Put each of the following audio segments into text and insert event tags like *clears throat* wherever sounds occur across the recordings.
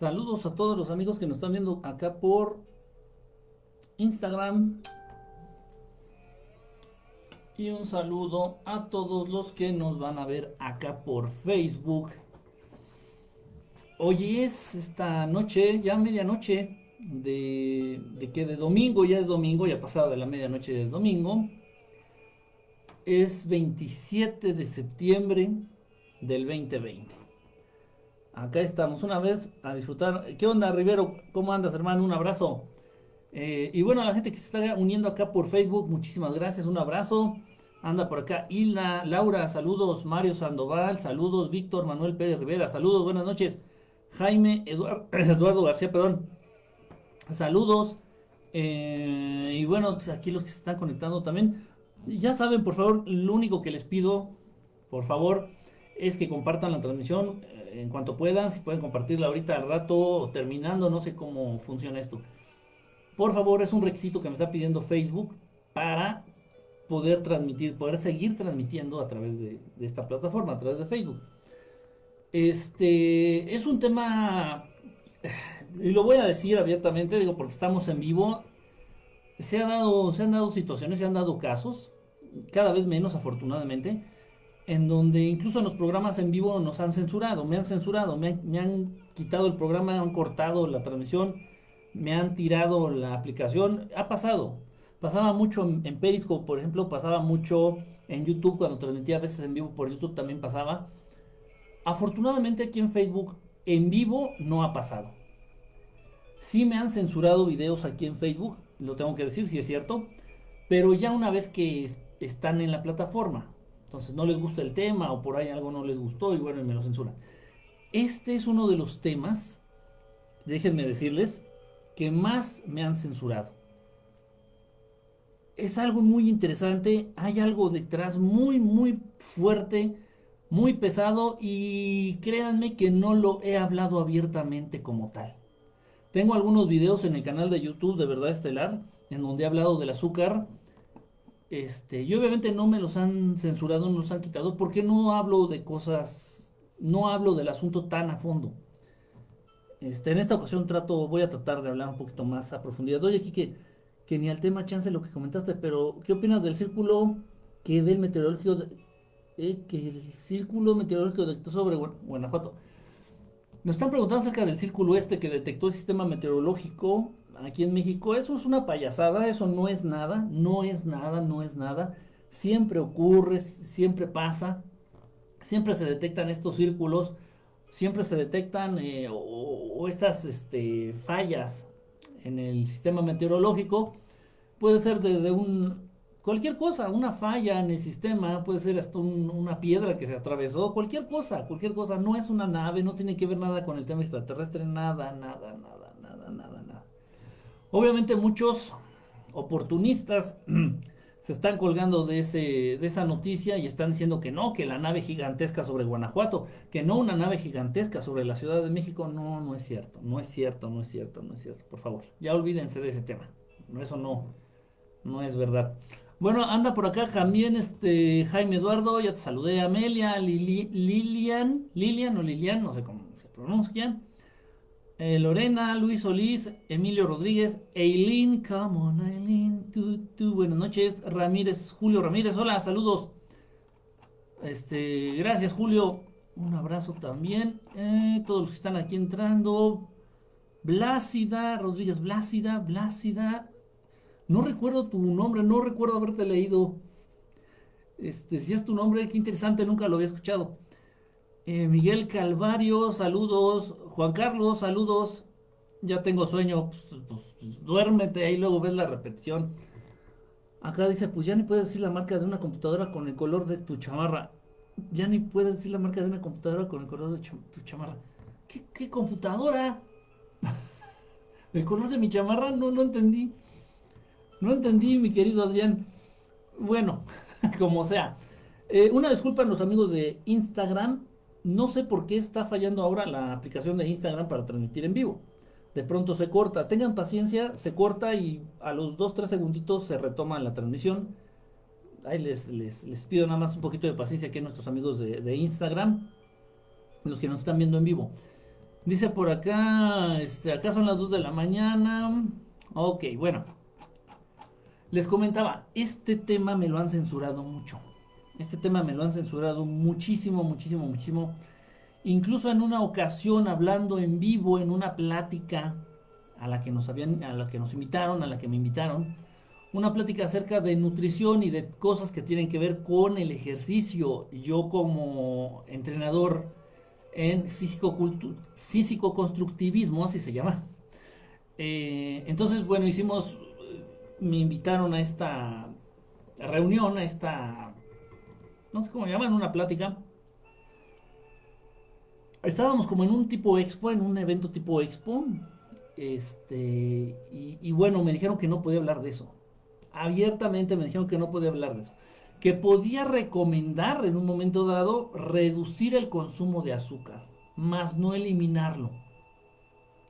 Saludos a todos los amigos que nos están viendo acá por Instagram. Y un saludo a todos los que nos van a ver acá por Facebook. Hoy es esta noche, ya medianoche, de, que de domingo, ya es domingo, ya pasada de la medianoche es domingo. Es 27 de septiembre del 2020. Acá estamos una vez a disfrutar. ¿Qué onda, Rivero? ¿Cómo andas, hermano? Un abrazo. Eh, y bueno, la gente que se está uniendo acá por Facebook, muchísimas gracias, un abrazo. Anda por acá Hilda, Laura, saludos. Mario Sandoval, saludos. Víctor Manuel Pérez Rivera, saludos, buenas noches. Jaime *clears throat* Eduardo García, perdón. Saludos. Eh, y bueno, pues aquí los que se están conectando también. Ya saben, por favor, lo único que les pido, por favor, es que compartan la transmisión en cuanto puedan. Si pueden compartirla ahorita al rato, terminando, no sé cómo funciona esto. Por favor, es un requisito que me está pidiendo Facebook para poder transmitir, poder seguir transmitiendo a través de, esta plataforma, a través de Facebook. Este es un tema, *sighs* y lo voy a decir abiertamente, digo, porque estamos en vivo. Se, dado, se han dado situaciones, se han dado casos, cada vez menos afortunadamente, en donde incluso en los programas en vivo nos han censurado, me han censurado, me, han quitado el programa, han cortado la transmisión, me han tirado la aplicación, ha pasado. Pasaba mucho en, Periscope, por ejemplo, pasaba mucho en YouTube, cuando transmitía a veces en vivo por YouTube también pasaba. Afortunadamente aquí en Facebook en vivo no ha pasado. Sí me han censurado videos aquí en Facebook, lo tengo que decir, si es cierto, pero ya una vez que están en la plataforma, entonces no les gusta el tema o por ahí algo no les gustó y bueno, y me lo censuran. Este es uno de los temas, déjenme decirles, que más me han censurado es algo muy interesante, hay algo detrás muy, muy fuerte, muy pesado y créanme que no lo he hablado abiertamente como tal. Tengo algunos videos en el canal de YouTube de Verdad Estelar en donde he hablado del azúcar. Este, y obviamente no me los han censurado, no los han quitado porque no hablo de cosas, no hablo del asunto tan a fondo. Este, en esta ocasión trato, voy a tratar de hablar un poquito más a profundidad. Oye, aquí que ni al tema chance lo que comentaste, pero ¿qué opinas del círculo que del meteorológico eh, que el círculo meteorológico detectó sobre Guanajuato? Nos están preguntando acerca del círculo este que detectó el sistema meteorológico aquí en México. Eso es una payasada, eso no es nada, no es nada, no es nada. Siempre ocurre, siempre pasa, siempre se detectan estos círculos, siempre se detectan eh, o, estas este, fallas en el sistema meteorológico puede ser desde un cualquier cosa, una falla en el sistema, puede ser hasta una piedra que se atravesó, cualquier cosa, cualquier cosa, no es una nave, no tiene que ver nada con el tema extraterrestre, nada, nada, nada, nada, nada, nada. Obviamente muchos oportunistas *clears throat* se están colgando de, ese, de esa noticia y están diciendo que no, que la nave gigantesca sobre Guanajuato, que no una nave gigantesca sobre la Ciudad de México. No, no es cierto, no es cierto, no es cierto, no es cierto. Por favor, ya olvídense de ese tema. Eso no, no es verdad. Bueno, anda por acá también este Jaime Eduardo, ya te saludé, Amelia, Lilian, Lilian o Lilian, no sé cómo se pronuncia. Eh, Lorena, Luis Solís, Emilio Rodríguez, Eileen, come on Eileen, tú, buenas noches, Ramírez, Julio Ramírez, hola, saludos. Este, gracias Julio, un abrazo también. Eh, todos los que están aquí entrando. Blácida, Rodríguez Blácida, Blácida. No recuerdo tu nombre, no recuerdo haberte leído. Este, si es tu nombre, qué interesante, nunca lo había escuchado. Eh, Miguel Calvario, saludos. Juan Carlos, saludos. Ya tengo sueño. Pues, pues, duérmete y luego ves la repetición. Acá dice, pues ya ni puedes decir la marca de una computadora con el color de tu chamarra. Ya ni puedes decir la marca de una computadora con el color de tu chamarra. ¿Qué, computadora? *laughs* ¿El color de mi chamarra? No, no entendí. No entendí, mi querido Adrián. Bueno, *laughs* como sea. Eh, una disculpa a los amigos de Instagram. No sé por qué está fallando ahora la aplicación de Instagram para transmitir en vivo. De pronto se corta. Tengan paciencia, se corta y a los 2-3 segunditos se retoma la transmisión. Ahí les, les, pido nada más un poquito de paciencia aquí a nuestros amigos de, Instagram, los que nos están viendo en vivo. Dice por acá, este, acá son las 2 de la mañana. Ok, bueno. Les comentaba, este tema me lo han censurado mucho. Este tema me lo han censurado muchísimo, muchísimo, muchísimo. Incluso en una ocasión hablando en vivo en una plática a la que nos habían, a la que nos invitaron, a la que me invitaron, una plática acerca de nutrición y de cosas que tienen que ver con el ejercicio. Yo como entrenador en físico-constructivismo, así se llama. Eh, entonces, bueno, hicimos, me invitaron a esta reunión, a esta, no sé cómo llaman, una plática. Estábamos como en un tipo expo, en un evento tipo expo. Este, y, y bueno, me dijeron que no podía hablar de eso. Abiertamente me dijeron que no podía hablar de eso que podía recomendar en un momento dado reducir el consumo de azúcar, más no eliminarlo.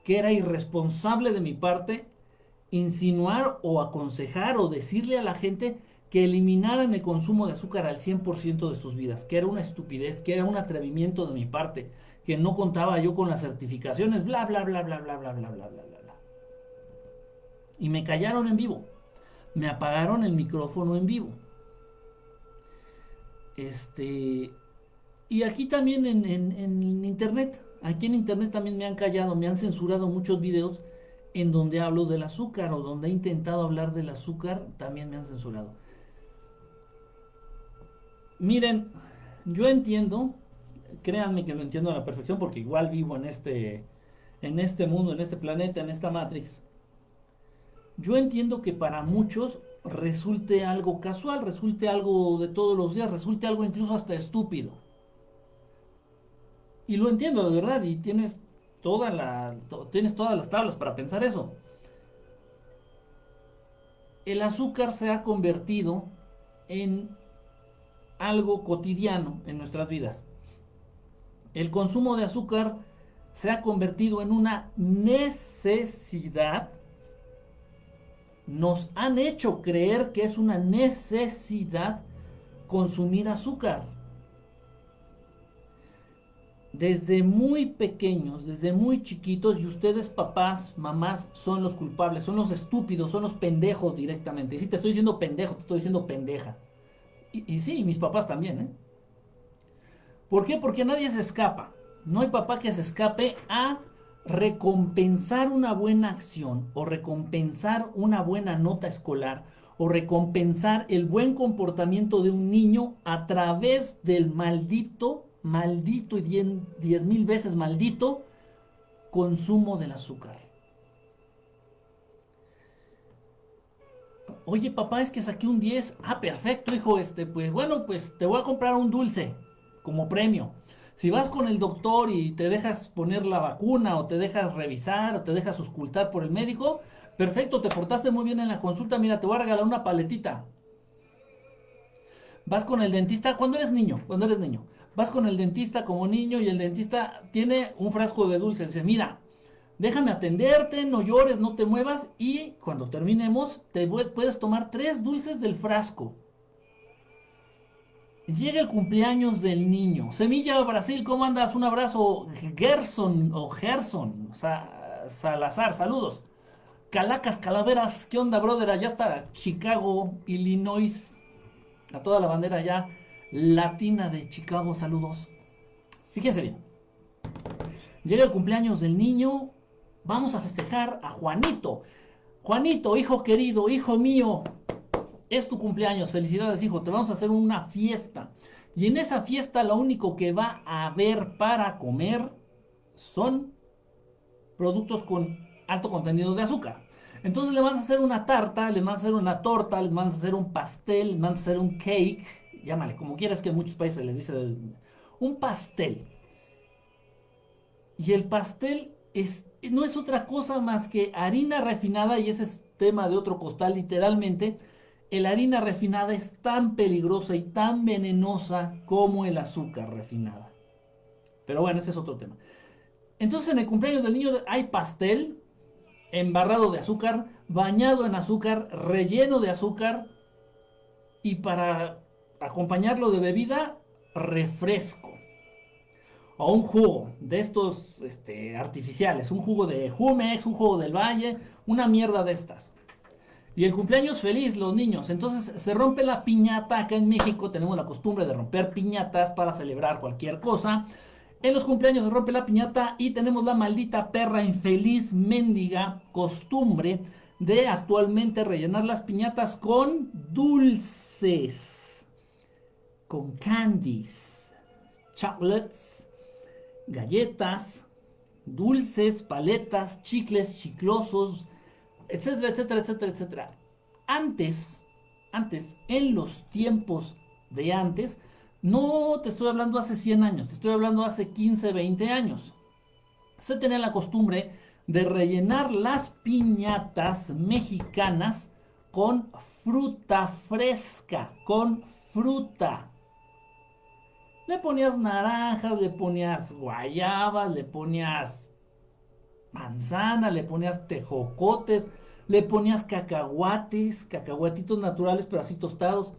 Que era irresponsable de mi parte insinuar o aconsejar o decirle a la gente que eliminaran el consumo de azúcar al 100% de sus vidas, que era una estupidez, que era un atrevimiento de mi parte, que no contaba yo con las certificaciones, bla, bla, bla, bla, bla, bla, bla, bla, bla, bla. Y me callaron en vivo, me apagaron el micrófono en vivo. Este, y aquí también en, internet, aquí en internet también me han callado, me han censurado muchos videos en donde hablo del azúcar o donde he intentado hablar del azúcar, también me han censurado. Miren, yo entiendo, créanme que lo entiendo a la perfección porque igual vivo en este, en este mundo, en este planeta, en esta Matrix. Yo entiendo que para muchos resulte algo casual, resulte algo de todos los días, resulte algo incluso hasta estúpido. Y lo entiendo de verdad y tienes toda la tienes todas las tablas para pensar eso. El azúcar se ha convertido en algo cotidiano en nuestras vidas. El consumo de azúcar se ha convertido en una necesidad nos han hecho creer que es una necesidad consumir azúcar. Desde muy pequeños, desde muy chiquitos, y ustedes papás, mamás, son los culpables, son los estúpidos, son los pendejos directamente. Y si te estoy diciendo pendejo, te estoy diciendo pendeja. Y, sí, mis papás también, ¿eh? ¿Por qué? Porque nadie se escapa. No hay papá que se escape a recompensar una buena acción o recompensar una buena nota escolar o recompensar el buen comportamiento de un niño a través del maldito, maldito y diez, mil veces maldito consumo del azúcar. Oye papá, es que saqué un 10. Ah, perfecto, hijo. Este, pues bueno, pues te voy a comprar un dulce como premio. Si vas con el doctor y te dejas poner la vacuna o te dejas revisar o te dejas auscultar por el médico, perfecto, te portaste muy bien en la consulta, mira, te voy a regalar una paletita. Vas con el dentista cuando eres niño, cuando eres niño. Vas con el dentista como niño y el dentista tiene un frasco de dulces. Dice, mira, déjame atenderte, no llores, no te muevas y cuando terminemos te puedes tomar tres dulces del frasco. Llega el cumpleaños del niño. Semilla Brasil, ¿cómo andas? Un abrazo. Gerson o Gerson. Salazar, saludos. Calacas, Calaveras, ¿qué onda, brother? Allá está Chicago, Illinois. A toda la bandera ya latina de Chicago, saludos. Fíjense bien. Llega el cumpleaños del niño. Vamos a festejar a Juanito. Juanito, hijo querido, hijo mío, es tu cumpleaños, felicidades hijo, te vamos a hacer una fiesta. Y en esa fiesta lo único que va a haber para comer son productos con alto contenido de azúcar. Entonces le van a hacer una tarta, le van a hacer una torta, les van a hacer un pastel, le van a hacer un cake, llámale como quieras que en muchos países les dice un pastel. Y el pastel es, no es otra cosa más que harina refinada y ese es tema de otro costal literalmente la harina refinada es tan peligrosa y tan venenosa como el azúcar refinada. Pero bueno, ese es otro tema. Entonces en el cumpleaños del niño hay pastel embarrado de azúcar, bañado en azúcar, relleno de azúcar y para acompañarlo de bebida, refresco. O un jugo de estos este, artificiales, un jugo de Jumex, un jugo del Valle, una mierda de estas. Y el cumpleaños feliz, los niños. Entonces se rompe la piñata. Acá en México tenemos la costumbre de romper piñatas para celebrar cualquier cosa. En los cumpleaños se rompe la piñata y tenemos la maldita perra infeliz mendiga costumbre de actualmente rellenar las piñatas con dulces, con candies, chocolates, galletas, dulces, paletas, chicles, chiclosos, etcétera, etcétera, etcétera, etcétera. Antes, antes, en los tiempos de antes, no te estoy hablando hace 100 años, te estoy hablando hace 15, 20 años. Se tenía la costumbre de rellenar las piñatas mexicanas con fruta fresca, con fruta. Le ponías naranjas, le ponías guayabas, le ponías manzana, le ponías tejocotes, le ponías cacahuates, cacahuatitos naturales pero así tostados.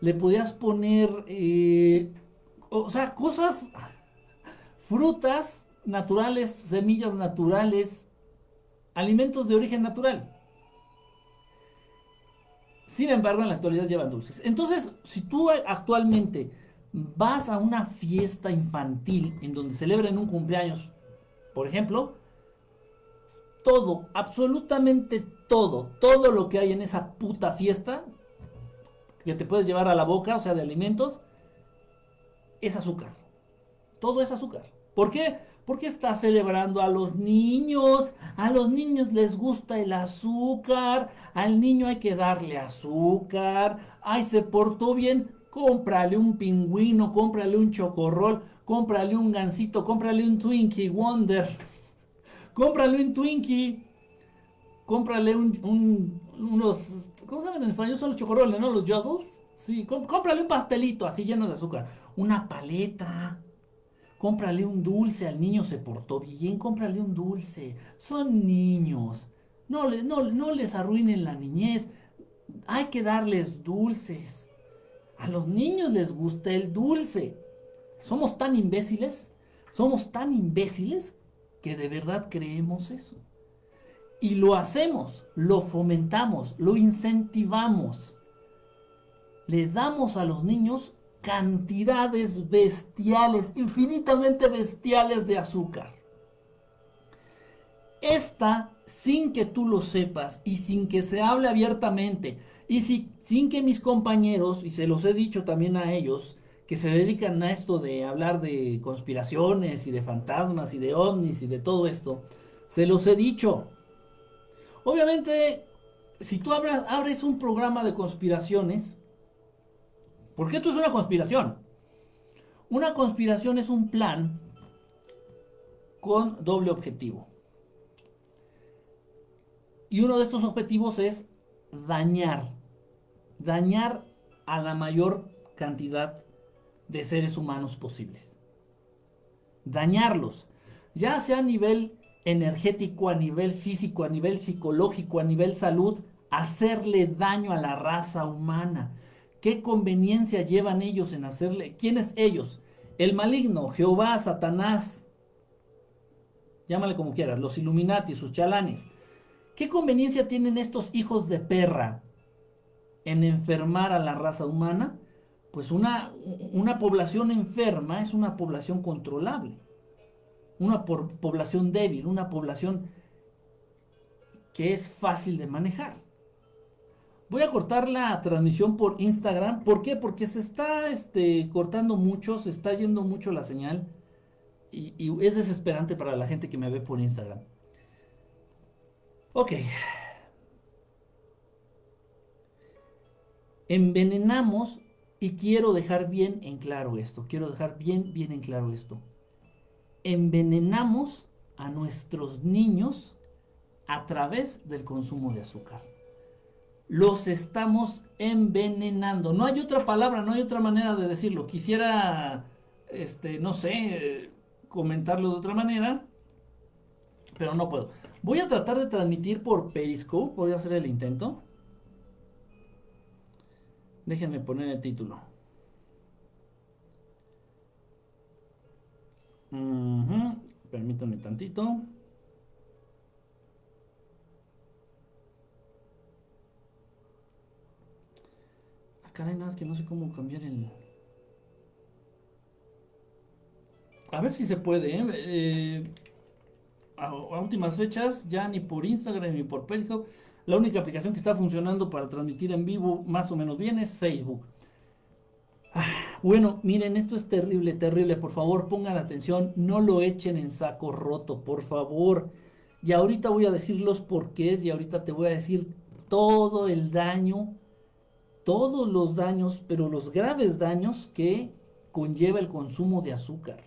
Le podías poner, eh, o sea, cosas, frutas naturales, semillas naturales, alimentos de origen natural. Sin embargo, en la actualidad llevan dulces. Entonces, si tú actualmente vas a una fiesta infantil en donde celebren un cumpleaños, por ejemplo, todo, absolutamente todo, todo lo que hay en esa puta fiesta que te puedes llevar a la boca, o sea, de alimentos, es azúcar. Todo es azúcar. ¿Por qué? Porque está celebrando a los niños. A los niños les gusta el azúcar. Al niño hay que darle azúcar. Ay, se portó bien cómprale un pingüino, cómprale un chocorrol, cómprale un gansito, cómprale un Twinkie Wonder, *laughs* cómprale un Twinkie, cómprale un, unos, ¿cómo llaman en español? Son los chocorroles, ¿no? Los jodels. Sí, cómprale un pastelito así lleno de azúcar, una paleta. Cómprale un dulce, al niño se portó bien, cómprale un dulce. Son niños. No, no, no les arruinen la niñez. Hay que darles dulces. A los niños les gusta el dulce. Somos tan imbéciles, somos tan imbéciles que de verdad creemos eso. Y lo hacemos, lo fomentamos, lo incentivamos. Le damos a los niños cantidades bestiales, infinitamente bestiales de azúcar. Esta, sin que tú lo sepas y sin que se hable abiertamente, y si, sin que mis compañeros, y se los he dicho también a ellos, que se dedican a esto de hablar de conspiraciones y de fantasmas y de ovnis y de todo esto, se los he dicho. Obviamente, si tú abres un programa de conspiraciones, ¿por qué esto es una conspiración? Una conspiración es un plan con doble objetivo. Y uno de estos objetivos es dañar dañar a la mayor cantidad de seres humanos posibles. Dañarlos, ya sea a nivel energético, a nivel físico, a nivel psicológico, a nivel salud, hacerle daño a la raza humana. ¿Qué conveniencia llevan ellos en hacerle? ¿Quiénes ellos? El maligno, Jehová, Satanás, llámale como quieras, los Illuminati, sus chalanes. ¿Qué conveniencia tienen estos hijos de perra en enfermar a la raza humana, pues una, una población enferma es una población controlable, una población débil, una población que es fácil de manejar. Voy a cortar la transmisión por Instagram. ¿Por qué? Porque se está este, cortando mucho, se está yendo mucho la señal. Y, y, es desesperante para la gente que me ve por Instagram. Ok. Envenenamos, y quiero dejar bien en claro esto, quiero dejar bien, bien en claro esto, envenenamos a nuestros niños a través del consumo de azúcar. Los estamos envenenando. No hay otra palabra, no hay otra manera de decirlo. Quisiera, este, no sé, comentarlo de otra manera, pero no puedo. Voy a tratar de transmitir por Periscope, voy a hacer el intento. Déjenme poner el título. Permítanme tantito. Ah, caray, nada, que no sé cómo cambiar el... A ver si se puede, ¿eh? eh a, últimas fechas, ya ni por Instagram ni por Periscope. La única aplicación que está funcionando para transmitir en vivo más o menos bien es Facebook. Ah, bueno, miren, esto es terrible, terrible. Por favor, pongan atención. No lo echen en saco roto, por favor. Y ahorita voy a decir los porqués y ahorita te voy a decir todo el daño, todos los daños, pero los graves daños que conlleva el consumo de azúcar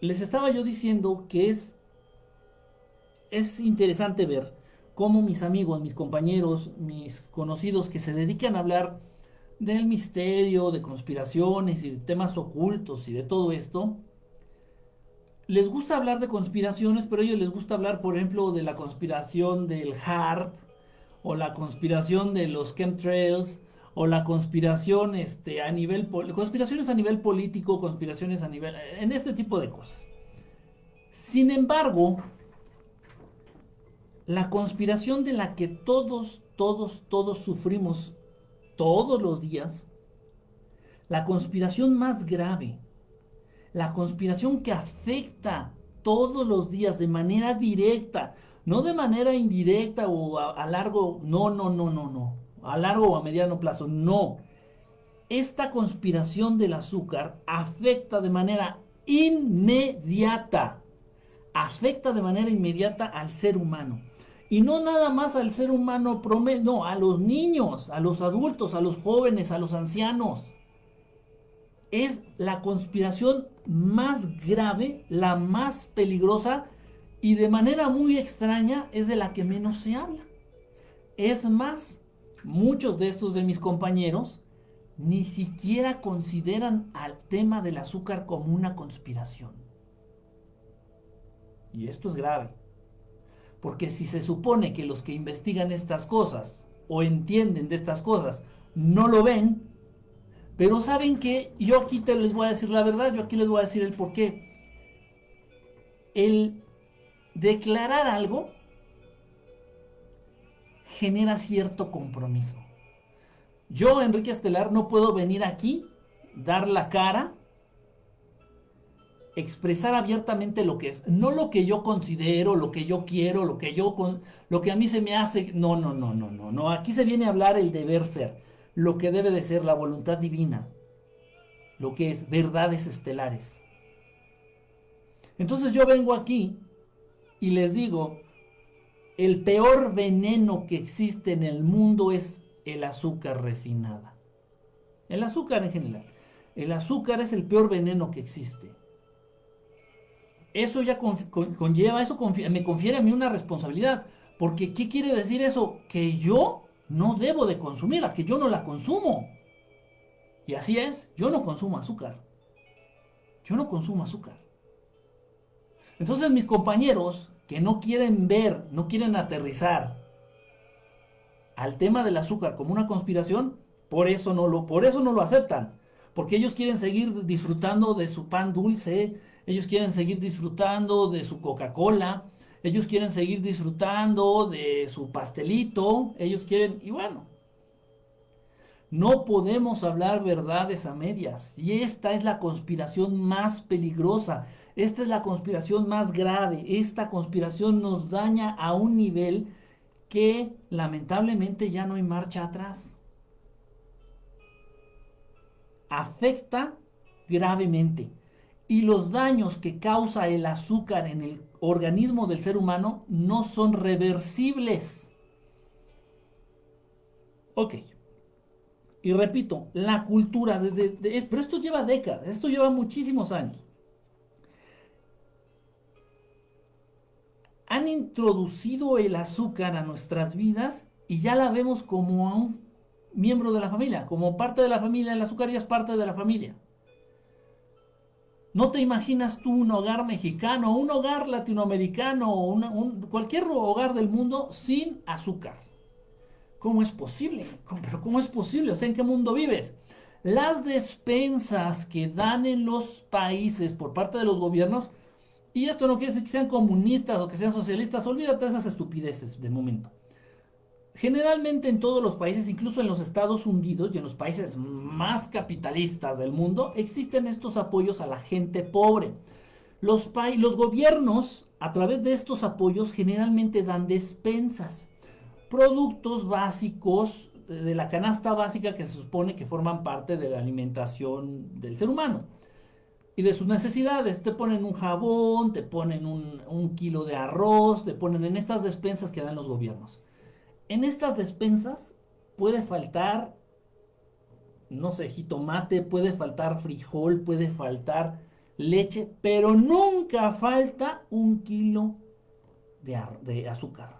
les estaba yo diciendo que es, es interesante ver cómo mis amigos, mis compañeros, mis conocidos que se dedican a hablar del misterio, de conspiraciones y de temas ocultos y de todo esto, les gusta hablar de conspiraciones, pero a ellos les gusta hablar, por ejemplo, de la conspiración del HARP o la conspiración de los chemtrails o la conspiración este, a nivel, conspiraciones a nivel político, conspiraciones a nivel, en este tipo de cosas. Sin embargo, la conspiración de la que todos, todos, todos sufrimos todos los días, la conspiración más grave, la conspiración que afecta todos los días de manera directa, no de manera indirecta o a, largo, no, no, no, no, no a largo o a mediano plazo. No. Esta conspiración del azúcar afecta de manera inmediata. Afecta de manera inmediata al ser humano. Y no nada más al ser humano promedio, no, a los niños, a los adultos, a los jóvenes, a los ancianos. Es la conspiración más grave, la más peligrosa y de manera muy extraña es de la que menos se habla. Es más, muchos de estos de mis compañeros ni siquiera consideran al tema del azúcar como una conspiración. Y esto es grave. Porque si se supone que los que investigan estas cosas o entienden de estas cosas no lo ven, pero saben que yo aquí te les voy a decir la verdad, yo aquí les voy a decir el por qué. El declarar algo genera cierto compromiso. Yo, Enrique Estelar, no puedo venir aquí, dar la cara, expresar abiertamente lo que es, no lo que yo considero, lo que yo quiero, lo que yo lo que a mí se me hace, no, no, no, no, no, no, aquí se viene a hablar el deber ser, lo que debe de ser la voluntad divina, lo que es verdades estelares. Entonces yo vengo aquí y les digo, el peor veneno que existe en el mundo es el azúcar refinada. El azúcar en general. El azúcar es el peor veneno que existe. Eso ya conlleva, eso me confiere a mí una responsabilidad. Porque ¿qué quiere decir eso? Que yo no debo de consumirla, que yo no la consumo. Y así es, yo no consumo azúcar. Yo no consumo azúcar. Entonces mis compañeros que no quieren ver, no quieren aterrizar al tema del azúcar como una conspiración, por eso no lo, por eso no lo aceptan. Porque ellos quieren seguir disfrutando de su pan dulce, ellos quieren seguir disfrutando de su Coca-Cola, ellos quieren seguir disfrutando de su pastelito, ellos quieren, y bueno, no podemos hablar verdades a medias. Y esta es la conspiración más peligrosa. Esta es la conspiración más grave. Esta conspiración nos daña a un nivel que lamentablemente ya no hay marcha atrás. Afecta gravemente. Y los daños que causa el azúcar en el organismo del ser humano no son reversibles. Ok. Y repito, la cultura desde... pero esto lleva décadas, esto lleva muchísimos años. han introducido el azúcar a nuestras vidas y ya la vemos como un miembro de la familia, como parte de la familia, el azúcar ya es parte de la familia. No te imaginas tú un hogar mexicano, un hogar latinoamericano, un, cualquier hogar del mundo sin azúcar. ¿Cómo es posible? ¿Pero cómo es posible? O sea, ¿en qué mundo vives? las despensas que dan en los países por parte de los gobiernos, y esto no quiere decir que sean comunistas o que sean socialistas, olvídate de esas estupideces de momento. Generalmente en todos los países, incluso en los Estados Unidos y en los países más capitalistas del mundo, existen estos apoyos a la gente pobre. Los, gobiernos, a través de estos apoyos, generalmente dan despensas, productos básicos de la canasta básica que se supone que forman parte de la alimentación del ser humano y de sus necesidades. Te ponen un jabón, te ponen un, un, kilo de arroz, te ponen en estas despensas que dan los gobiernos. En estas despensas puede faltar, no sé, jitomate, puede faltar frijol, puede faltar leche, pero nunca falta un kilo de, de azúcar.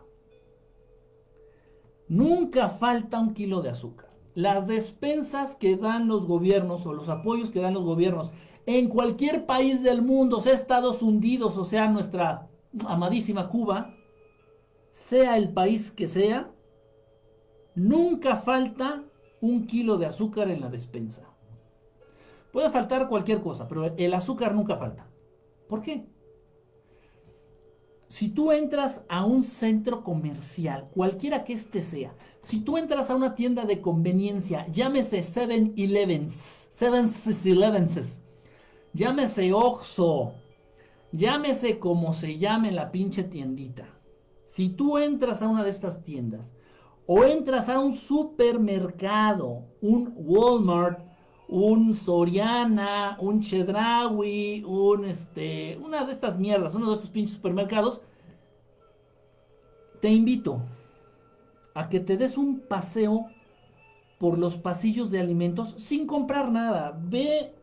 Nunca falta un kilo de azúcar. Las despensas que dan los gobiernos o los apoyos que dan los gobiernos en cualquier país del mundo, sea Estados Unidos o sea nuestra amadísima Cuba, sea el país que sea, nunca falta un kilo de azúcar en la despensa. Puede faltar cualquier cosa, pero el azúcar nunca falta. ¿Por qué? Si tú entras a un centro comercial, cualquiera que este sea, si tú entras a una tienda de conveniencia, llámese 7-Elevens, 7-Elevens, llámese Oxxo, llámese como se llame la pinche tiendita. Si tú entras a una de estas tiendas o entras a un supermercado, un Walmart, un Soriana, un Chedraui, un este, una de estas mierdas, uno de estos pinches supermercados, te invito a que te des un paseo por los pasillos de alimentos sin comprar nada. Ve,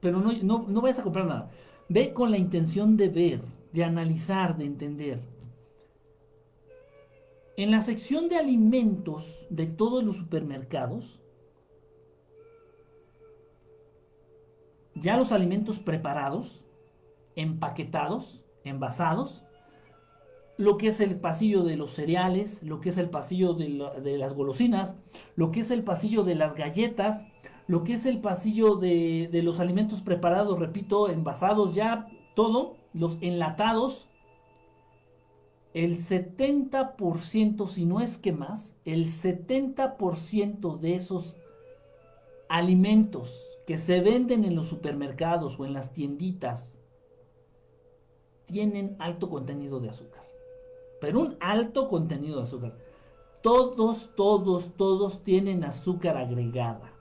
pero no, no, no vayas a comprar nada. Ve con la intención de ver, de analizar, de entender. En la sección de alimentos de todos los supermercados, ya los alimentos preparados, empaquetados, envasados, lo que es el pasillo de los cereales, lo que es el pasillo de, las golosinas, lo que es el pasillo de las galletas, lo que es el pasillo de, de los alimentos preparados, repito, envasados ya, todo, los enlatados, el 70%, si no es que más, el 70% de esos alimentos que se venden en los supermercados o en las tienditas tienen alto contenido de azúcar. Pero un alto contenido de azúcar. Todos, todos, todos tienen azúcar agregada.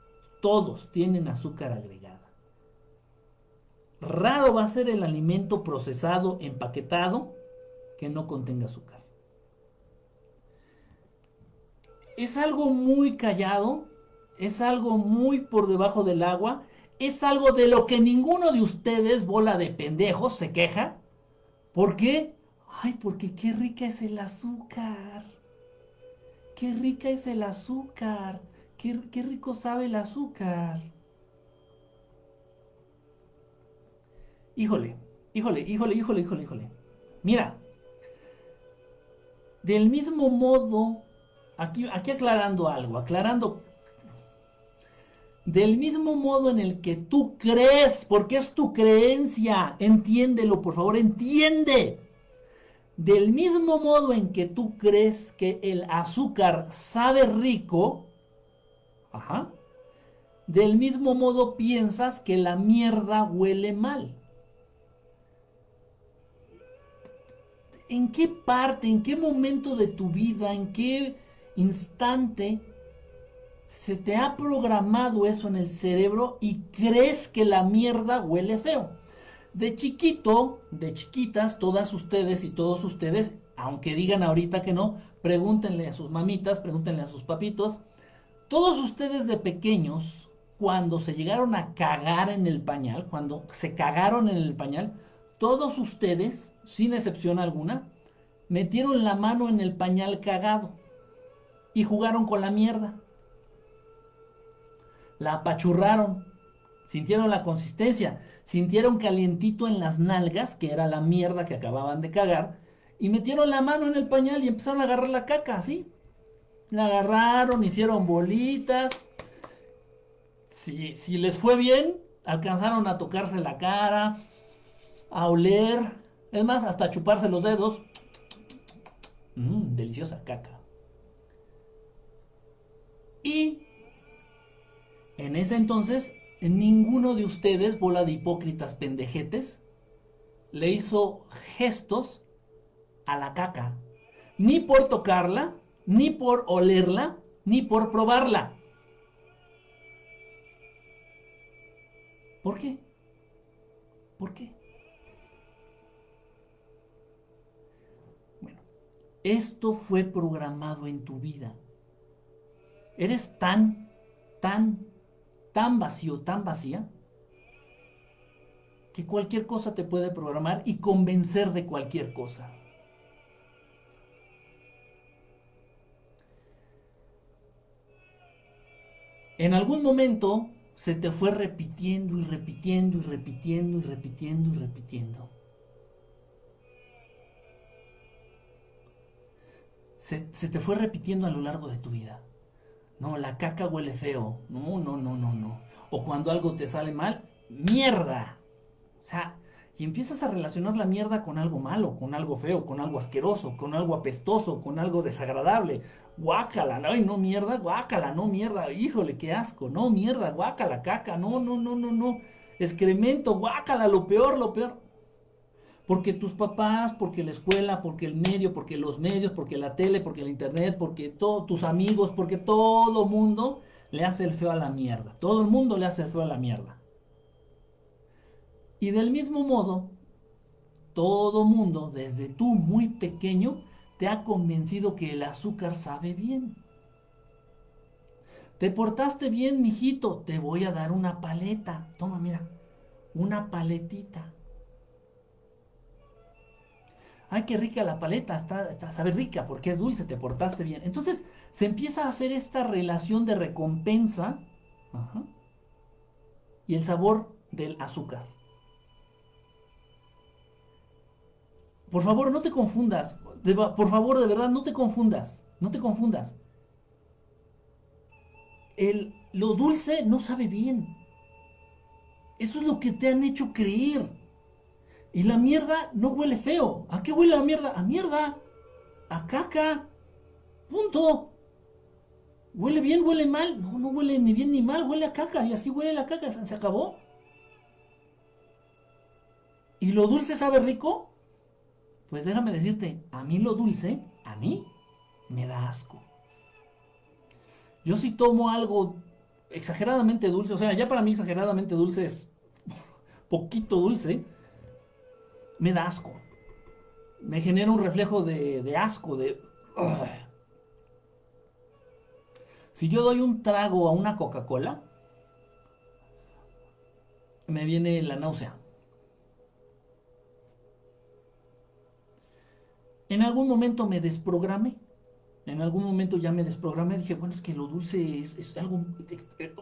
Todos tienen azúcar agregada. Raro va a ser el alimento procesado, empaquetado, que no contenga azúcar. Es algo muy callado, es algo muy por debajo del agua, es algo de lo que ninguno de ustedes, bola de pendejos, se queja. ¿Por qué? Ay, porque qué rica es el azúcar. Qué rica es el azúcar. Qué, qué rico sabe el azúcar. Híjole, híjole, híjole, híjole, híjole, híjole. Mira, del mismo modo, aquí, aquí aclarando algo, aclarando del mismo modo en el que tú crees, porque es tu creencia, entiéndelo, por favor, entiende. Del mismo modo en que tú crees que el azúcar sabe rico, ajá, del mismo modo piensas que la mierda huele mal. ¿En qué parte, en qué momento de tu vida, en qué instante se te ha programado eso en el cerebro y crees que la mierda huele feo. De chiquito, de chiquitas, todas ustedes y todos ustedes, aunque digan ahorita que no, pregúntenle a sus mamitas, pregúntenle a sus papitos. Todos ustedes de pequeños, cuando se llegaron a cagar en el pañal, cuando se cagaron en el pañal, todos ustedes, sin excepción alguna, metieron la mano en el pañal cagado y jugaron con la mierda la apachurraron, sintieron la consistencia, sintieron calientito en las nalgas, que era la mierda que acababan de cagar, y metieron la mano en el pañal y empezaron a agarrar la caca, así. La agarraron, hicieron bolitas, si, si les fue bien, alcanzaron a tocarse la cara, a oler, es más, hasta chuparse los dedos. Mmm, deliciosa caca. Y en ese entonces, ninguno de ustedes, bola de hipócritas pendejetes, le hizo gestos a la caca. Ni por tocarla, ni por olerla, ni por probarla. ¿Por qué? ¿Por qué? Esto fue programado en tu vida. Eres tan, tan, tan vacío, tan vacía, que cualquier cosa te puede programar y convencer de cualquier cosa. En algún momento se te fue repitiendo y repitiendo y repitiendo y repitiendo y repitiendo. Se, te fue repitiendo a lo largo de tu vida. No, la caca huele feo. No, no, no, no, no. O cuando algo te sale mal, mierda. O sea, y empiezas a relacionar la mierda con algo malo, con algo feo, con algo asqueroso, con algo apestoso, con algo desagradable. Guácala, no, no mierda, guácala, no mierda, híjole, qué asco, no mierda, guácala, caca, no, no, no, no, no. Excremento, guácala, lo peor, lo peor. Porque tus papás, porque la escuela, porque el medio, porque los medios, porque la tele, porque el internet, porque todos tus amigos, porque todo mundo le hace el feo a la mierda. Todo el mundo le hace el feo a la mierda. Y del mismo modo, todo mundo, desde tú muy pequeño, te ha convencido que el azúcar sabe bien. Te portaste bien, mijito, te voy a dar una paleta. Toma, mira, una paletita. Ay, qué rica la paleta, está, sabe rica porque es dulce, te portaste bien. Entonces se empieza a hacer esta relación de recompensa y el sabor del azúcar. Por favor, no te confundas. por favor, de verdad, no te confundas. No te confundas. El, lo dulce no sabe bien. Eso es lo que te han hecho creer. Y la mierda no huele feo. ¿A qué huele la mierda? A mierda. A caca. Punto. ¿Huele bien, huele mal? No, no huele ni bien ni mal, huele a caca. Y así huele la caca. Se acabó. ¿Y lo dulce sabe rico? Pues déjame decirte, a mí lo dulce, a mí, me da asco. Yo si tomo algo exageradamente dulce, o sea, ya para mí exageradamente dulce es *laughs* poquito dulce, me da asco. Me genera un reflejo de, asco, de... Si yo doy un trago a una Coca-Cola, me viene la náusea. En algún momento me desprogramé. En algún momento ya me desprogramé. Dije, bueno, es que lo dulce es, algo...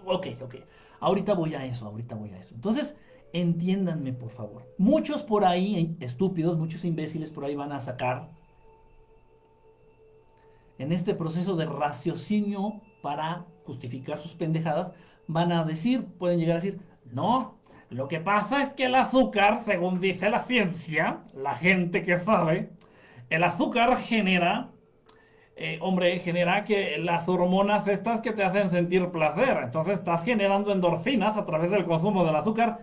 Ok, ok. Ahorita voy a eso, ahorita voy a eso. Entonces, entiéndanme, por favor. Muchos por ahí, estúpidos, muchos imbéciles por ahí van a sacar en este proceso de raciocinio para justificar sus pendejadas, van a decir, pueden llegar a decir, no, lo que pasa es que el azúcar, según dice la ciencia, la gente que sabe, el azúcar genera, eh, hombre, genera que las hormonas estas que te hacen sentir placer. Entonces estás generando endorfinas a través del consumo del azúcar.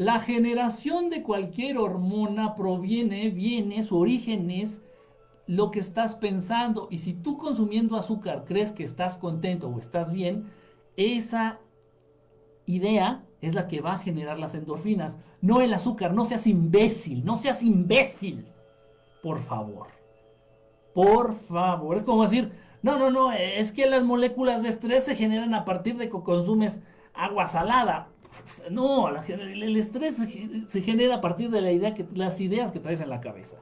La generación de cualquier hormona proviene, viene, su origen es lo que estás pensando. Y si tú consumiendo azúcar crees que estás contento o estás bien, esa idea es la que va a generar las endorfinas. No el azúcar, no seas imbécil, no seas imbécil. Por favor. Por favor. Es como decir, no, no, no, es que las moléculas de estrés se generan a partir de que consumes agua salada. No, el estrés se genera a partir de la idea que, las ideas que traes en la cabeza.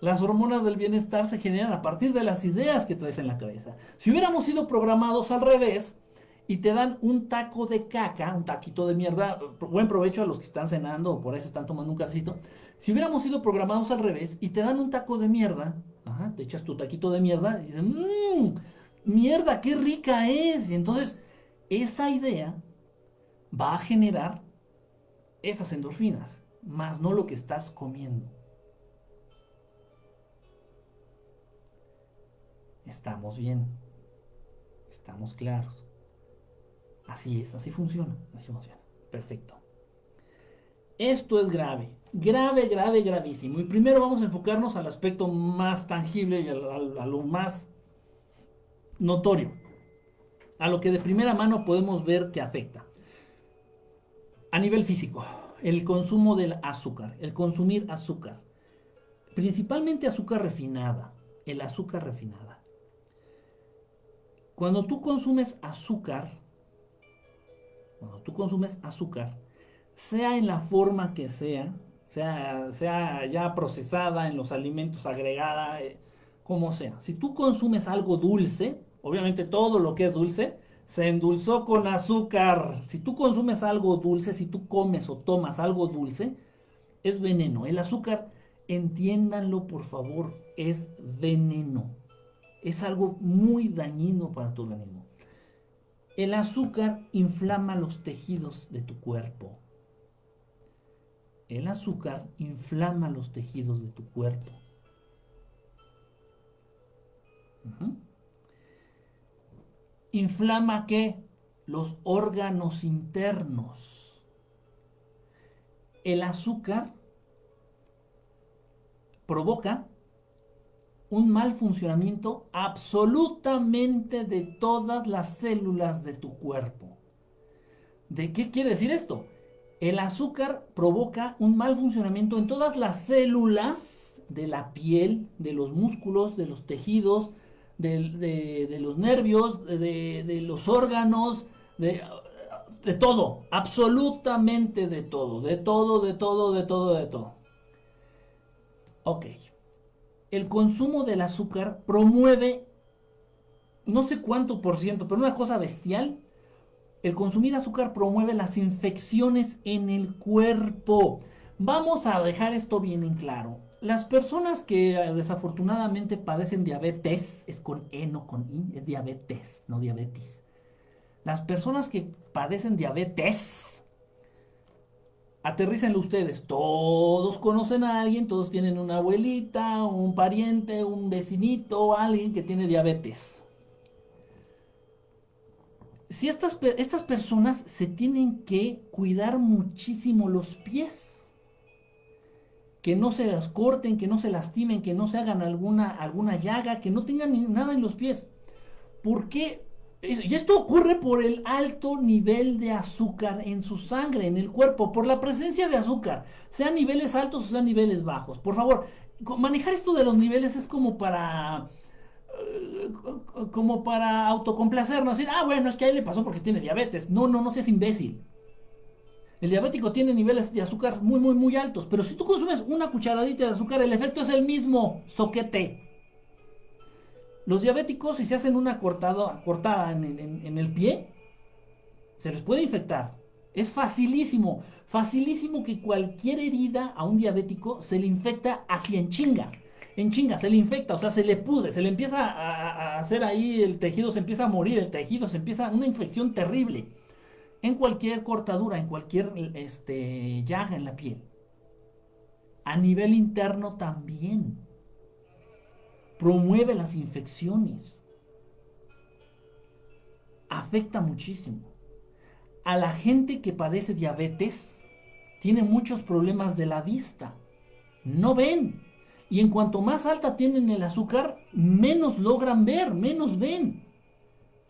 Las hormonas del bienestar se generan a partir de las ideas que traes en la cabeza. Si hubiéramos sido programados al revés, y te dan un taco de caca, un taquito de mierda. Buen provecho a los que están cenando o por eso están tomando un cafecito. Si hubiéramos sido programados al revés y te dan un taco de mierda, te echas tu taquito de mierda y dices, mmm, mierda, qué rica es. Y entonces esa idea va a generar esas endorfinas, más no lo que estás comiendo. Estamos bien, estamos claros. Así es, así funciona, así funciona. Perfecto. Esto es grave, grave, grave, gravísimo. Y primero vamos a enfocarnos al aspecto más tangible y a, lo más notorio, a lo que de primera mano podemos ver que afecta. A nivel físico, el consumo del azúcar, el consumir azúcar, principalmente azúcar refinada, el azúcar refinada. Cuando tú consumes azúcar, cuando tú consumes azúcar, sea en la forma que sea, sea, sea ya procesada en los alimentos, agregada, eh, como sea. Si tú consumes algo dulce, obviamente todo lo que es dulce, se endulzó con azúcar. Si tú consumes algo dulce, si tú comes o tomas algo dulce, es veneno. El azúcar, entiéndanlo por favor, es veneno. Es algo muy dañino para tu organismo. El azúcar inflama los tejidos de tu cuerpo. El azúcar inflama los tejidos de tu cuerpo. ¿Inflama qué? Los órganos internos. El azúcar provoca un mal funcionamiento absolutamente de todas las células de tu cuerpo. ¿De qué quiere decir esto? El azúcar provoca un mal funcionamiento en todas las células de la piel, de los músculos, de los tejidos, de, los nervios, de, los órganos, de, de todo, absolutamente de todo, de todo, de todo, de todo, de todo. Ok. El consumo del azúcar promueve, no sé cuánto por ciento, pero una cosa bestial, el consumir azúcar promueve las infecciones en el cuerpo. Vamos a dejar esto bien en claro. Las personas que eh, desafortunadamente padecen diabetes, es con E, no con I, es diabetes, no diabetes. Las personas que padecen diabetes, aterrícenlo ustedes, todos conocen a alguien, todos tienen una abuelita, un pariente, un vecinito, alguien que tiene diabetes si estas, estas personas se tienen que cuidar muchísimo los pies, que no se las corten, que no se lastimen, que no se hagan alguna, alguna llaga, que no tengan nada en los pies. ¿Por qué? Y esto ocurre por el alto nivel de azúcar en su sangre, en el cuerpo, por la presencia de azúcar, sean niveles altos o sean niveles bajos. Por favor, manejar esto de los niveles es como para como para autocomplacernos, decir, ah, bueno, es que a él le pasó porque tiene diabetes. No, no, no seas imbécil. El diabético tiene niveles de azúcar muy, muy, muy altos, pero si tú consumes una cucharadita de azúcar, el efecto es el mismo, soquete. Los diabéticos, si se hacen una cortada, en, el pie, se les puede infectar. Es facilísimo, facilísimo que cualquier herida a un diabético se le infecta así en chinga en chinga, se le infecta, o sea, se le pudre, se le empieza a, hacer ahí, el tejido se empieza a morir, el tejido se empieza, una infección terrible. En cualquier cortadura, en cualquier este, llaga en la piel. A nivel interno también. Promueve las infecciones. Afecta muchísimo. A la gente que padece diabetes, tiene muchos problemas de la vista. No ven y en cuanto más alta tienen el azúcar, menos logran ver, menos ven.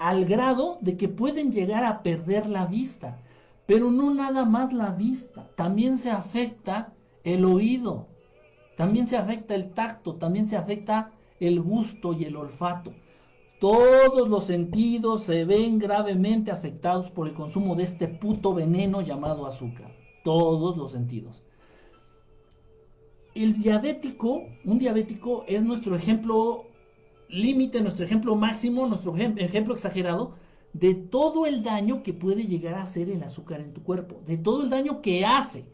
Al grado de que pueden llegar a perder la vista. Pero no nada más la vista, también se afecta el oído, también se afecta el tacto, también se afecta el gusto y el olfato. Todos los sentidos se ven gravemente afectados por el consumo de este puto veneno llamado azúcar. Todos los sentidos el diabético, un diabético es nuestro ejemplo límite, nuestro ejemplo máximo, nuestro ejemplo exagerado de todo el daño que puede llegar a hacer el azúcar en tu cuerpo, de todo el daño que hace.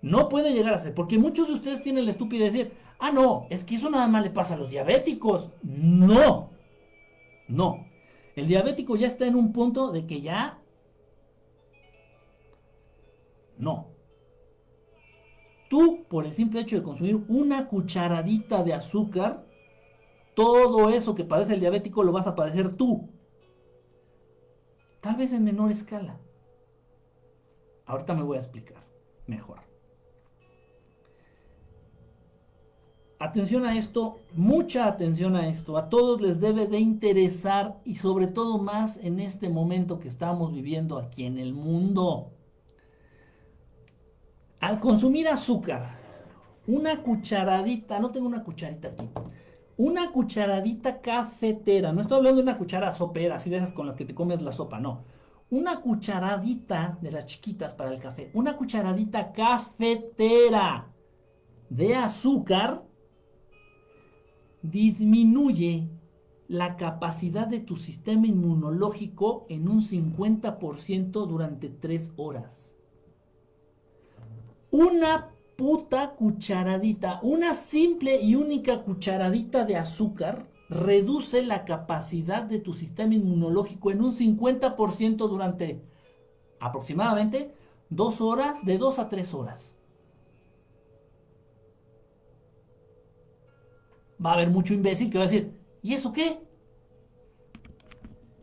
No puede llegar a hacer, porque muchos de ustedes tienen la estúpida de decir, ah, no, es que eso nada más le pasa a los diabéticos. No, no. El diabético ya está en un punto de que ya... No. Tú, por el simple hecho de consumir una cucharadita de azúcar, todo eso que padece el diabético lo vas a padecer tú. Tal vez en menor escala. Ahorita me voy a explicar mejor. Atención a esto, mucha atención a esto. A todos les debe de interesar y sobre todo más en este momento que estamos viviendo aquí en el mundo. Al consumir azúcar, una cucharadita, no tengo una cucharita aquí, una cucharadita cafetera, no estoy hablando de una cuchara sopera, así de esas con las que te comes la sopa, no. Una cucharadita de las chiquitas para el café, una cucharadita cafetera de azúcar disminuye la capacidad de tu sistema inmunológico en un 50% durante 3 horas. Una puta cucharadita, una simple y única cucharadita de azúcar reduce la capacidad de tu sistema inmunológico en un 50% durante aproximadamente 2 horas, de 2 a 3 horas. va a haber mucho imbécil que va a decir, ¿y eso qué?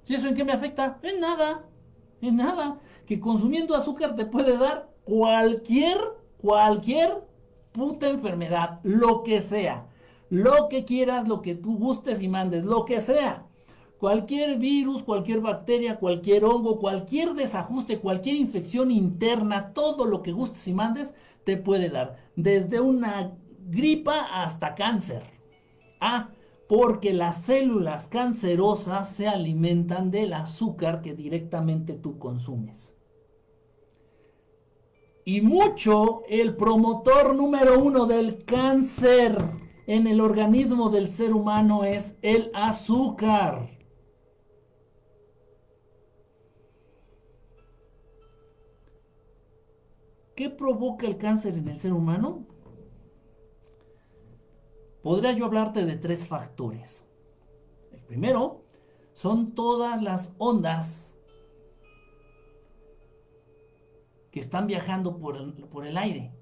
¿Y eso en qué me afecta? En nada, en nada. Que consumiendo azúcar te puede dar cualquier, cualquier puta enfermedad, lo que sea. Lo que quieras, lo que tú gustes y mandes, lo que sea. Cualquier virus, cualquier bacteria, cualquier hongo, cualquier desajuste, cualquier infección interna, todo lo que gustes y mandes, te puede dar. Desde una gripa hasta cáncer. Ah, porque las células cancerosas se alimentan del azúcar que directamente tú consumes. Y mucho el promotor número uno del cáncer en el organismo del ser humano es el azúcar. ¿Qué provoca el cáncer en el ser humano? podría yo hablarte de tres factores. El primero son todas las ondas que están viajando por el, aire.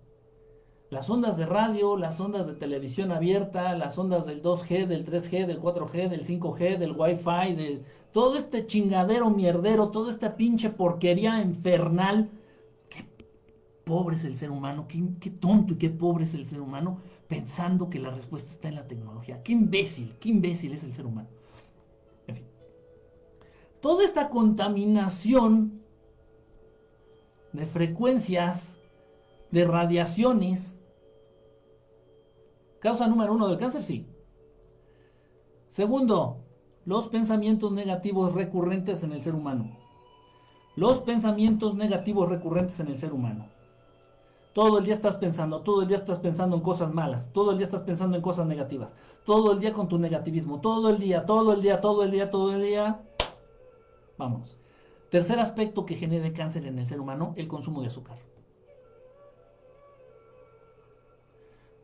Las ondas de radio, las ondas de televisión abierta, las ondas del 2G, del 3G, del 4G, del 5G, del Wi-Fi, de todo este chingadero mierdero, toda esta pinche porquería infernal. Qué pobre es el ser humano, qué, qué tonto y qué pobre es el ser humano pensando que la respuesta está en la tecnología. Qué imbécil, qué imbécil es el ser humano. En fin. Toda esta contaminación de frecuencias, de radiaciones, causa número uno del cáncer, sí. Segundo, los pensamientos negativos recurrentes en el ser humano. Los pensamientos negativos recurrentes en el ser humano. Todo el día estás pensando, todo el día estás pensando en cosas malas, todo el día estás pensando en cosas negativas, todo el día con tu negativismo, todo el día, todo el día, todo el día, todo el día. Vamos. Tercer aspecto que genera cáncer en el ser humano, el consumo de azúcar.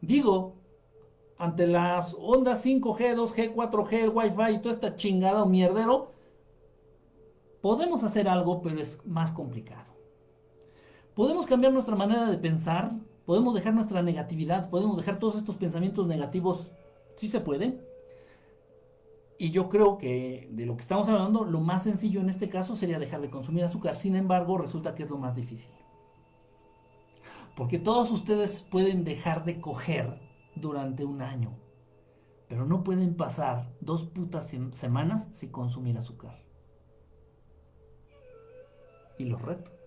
Digo, ante las ondas 5G, 2G, 4G, el Wi-Fi y toda esta chingada o mierdero, podemos hacer algo, pero es más complicado. Podemos cambiar nuestra manera de pensar, podemos dejar nuestra negatividad, podemos dejar todos estos pensamientos negativos, sí se puede. Y yo creo que de lo que estamos hablando, lo más sencillo en este caso sería dejar de consumir azúcar. Sin embargo, resulta que es lo más difícil. Porque todos ustedes pueden dejar de coger durante un año, pero no pueden pasar dos putas semanas sin consumir azúcar. Y los reto.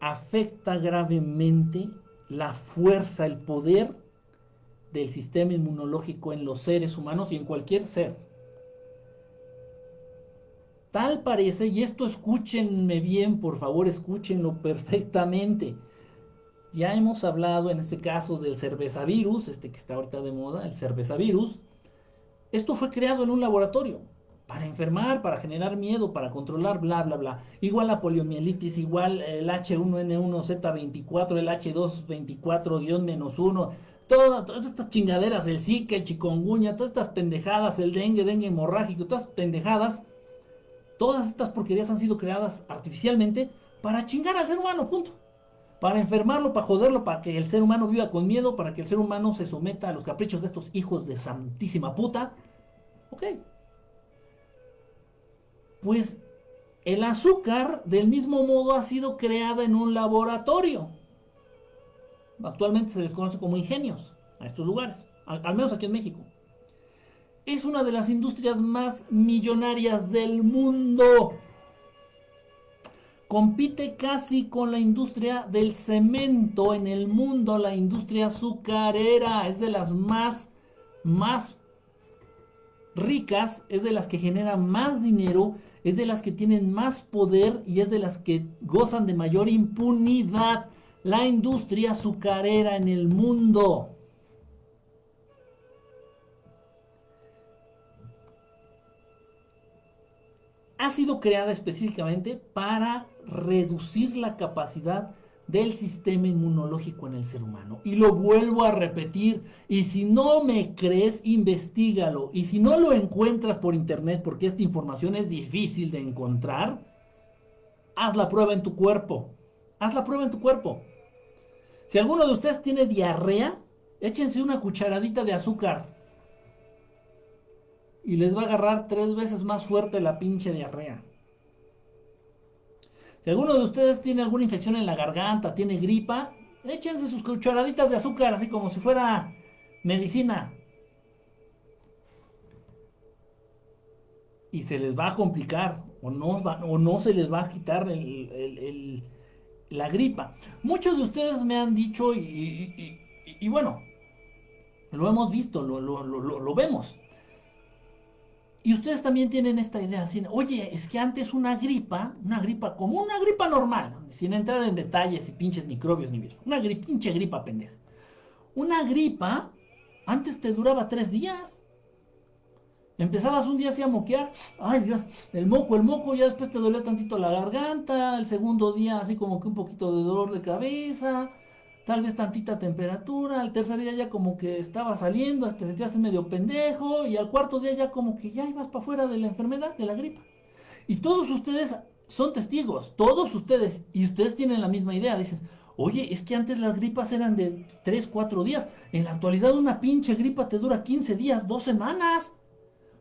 Afecta gravemente la fuerza, el poder del sistema inmunológico en los seres humanos y en cualquier ser. Tal parece, y esto escúchenme bien, por favor, escúchenlo *laughs* perfectamente. Ya hemos hablado en este caso del cervezavirus, este que está ahorita de moda, el cervezavirus. Esto fue creado en un laboratorio. Para enfermar, para generar miedo, para controlar, bla, bla, bla. Igual la poliomielitis, igual el H1N1Z24, el H224-1, todas, estas chingaderas, el Zika, el chikungunya, todas estas pendejadas, el dengue, dengue hemorrágico, todas estas pendejadas, todas estas porquerías han sido creadas artificialmente para chingar al ser humano, punto. Para enfermarlo, para joderlo, para que el ser humano viva con miedo, para que el ser humano se someta a los caprichos de estos hijos de santísima puta. Ok, pues el azúcar del mismo modo ha sido creada en un laboratorio. Actualmente se les conoce como ingenios a estos lugares, al, menos aquí en México. Es una de las industrias más millonarias del mundo. Compite casi con la industria del cemento en el mundo, la industria azucarera. Es de las más, más ricas, es de las que generan más dinero es de las que tienen más poder y es de las que gozan de mayor impunidad. La industria azucarera en el mundo. Ha sido creada específicamente para reducir la capacidad del sistema inmunológico en el ser humano. Y lo vuelvo a repetir. Y si no me crees, investigalo. Y si no lo encuentras por internet, porque esta información es difícil de encontrar, haz la prueba en tu cuerpo. Haz la prueba en tu cuerpo. Si alguno de ustedes tiene diarrea, échense una cucharadita de azúcar. Y les va a agarrar tres veces más fuerte la pinche diarrea. Si alguno de ustedes tiene alguna infección en la garganta, tiene gripa, échense sus cucharaditas de azúcar, así como si fuera medicina. Y se les va a complicar, o no, o no se les va a quitar la gripa. Muchos de ustedes me han dicho, y, bueno, lo hemos visto, lo, lo vemos. Y ustedes también tienen esta idea, así, oye, es que antes una gripa, una gripa como una gripa normal, sin entrar en detalles y pinches microbios ni virus, una pinche gripa pendeja. Una gripa antes te duraba tres días. Empezabas un día así a moquear, ay Dios, el moco, el moco, ya después te dolía tantito la garganta, el segundo día así como que un poquito de dolor de cabeza, tal vez tantita temperatura, al tercer día ya como que estaba saliendo, te sentías medio pendejo, y al cuarto día ya como que ya ibas para afuera de la enfermedad, de la gripa. Y todos ustedes son testigos, todos ustedes, y ustedes tienen la misma idea, dices, oye, es que antes las gripas eran de 3, 4 días, en la actualidad una pinche gripa te dura 15 días, 2 semanas.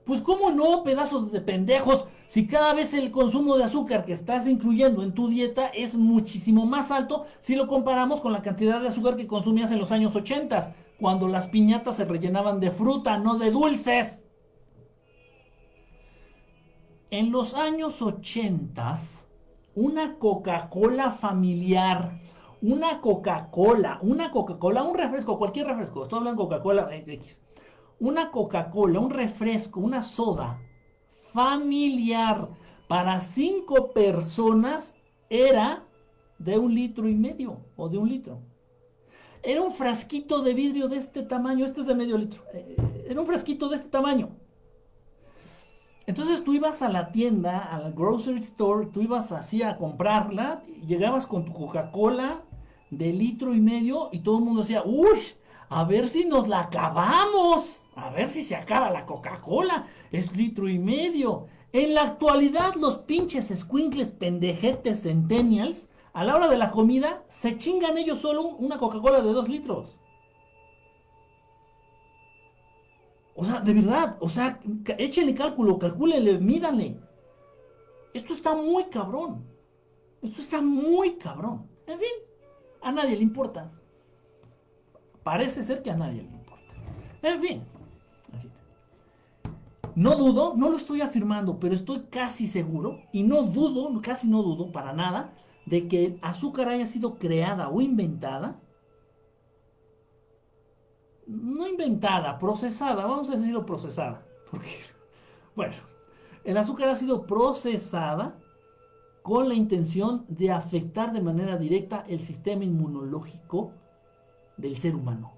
Pues cómo no, pedazos de pendejos, si cada vez el consumo de azúcar que estás incluyendo en tu dieta es muchísimo más alto si lo comparamos con la cantidad de azúcar que consumías en los años 80, cuando las piñatas se rellenaban de fruta, no de dulces. En los años 80, una Coca-Cola familiar, una Coca-Cola, una Coca-Cola, un refresco, cualquier refresco, estoy hablando Coca-Cola X, una Coca-Cola, un refresco, una soda familiar para cinco personas era de un litro y medio o de un litro. Era un frasquito de vidrio de este tamaño, este es de medio litro. Eh, era un frasquito de este tamaño. Entonces tú ibas a la tienda, al grocery store, tú ibas así a comprarla, llegabas con tu Coca-Cola de litro y medio y todo el mundo decía, uy, a ver si nos la acabamos. A ver si se acaba la Coca-Cola. Es litro y medio. En la actualidad, los pinches squinkles pendejetes centennials, a la hora de la comida, se chingan ellos solo una Coca-Cola de dos litros. O sea, de verdad, o sea, échenle cálculo, calcúlenle, mídanle. Esto está muy cabrón. Esto está muy cabrón. En fin, a nadie le importa. Parece ser que a nadie le importa. En fin. No dudo, no lo estoy afirmando, pero estoy casi seguro, y no dudo, casi no dudo para nada, de que el azúcar haya sido creada o inventada. No inventada, procesada, vamos a decirlo procesada. *laughs* Porque, bueno, el azúcar ha sido procesada con la intención de afectar de manera directa el sistema inmunológico del ser humano.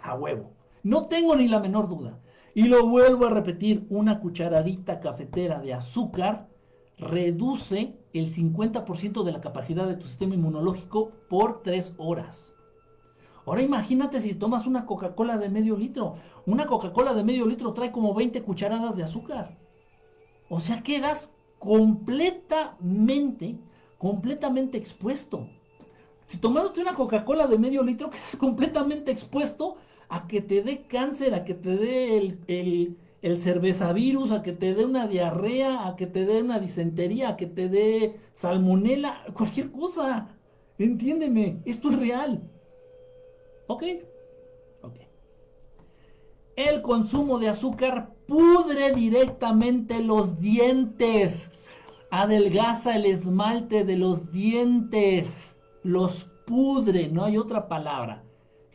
A huevo. No tengo ni la menor duda. Y lo vuelvo a repetir, una cucharadita cafetera de azúcar reduce el 50% de la capacidad de tu sistema inmunológico por 3 horas. Ahora imagínate si tomas una Coca-Cola de medio litro. Una Coca-Cola de medio litro trae como 20 cucharadas de azúcar. O sea, quedas completamente, completamente expuesto. Si tomándote una Coca-Cola de medio litro, *laughs* quedas completamente expuesto a que te dé cáncer, a que te dé el, el, el cervezavirus, a que te dé una diarrea, a que te dé una disentería, a que te dé salmonela, cualquier cosa. Entiéndeme, esto es real. ¿Ok? Ok. El consumo de azúcar pudre directamente los dientes. Adelgaza el esmalte de los dientes. Los pudre, no hay otra palabra.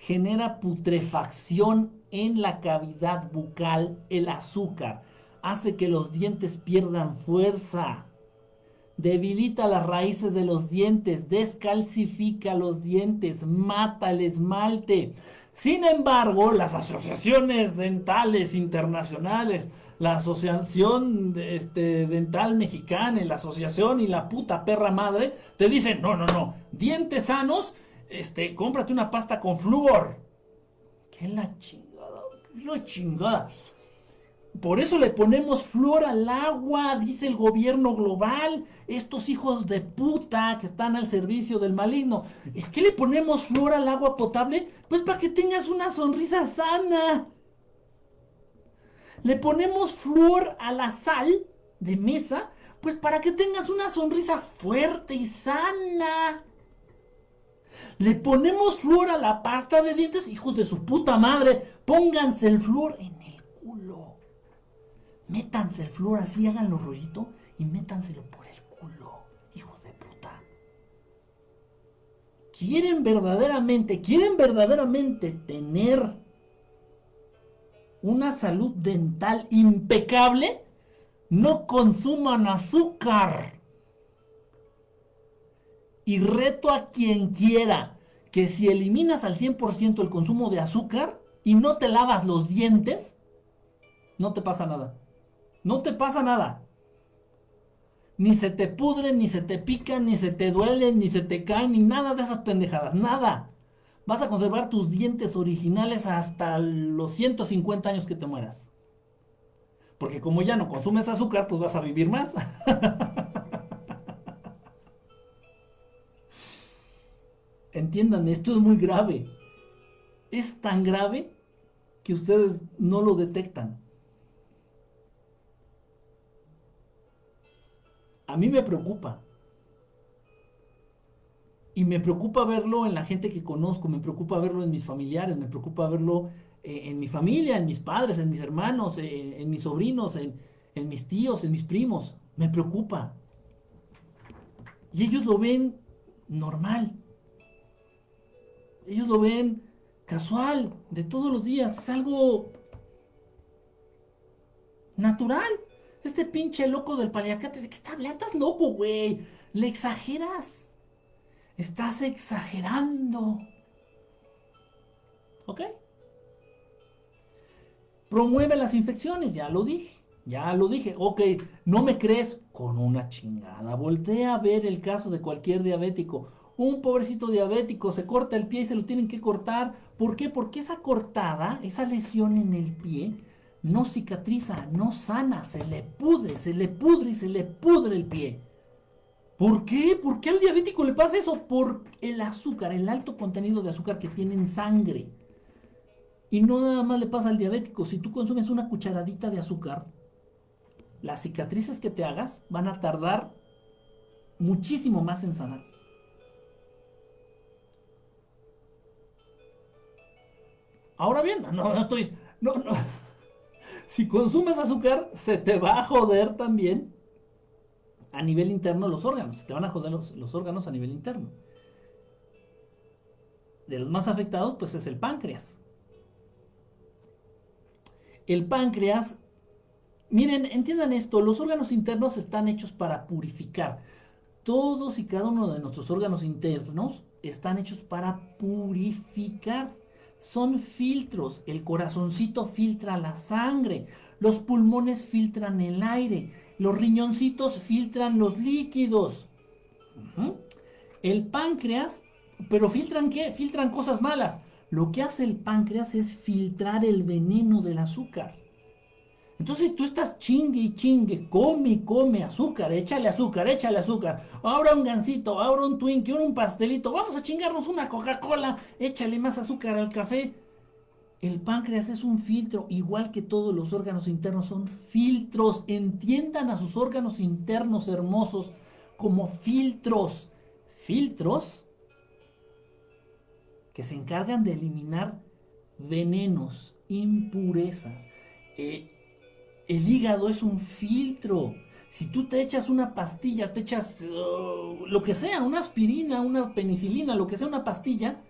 Genera putrefacción en la cavidad bucal el azúcar. Hace que los dientes pierdan fuerza. Debilita las raíces de los dientes, descalcifica los dientes, mata el esmalte. Sin embargo, las asociaciones dentales internacionales, la Asociación este, Dental Mexicana, la Asociación y la puta perra madre, te dicen, no, no, no, dientes sanos, este, cómprate una pasta con flúor. ¿Qué la chingada? ¿Qué la chingada? Por eso le ponemos flor al agua, dice el gobierno global. Estos hijos de puta que están al servicio del maligno. ¿Es que le ponemos flor al agua potable? Pues para que tengas una sonrisa sana. Le ponemos flor a la sal de mesa, pues para que tengas una sonrisa fuerte y sana. Le ponemos flor a la pasta de dientes, hijos de su puta madre. Pónganse el flor en el culo. Métanse el flor así, háganlo rollito y métanselo por el culo, hijos de puta. ¿Quieren verdaderamente, quieren verdaderamente tener una salud dental impecable? No consuman azúcar. Y reto a quien quiera que si eliminas al 100% el consumo de azúcar y no te lavas los dientes, no te pasa nada. No te pasa nada. Ni se te pudren, ni se te pican, ni se te duelen, ni se te caen, ni nada de esas pendejadas. Nada. Vas a conservar tus dientes originales hasta los 150 años que te mueras. Porque como ya no consumes azúcar, pues vas a vivir más. *laughs* Entiendan, esto es muy grave. Es tan grave que ustedes no lo detectan. a mí me preocupa. Y me preocupa verlo en la gente que conozco, me preocupa verlo en mis familiares, me preocupa verlo eh, en mi familia, en mis padres, en mis hermanos, eh, en mis sobrinos, en mis tíos, en mis primos. Me preocupa. Y ellos lo ven normal. Ellos lo ven casual, de todos los días. Es algo natural. Este pinche loco del paliacate, ¿de qué está hablando? Estás loco, güey. Le exageras. Estás exagerando. ¿Ok? Promueve las infecciones, ya lo dije. Ya lo dije. Ok, ¿no me crees? Con una chingada. Voltea a ver el caso de cualquier diabético. Un pobrecito diabético se corta el pie y se lo tienen que cortar. ¿Por qué? Porque esa cortada, esa lesión en el pie, no cicatriza, no sana, se le pudre, se le pudre y se le pudre el pie. ¿Por qué? ¿Por qué al diabético le pasa eso? Por el azúcar, el alto contenido de azúcar que tiene en sangre. Y no nada más le pasa al diabético. Si tú consumes una cucharadita de azúcar, las cicatrices que te hagas van a tardar muchísimo más en sanar. Ahora bien, no, estoy. No, no si consumes azúcar, se te va a joder también a nivel interno los órganos. Se te van a joder los, órganos a nivel interno. De los más afectados, pues es el páncreas. El páncreas, miren, entiendan esto, los órganos internos están hechos para purificar. Todos y cada uno de nuestros órganos internos están hechos para purificar. Son filtros. El corazoncito filtra la sangre, los pulmones filtran el aire, los riñoncitos filtran los líquidos. El páncreas, pero filtran qué? Filtran cosas malas. Lo que hace el páncreas es filtrar el veneno del azúcar. Entonces, tú estás chingue y chingue, come come azúcar, échale azúcar, échale azúcar. Ahora un gansito, ahora un Twinkie, ahora un pastelito. Vamos a chingarnos una Coca-Cola, échale más azúcar al café. El páncreas es un filtro, igual que todos los órganos internos son filtros. Entiendan a sus órganos internos hermosos como filtros. Filtros que se encargan de eliminar venenos, impurezas. Eh, el hígado es un filtro. Si tú te echas una pastilla, te echas uh, lo que sea, una aspirina, una penicilina, lo que sea, una pastilla,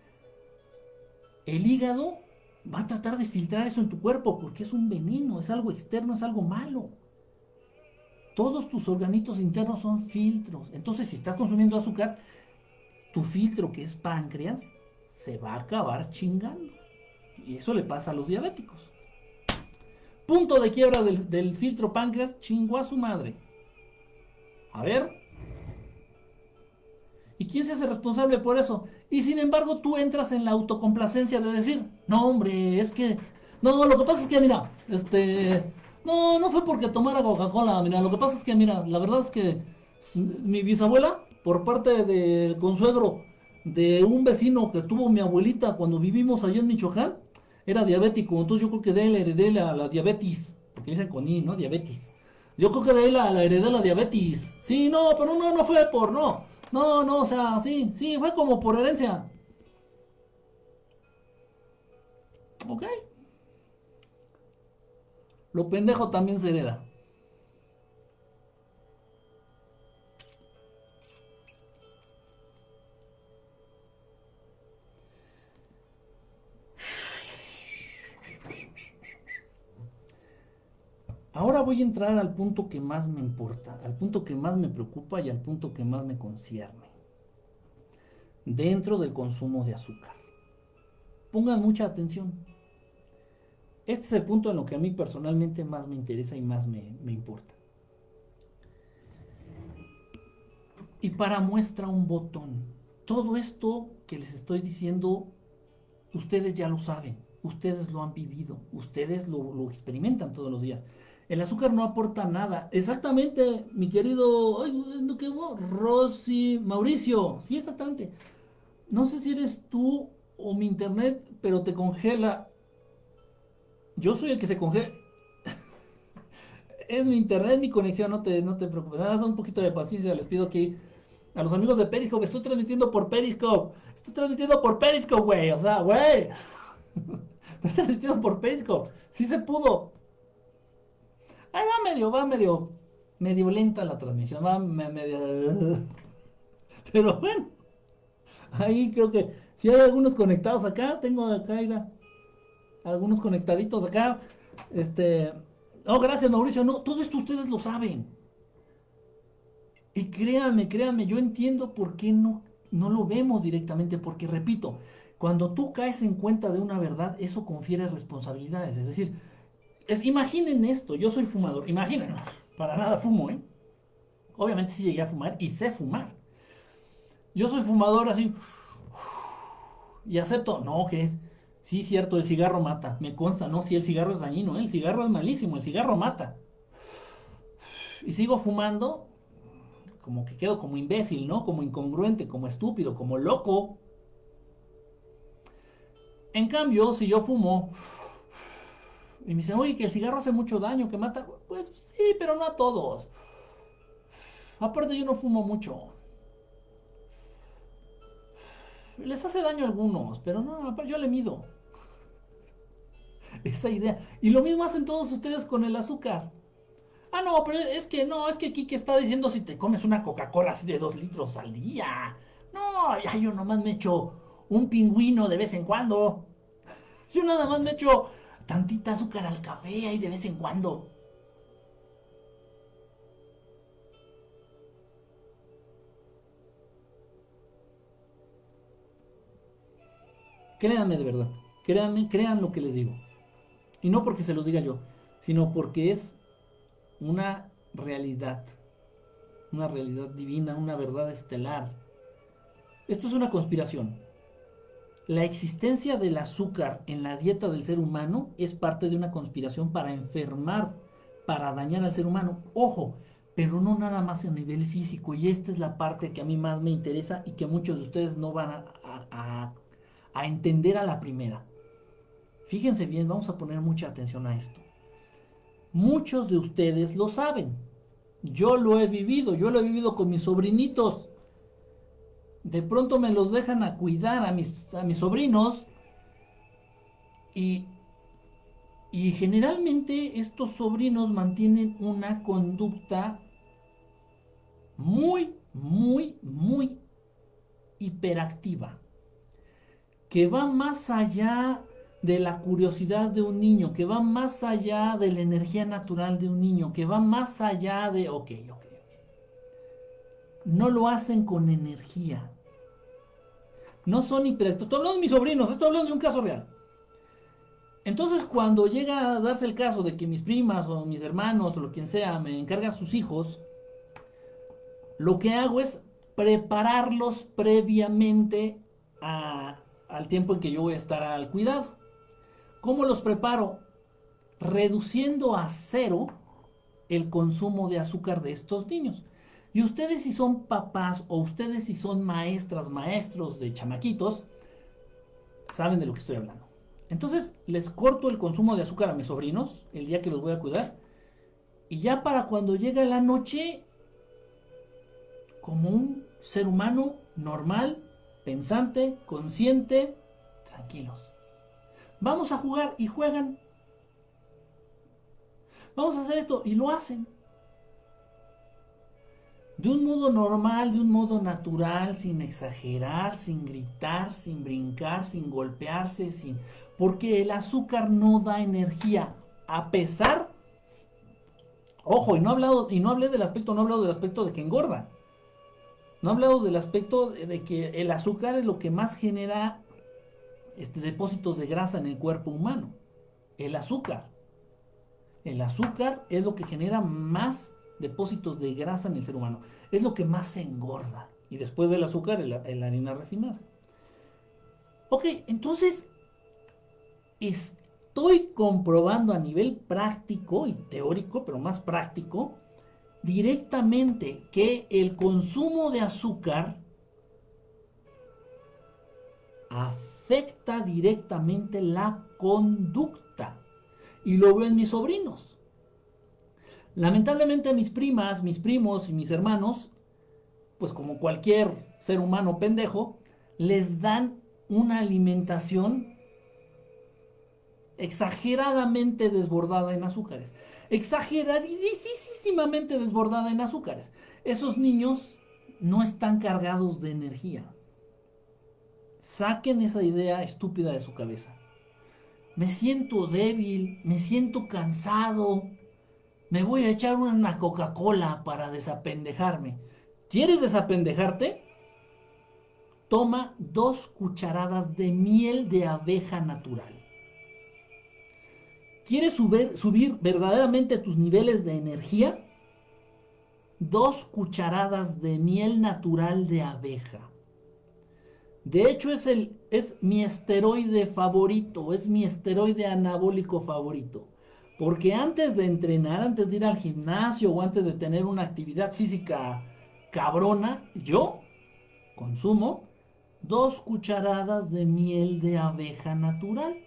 el hígado va a tratar de filtrar eso en tu cuerpo porque es un veneno, es algo externo, es algo malo. Todos tus organitos internos son filtros. Entonces, si estás consumiendo azúcar, tu filtro, que es páncreas, se va a acabar chingando. Y eso le pasa a los diabéticos. Punto de quiebra del, filtro páncreas, chingó a su madre. A ver. ¿Y quién se hace responsable por eso? Y sin embargo tú entras en la autocomplacencia de decir, no hombre, es que... No, lo que pasa es que, mira, este... No, no fue porque tomara Coca-Cola, mira, lo que pasa es que, mira, la verdad es que mi bisabuela, por parte del consuegro de un vecino que tuvo mi abuelita cuando vivimos allá en Michoacán, era diabético, entonces yo creo que de él heredé la, la diabetes, porque dicen con I, ¿no? Diabetes. Yo creo que de él la, heredé la diabetes. Sí, no, pero no, no fue por, no. No, no, o sea, sí, sí, fue como por herencia. Ok. Lo pendejo también se hereda. Ahora voy a entrar al punto que más me importa, al punto que más me preocupa y al punto que más me concierne. Dentro del consumo de azúcar. Pongan mucha atención. Este es el punto en lo que a mí personalmente más me interesa y más me, importa. Y para muestra un botón. Todo esto que les estoy diciendo, ustedes ya lo saben, ustedes lo han vivido, ustedes lo experimentan todos los días. El azúcar no aporta nada. Exactamente, mi querido, ay, ¿qué Rosy Mauricio. Sí, exactamente. No sé si eres tú o mi internet, pero te congela. Yo soy el que se congela. *laughs* es mi internet, mi conexión, no te, no te preocupes. Nada, un poquito de paciencia, les pido aquí a los amigos de Periscope. Estoy transmitiendo por Periscope. Estoy transmitiendo por Periscope, güey. O sea, güey. *laughs* Estoy transmitiendo por Periscope. Sí se pudo. Ahí va medio, va medio, medio lenta la transmisión, va medio... *laughs* Pero bueno, ahí creo que si hay algunos conectados acá, tengo acá, mira, algunos conectaditos acá, este... No, gracias Mauricio, no, todo esto ustedes lo saben. Y créanme, créanme, yo entiendo por qué no, no lo vemos directamente, porque repito, cuando tú caes en cuenta de una verdad, eso confiere responsabilidades. Es decir, imaginen esto, yo soy fumador, imaginen, *laughs* para nada fumo, ¿eh? Obviamente sí llegué a fumar y sé fumar. Yo soy fumador así, *sighs* y acepto, no, que es, sí, cierto, el cigarro mata, me consta, no, si el cigarro es dañino, ¿eh? el cigarro es malísimo, el cigarro mata. *sighs* Y sigo fumando, como que quedo como imbécil, ¿no? Como incongruente, como estúpido, como loco. En cambio, si yo fumo, y me dicen, oye, que el cigarro hace mucho daño, que mata. Pues sí, pero no a todos. Aparte yo no fumo mucho. Les hace daño a algunos, pero no, yo le mido. *laughs* Esa idea. Y lo mismo hacen todos ustedes con el azúcar. Ah, no, pero es que no, es que Kike está diciendo si te comes una Coca-Cola así de dos litros al día. No, ya yo nomás me echo un pingüino de vez en cuando. *laughs* Yo nada más me echo tantita azúcar al café ahí de vez en cuando. Créanme de verdad, Créanme, crean lo que les digo. Y no porque se los diga yo, sino porque es una realidad. Una realidad divina, una verdad estelar. Esto es una conspiración. La existencia del azúcar en la dieta del ser humano es parte de una conspiración para enfermar, para dañar al ser humano. Ojo, pero no nada más a nivel físico. Y esta es la parte que a mí más me interesa y que muchos de ustedes no van a, entender a la primera. Fíjense bien, vamos a poner mucha atención a esto. Muchos de ustedes lo saben. Yo lo he vivido, yo lo he vivido con mis sobrinitos de pronto me los dejan a cuidar a mis, a mis sobrinos y, y generalmente estos sobrinos mantienen una conducta muy, muy, muy hiperactiva, que va más allá de la curiosidad de un niño, que va más allá de la energía natural de un niño, que va más allá de, ok, ok, ok. No lo hacen con energía, no son hiperactivos. Estoy hablando de mis sobrinos, estoy hablando de un caso real. Entonces, cuando llega a darse el caso de que mis primas o mis hermanos o lo quien sea me encarga a sus hijos, lo que hago es prepararlos previamente al tiempo en que yo voy a estar al cuidado. ¿Cómo los preparo? Reduciendo a cero el consumo de azúcar de estos niños. Y ustedes si son papás o ustedes si son maestras, maestros de chamaquitos, saben de lo que estoy hablando. Entonces les corto el consumo de azúcar a mis sobrinos el día que los voy a cuidar. Y ya para cuando llega la noche, como un ser humano normal, pensante, consciente, tranquilos. Vamos a jugar y juegan. Vamos a hacer esto y lo hacen de un modo normal, de un modo natural, sin exagerar, sin gritar, sin brincar, sin golpearse, sin porque el azúcar no da energía, a pesar Ojo, y no he hablado y no hablé del aspecto, no he hablado del aspecto de que engorda. No he hablado del aspecto de, que el azúcar es lo que más genera este, depósitos de grasa en el cuerpo humano. El azúcar. El azúcar es lo que genera más depósitos de grasa en el ser humano. Es lo que más se engorda. Y después del azúcar, la harina refinada. Ok, entonces estoy comprobando a nivel práctico y teórico, pero más práctico, directamente que el consumo de azúcar afecta directamente la conducta. Y lo ven mis sobrinos. Lamentablemente mis primas, mis primos y mis hermanos, pues como cualquier ser humano pendejo, les dan una alimentación exageradamente desbordada en azúcares. Exageradísimamente desbordada en azúcares. Esos niños no están cargados de energía. Saquen esa idea estúpida de su cabeza. Me siento débil, me siento cansado, me voy a echar una Coca-Cola para desapendejarme. ¿Quieres desapendejarte? Toma dos cucharadas de miel de abeja natural. ¿Quieres subir, subir verdaderamente tus niveles de energía? Dos cucharadas de miel natural de abeja. De hecho, es, el, es mi esteroide favorito, es mi esteroide anabólico favorito. Porque antes de entrenar, antes de ir al gimnasio o antes de tener una actividad física cabrona, yo consumo dos cucharadas de miel de abeja natural.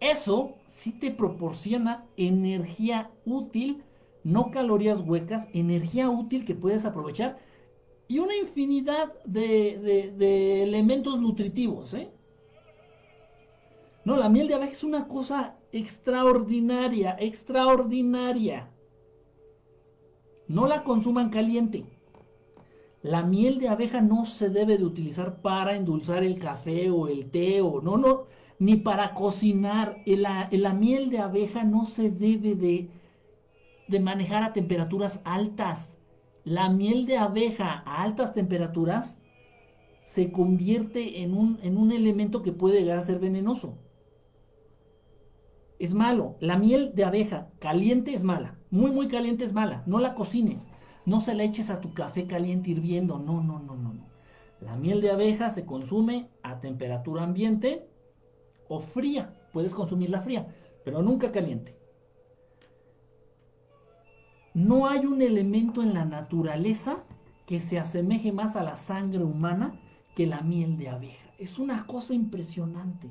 Eso sí te proporciona energía útil, no calorías huecas, energía útil que puedes aprovechar y una infinidad de, elementos nutritivos. ¿eh? No, la miel de abeja es una cosa extraordinaria, extraordinaria. No la consuman caliente. La miel de abeja no se debe de utilizar para endulzar el café o el té o no, no, ni para cocinar. La, la miel de abeja no se debe de, de manejar a temperaturas altas. La miel de abeja a altas temperaturas se convierte en un, en un elemento que puede llegar a ser venenoso. Es malo. La miel de abeja caliente es mala. Muy, muy caliente es mala. No la cocines. No se la eches a tu café caliente hirviendo. No, no, no, no, no. La miel de abeja se consume a temperatura ambiente o fría. Puedes consumirla fría, pero nunca caliente. No hay un elemento en la naturaleza que se asemeje más a la sangre humana que la miel de abeja. Es una cosa impresionante.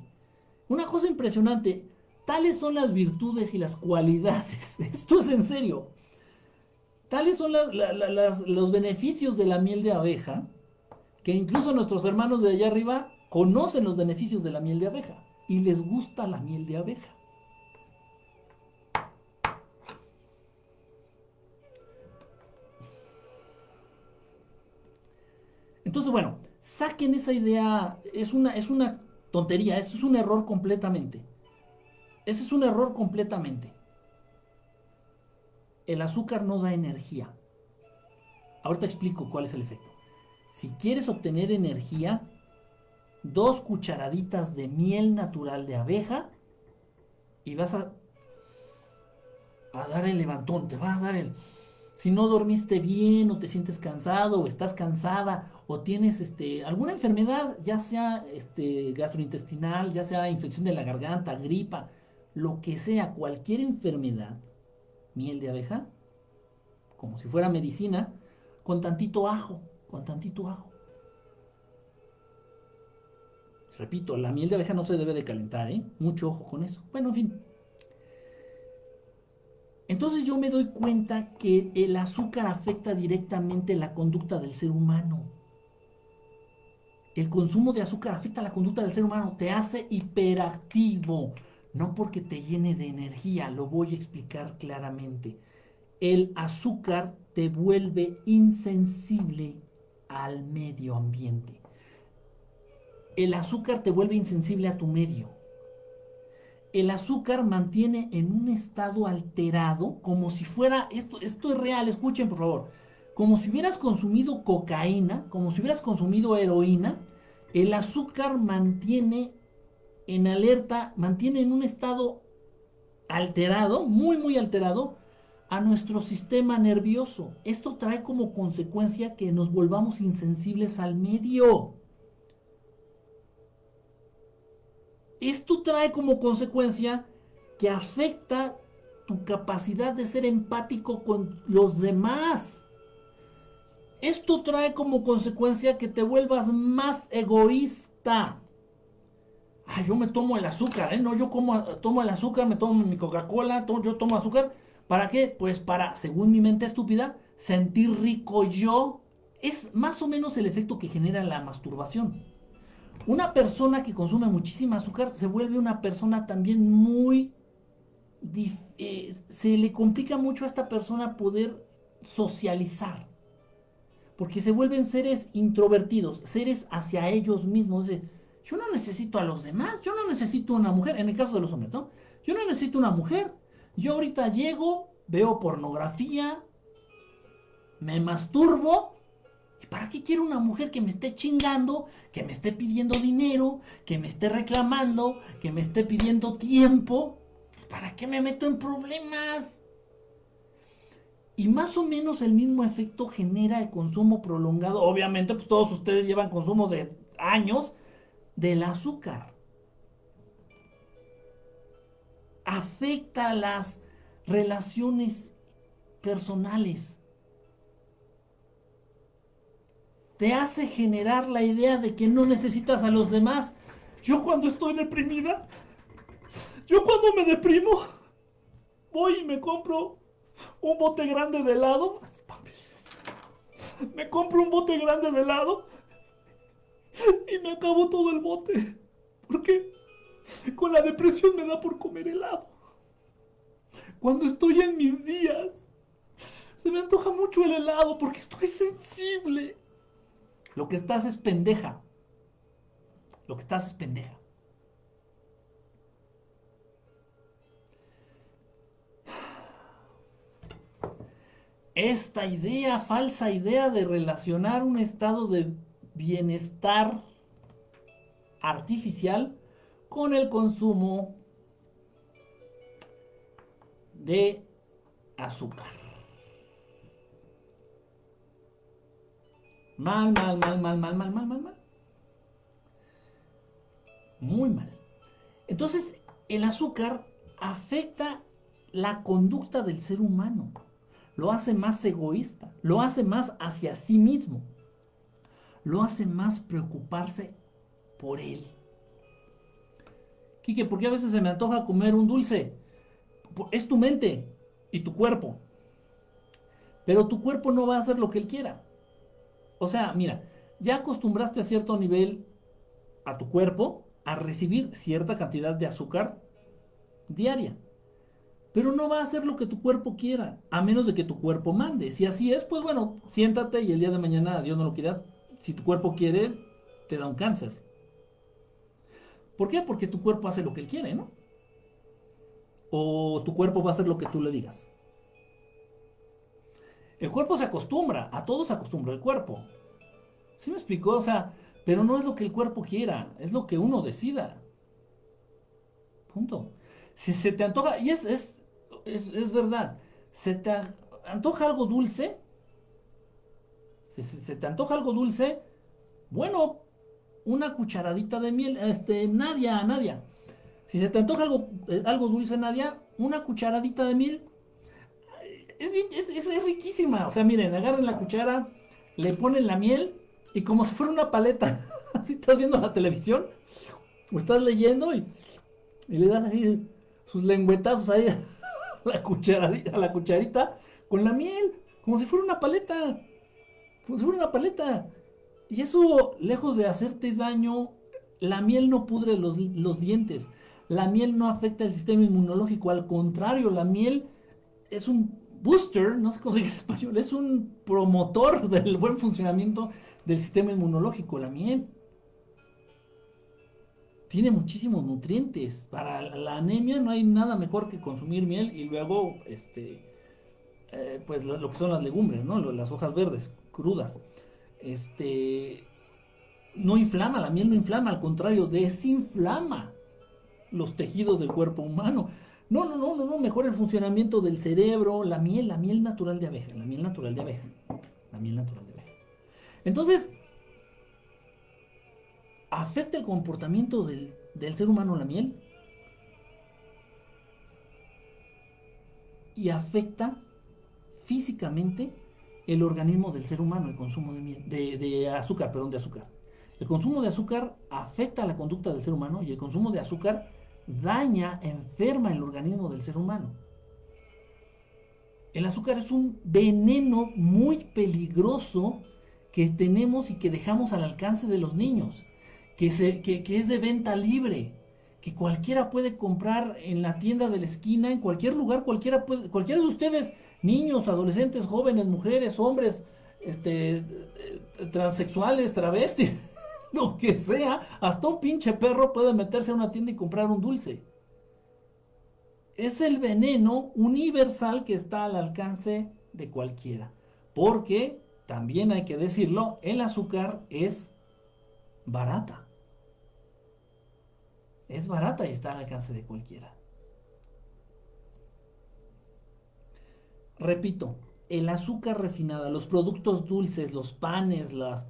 Una cosa impresionante. Tales son las virtudes y las cualidades. *laughs* Esto es en serio. Tales son los beneficios de la miel de abeja que incluso nuestros hermanos de allá arriba conocen los beneficios de la miel de abeja y les gusta la miel de abeja. Entonces, bueno, saquen esa idea, es una, es una tontería, es un error completamente. Ese es un error completamente. El azúcar no da energía. Ahorita explico cuál es el efecto. Si quieres obtener energía, dos cucharaditas de miel natural de abeja y vas a, a dar el levantón, te vas a dar el... Si no dormiste bien o te sientes cansado o estás cansada o tienes este, alguna enfermedad, ya sea este, gastrointestinal, ya sea infección de la garganta, gripa, lo que sea, cualquier enfermedad, miel de abeja, como si fuera medicina, con tantito ajo con tantito ajo. Repito, la miel de abeja no se debe de calentar, ¿eh? Mucho ojo con eso. Bueno, en fin. Entonces yo me doy cuenta que el azúcar afecta directamente la conducta del ser humano. El consumo de azúcar afecta la conducta del ser humano, te hace hiperactivo, no porque te llene de energía, lo voy a explicar claramente. El azúcar te vuelve insensible al medio ambiente. El azúcar te vuelve insensible a tu medio. El azúcar mantiene en un estado alterado, como si fuera, esto, esto es real, escuchen por favor, como si hubieras consumido cocaína, como si hubieras consumido heroína, el azúcar mantiene en alerta, mantiene en un estado alterado, muy, muy alterado, a nuestro sistema nervioso. Esto trae como consecuencia que nos volvamos insensibles al medio. Esto trae como consecuencia que afecta tu capacidad de ser empático con los demás. Esto trae como consecuencia que te vuelvas más egoísta. Ah, yo me tomo el azúcar, ¿eh? No, yo como, tomo el azúcar, me tomo mi Coca-Cola, yo tomo azúcar ¿Para qué? Pues para, según mi mente estúpida, sentir rico yo. Es más o menos el efecto que genera la masturbación. Una persona que consume muchísima azúcar se vuelve una persona también muy... Eh, se le complica mucho a esta persona poder socializar. Porque se vuelven seres introvertidos, seres hacia ellos mismos. Yo no necesito a los demás, yo no necesito una mujer, en el caso de los hombres, ¿no? Yo no necesito una mujer, yo ahorita llego, veo pornografía, me masturbo. ¿Y para qué quiero una mujer que me esté chingando, que me esté pidiendo dinero, que me esté reclamando, que me esté pidiendo tiempo? ¿Para qué me meto en problemas? Y más o menos el mismo efecto genera el consumo prolongado. Obviamente, pues todos ustedes llevan consumo de años del azúcar. afecta las relaciones personales. Te hace generar la idea de que no necesitas a los demás. Yo cuando estoy deprimida, yo cuando me deprimo, voy y me compro un bote grande de helado. Me compro un bote grande de helado *laughs* y me acabo todo el bote. ¿Por qué? Con la depresión me da por comer helado. Cuando estoy en mis días, se me antoja mucho el helado porque estoy sensible. Lo que estás es pendeja. Lo que estás es pendeja. Esta idea, falsa idea de relacionar un estado de bienestar artificial con el consumo de azúcar. Mal, mal, mal, mal, mal, mal, mal, mal, mal. Muy mal. Entonces, el azúcar afecta la conducta del ser humano. Lo hace más egoísta, lo hace más hacia sí mismo. Lo hace más preocuparse por él. Quique, ¿por qué a veces se me antoja comer un dulce? Es tu mente y tu cuerpo. Pero tu cuerpo no va a hacer lo que él quiera. O sea, mira, ya acostumbraste a cierto nivel a tu cuerpo a recibir cierta cantidad de azúcar diaria. Pero no va a hacer lo que tu cuerpo quiera, a menos de que tu cuerpo mande. Si así es, pues bueno, siéntate y el día de mañana Dios no lo quiera. Si tu cuerpo quiere, te da un cáncer. ¿Por qué? Porque tu cuerpo hace lo que él quiere, ¿no? O tu cuerpo va a hacer lo que tú le digas. El cuerpo se acostumbra, a todos se acostumbra el cuerpo. ¿Sí me explicó? O sea, pero no es lo que el cuerpo quiera, es lo que uno decida. Punto. Si se te antoja, y es, es, es, verdad, se te antoja algo dulce, si se te antoja algo dulce, bueno, una cucharadita de miel, este, Nadia, Nadia. Si se te antoja algo, eh, algo dulce, Nadia, una cucharadita de miel. Es, es, riquísima. O sea, miren, agarren la cuchara, le ponen la miel y como si fuera una paleta. *laughs* así estás viendo la televisión o estás leyendo y, le das ahí sus lengüetazos ahí *laughs* a la cucharadita, a la cucharita con la miel, como si fuera una paleta. Como si fuera una paleta. Y eso, lejos de hacerte daño, la miel no pudre los, dientes. La miel no afecta el sistema inmunológico. Al contrario, la miel es un booster, no sé cómo se dice en español, es un promotor *laughs* del buen funcionamiento del sistema inmunológico, la miel. Tiene muchísimos nutrientes. Para la anemia no hay nada mejor que consumir miel y luego, este, eh, pues lo, que son las legumbres, ¿no? Las hojas verdes, crudas este, no inflama, la miel no inflama, al contrario, desinflama los tejidos del cuerpo humano. No, no, no, no, no, mejora el funcionamiento del cerebro, la miel, la miel natural de abeja, la miel natural de abeja, la miel natural de abeja. Entonces, ¿afecta el comportamiento del, del ser humano la miel? Y afecta físicamente el organismo del ser humano, el consumo de, de, azúcar, perdón, de azúcar. El consumo de azúcar afecta la conducta del ser humano y el consumo de azúcar daña, enferma el organismo del ser humano. El azúcar es un veneno muy peligroso que tenemos y que dejamos al alcance de los niños, que, que es de venta libre, que cualquiera puede comprar en la tienda de la esquina, en cualquier lugar, cualquiera, puede, cualquiera de ustedes niños, adolescentes, jóvenes, mujeres, hombres, este, transexuales, travestis, *laughs* lo que sea, hasta un pinche perro puede meterse a una tienda y comprar un dulce. Es el veneno universal que está al alcance de cualquiera. Porque, también hay que decirlo, el azúcar es barata. Es barata y está al alcance de cualquiera. Repito, el azúcar refinada, los productos dulces, los panes, las,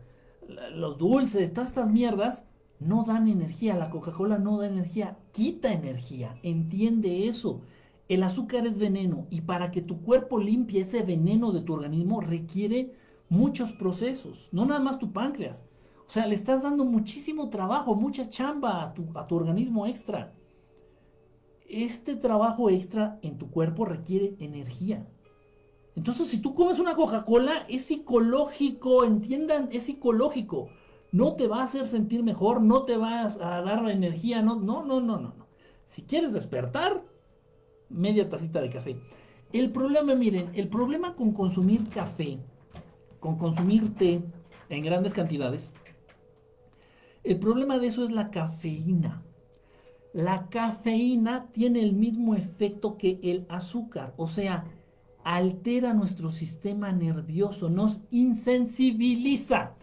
los dulces, todas estas mierdas, no dan energía. La Coca-Cola no da energía, quita energía. Entiende eso. El azúcar es veneno y para que tu cuerpo limpie ese veneno de tu organismo requiere muchos procesos, no nada más tu páncreas. O sea, le estás dando muchísimo trabajo, mucha chamba a tu, a tu organismo extra. Este trabajo extra en tu cuerpo requiere energía. Entonces, si tú comes una Coca-Cola, es psicológico, entiendan, es psicológico. No te va a hacer sentir mejor, no te va a dar energía, no, no, no, no, no. Si quieres despertar, media tacita de café. El problema, miren, el problema con consumir café, con consumir té en grandes cantidades, el problema de eso es la cafeína. La cafeína tiene el mismo efecto que el azúcar, o sea, altera nuestro sistema nervioso, nos insensibiliza.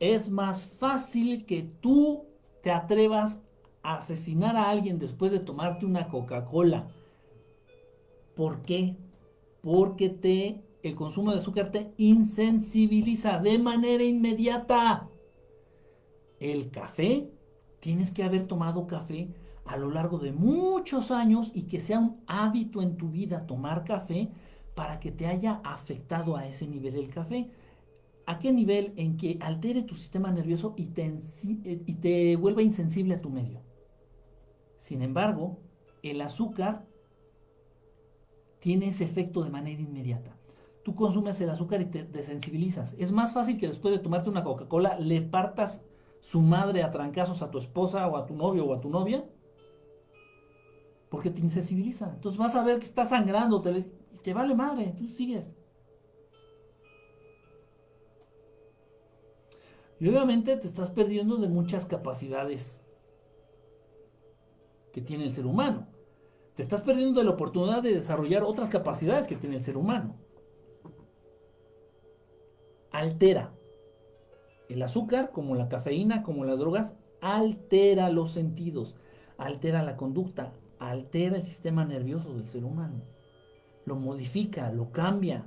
es más fácil que tú te atrevas a asesinar a alguien después de tomarte una Coca-Cola. ¿Por qué? Porque te, el consumo de azúcar te insensibiliza de manera inmediata. El café, tienes que haber tomado café a lo largo de muchos años y que sea un hábito en tu vida tomar café para que te haya afectado a ese nivel el café. ¿A qué nivel? En que altere tu sistema nervioso y te, eh, y te vuelva insensible a tu medio. Sin embargo, el azúcar tiene ese efecto de manera inmediata. Tú consumes el azúcar y te desensibilizas. Es más fácil que después de tomarte una Coca-Cola le partas su madre a trancazos a tu esposa o a tu novio o a tu novia. Porque te insensibiliza. Entonces vas a ver que está sangrando te vale madre. Tú sigues. Y obviamente te estás perdiendo de muchas capacidades que tiene el ser humano. Te estás perdiendo de la oportunidad de desarrollar otras capacidades que tiene el ser humano. Altera. El azúcar, como la cafeína, como las drogas, altera los sentidos, altera la conducta, altera el sistema nervioso del ser humano. Lo modifica, lo cambia.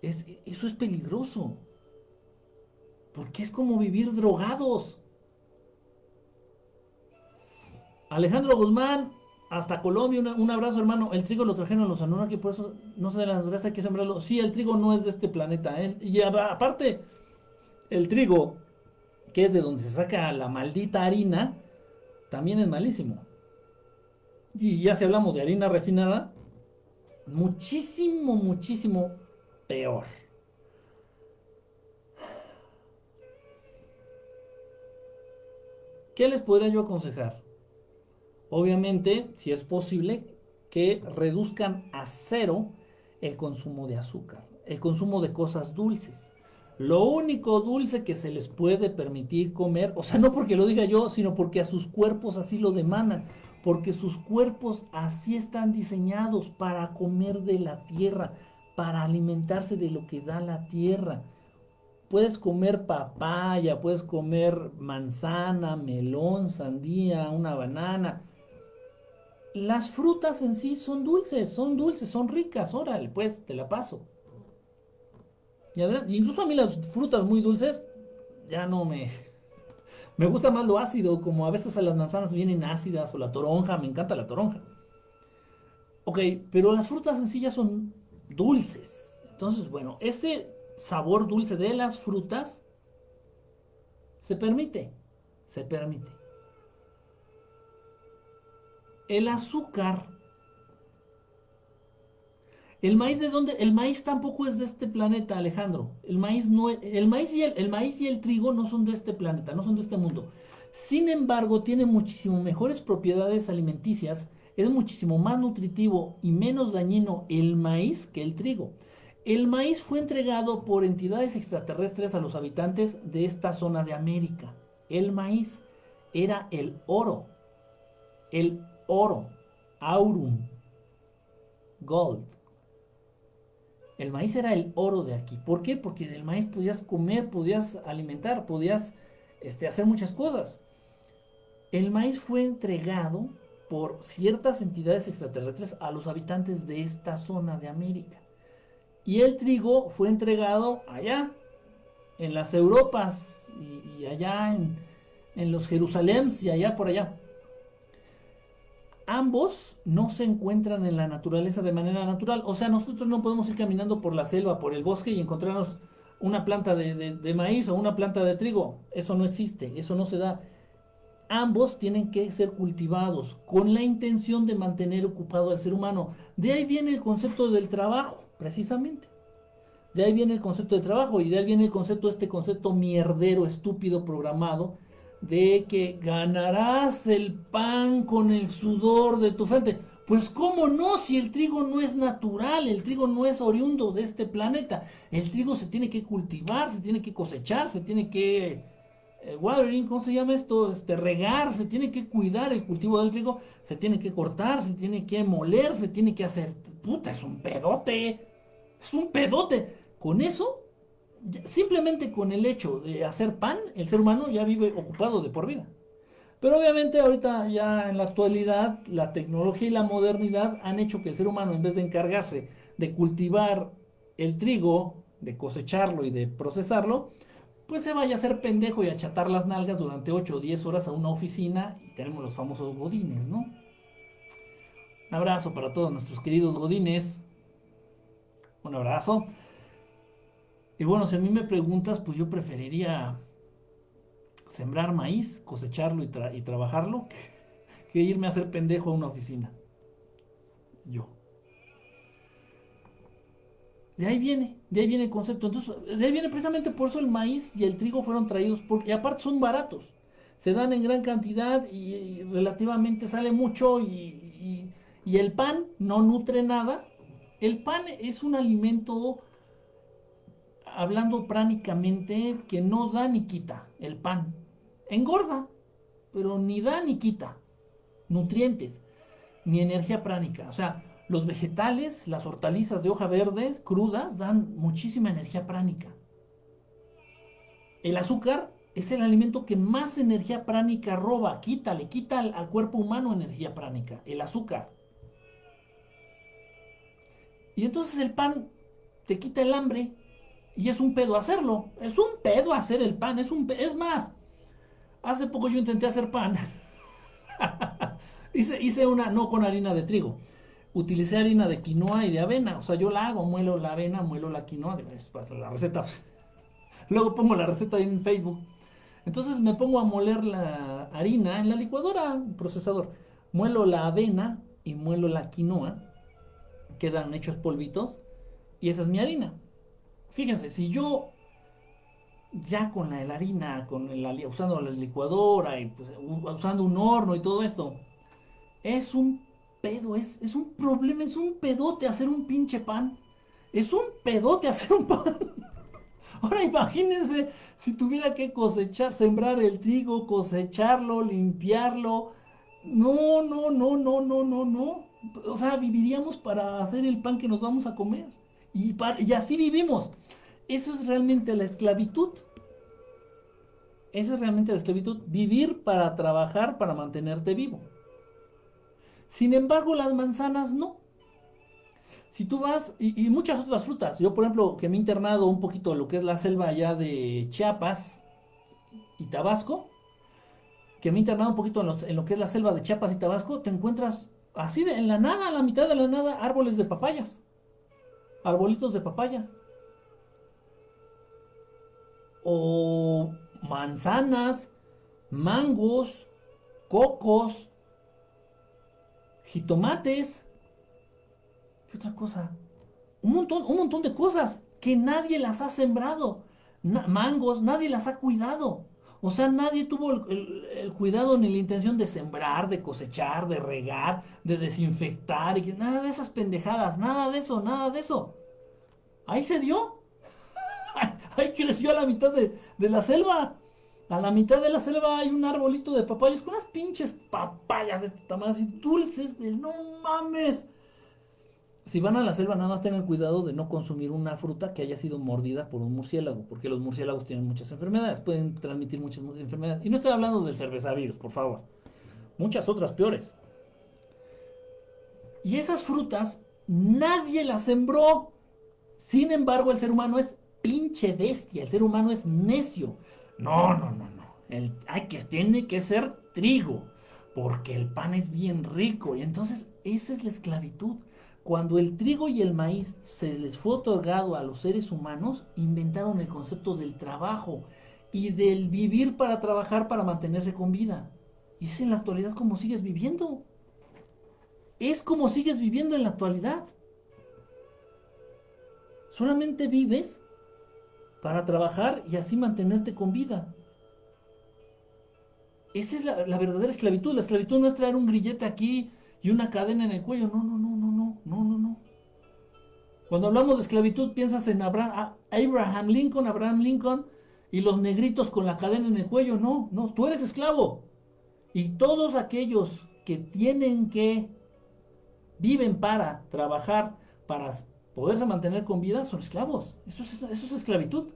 Es, eso es peligroso. Porque es como vivir drogados. Alejandro Guzmán, hasta Colombia, un abrazo hermano. El trigo lo trajeron los Anunnaki, por eso no se de la naturaleza, hay que sembrarlo. Sí, el trigo no es de este planeta. ¿eh? Y aparte, el trigo, que es de donde se saca la maldita harina, también es malísimo. Y ya si hablamos de harina refinada, muchísimo, muchísimo peor. ¿Qué les podría yo aconsejar? Obviamente, si es posible, que reduzcan a cero el consumo de azúcar, el consumo de cosas dulces. Lo único dulce que se les puede permitir comer, o sea, no porque lo diga yo, sino porque a sus cuerpos así lo demandan, porque sus cuerpos así están diseñados para comer de la tierra, para alimentarse de lo que da la tierra. Puedes comer papaya, puedes comer manzana, melón, sandía, una banana. Las frutas en sí son dulces, son dulces, son ricas, órale, pues te la paso. Incluso a mí las frutas muy dulces ya no me... Me gusta más lo ácido, como a veces a las manzanas vienen ácidas o la toronja, me encanta la toronja. Ok, pero las frutas ya son dulces. Entonces, bueno, ese sabor dulce de las frutas se permite, se permite. El azúcar. ¿El maíz de dónde? El maíz tampoco es de este planeta, Alejandro. El maíz, no, el maíz, y el, el maíz y el trigo no son de este planeta, no son de este mundo. Sin embargo, tiene muchísimo mejores propiedades alimenticias, es muchísimo más nutritivo y menos dañino el maíz que el trigo. El maíz fue entregado por entidades extraterrestres a los habitantes de esta zona de América. El maíz era el oro, el oro, aurum, gold. El maíz era el oro de aquí. ¿Por qué? Porque del maíz podías comer, podías alimentar, podías este, hacer muchas cosas. El maíz fue entregado por ciertas entidades extraterrestres a los habitantes de esta zona de América. Y el trigo fue entregado allá, en las Europas y, allá en, en los Jerusalems y allá por allá. Ambos no se encuentran en la naturaleza de manera natural. O sea, nosotros no podemos ir caminando por la selva, por el bosque y encontrarnos una planta de, maíz o una planta de trigo. Eso no existe, eso no se da. Ambos tienen que ser cultivados con la intención de mantener ocupado al ser humano. De ahí viene el concepto del trabajo precisamente. De ahí viene el concepto de trabajo y de ahí viene el concepto, este concepto mierdero, estúpido, programado, de que ganarás el pan con el sudor de tu frente. Pues cómo no, si el trigo no es natural, el trigo no es oriundo de este planeta. El trigo se tiene que cultivar, se tiene que cosechar, se tiene que eh, watering, ¿cómo se llama esto? Este regar, se tiene que cuidar el cultivo del trigo, se tiene que cortar, se tiene que moler, se tiene que hacer, puta, es un pedote. Es un pedote. Con eso, simplemente con el hecho de hacer pan, el ser humano ya vive ocupado de por vida. Pero obviamente ahorita ya en la actualidad la tecnología y la modernidad han hecho que el ser humano en vez de encargarse de cultivar el trigo, de cosecharlo y de procesarlo, pues se vaya a hacer pendejo y a chatar las nalgas durante 8 o 10 horas a una oficina y tenemos los famosos godines, ¿no? Un abrazo para todos nuestros queridos godines. Un abrazo. Y bueno, si a mí me preguntas, pues yo preferiría sembrar maíz, cosecharlo y, trabajarlo, *laughs* que, irme a hacer pendejo a una oficina. Yo. De ahí viene, de ahí viene el concepto. Entonces, de ahí viene precisamente por eso el maíz y el trigo fueron traídos, porque aparte son baratos. Se dan en gran cantidad y, relativamente sale mucho y, y el pan no nutre nada. El pan es un alimento hablando prácticamente, que no da ni quita el pan. Engorda, pero ni da ni quita nutrientes, ni energía pránica. O sea, los vegetales, las hortalizas de hoja verde crudas dan muchísima energía pránica. El azúcar es el alimento que más energía pránica roba, quita, le quita al cuerpo humano energía pránica, el azúcar. Y entonces el pan te quita el hambre, y es un pedo hacerlo. Es un pedo hacer el pan. Es, un es más, hace poco yo intenté hacer pan. *laughs* hice, hice una, no con harina de trigo. Utilicé harina de quinoa y de avena. O sea, yo la hago, muelo la avena, muelo la quinoa. La receta. *laughs* Luego pongo la receta en Facebook. Entonces me pongo a moler la harina en la licuadora, procesador. Muelo la avena y muelo la quinoa. Quedan hechos polvitos. Y esa es mi harina. Fíjense, si yo ya con la, harina, con usando la licuadora y pues, usando un horno y todo esto, es un pedo, es, es un problema, es un pedote hacer un pinche pan. Es un pedote hacer un pan. *laughs* Ahora imagínense si tuviera que cosechar, sembrar el trigo, cosecharlo, limpiarlo. No, no, no, no, no, no, no. O sea, viviríamos para hacer el pan que nos vamos a comer. Y, así vivimos. Eso es realmente la esclavitud. Esa es realmente la esclavitud. Vivir para trabajar, para mantenerte vivo. Sin embargo, las manzanas no. Si tú vas, y, muchas otras frutas, yo por ejemplo, que me he internado un poquito lo que es la selva allá de Chiapas y Tabasco, que me he internado un poquito en lo, que es la selva de Chiapas y Tabasco, te encuentras así en la nada, a la mitad de la nada, árboles de papayas arbolitos de papayas. O manzanas, mangos, cocos, jitomates. ¿Qué otra cosa? Un montón, un montón de cosas que nadie las ha sembrado. mangos, nadie las ha cuidado. O sea, nadie tuvo el, cuidado ni la intención de sembrar, de cosechar, de regar, de desinfectar, y que nada de esas pendejadas, nada de eso, nada de eso. Ahí se dio. *laughs* Ahí creció a la mitad de, la selva. A la mitad de la selva hay un arbolito de papayas con unas pinches papayas de este tamaño, así dulces de no mames. Si van a la selva, nada más tengan cuidado de no consumir una fruta que haya sido mordida por un murciélago, porque los murciélagos tienen muchas enfermedades, pueden transmitir muchas enfermedades. Y no estoy hablando del cervezavirus, por favor. Muchas otras peores. Y esas frutas nadie las sembró. Sin embargo, el ser humano es pinche bestia, el ser humano es necio. No, no, no, no. El, hay que, tiene que ser trigo, porque el pan es bien rico. Y entonces, esa es la esclavitud. Cuando el trigo y el maíz se les fue otorgado a los seres humanos, inventaron el concepto del trabajo y del vivir para trabajar para mantenerse con vida. Y es en la actualidad como sigues viviendo. Es como sigues viviendo en la actualidad. Solamente vives para trabajar y así mantenerte con vida. Esa es la, verdadera esclavitud. La esclavitud no es traer un grillete aquí y una cadena en el cuello. No, no, no, no, no, no, no, no. Cuando hablamos de esclavitud piensas en Abraham, Abraham Lincoln, Abraham Lincoln y los negritos con la cadena en el cuello. No, no, tú eres esclavo. Y todos aquellos que tienen que, viven para trabajar, para poderse mantener con vida son esclavos. Eso es, esclavitud.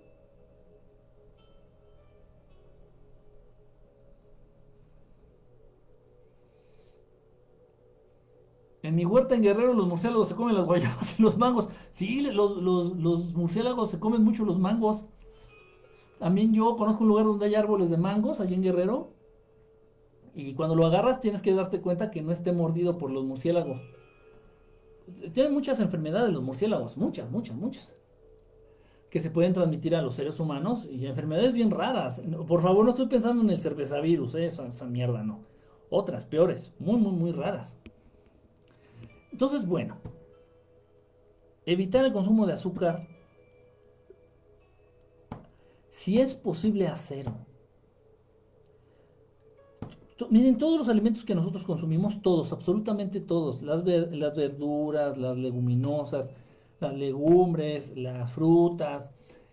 En mi huerta en Guerrero los murciélagos se comen las guayabas y los mangos. Sí, los murciélagos se comen mucho los mangos. También yo conozco un lugar donde hay árboles de mangos, allí en Guerrero. Y cuando lo agarras tienes que darte cuenta que no esté mordido por los murciélagos. Tienen muchas enfermedades los murciélagos, muchas, muchas, muchas. Que se pueden transmitir a los seres humanos y enfermedades bien raras. Por favor, no estoy pensando en el cervezavirus, ¿eh? esa, esa mierda no. Otras peores, muy, muy, muy raras. Entonces, bueno, evitar el consumo de azúcar, si es posible hacerlo. Miren, todos los alimentos que nosotros consumimos, todos, absolutamente todos, las, verduras, las leguminosas, las legumbres, las frutas,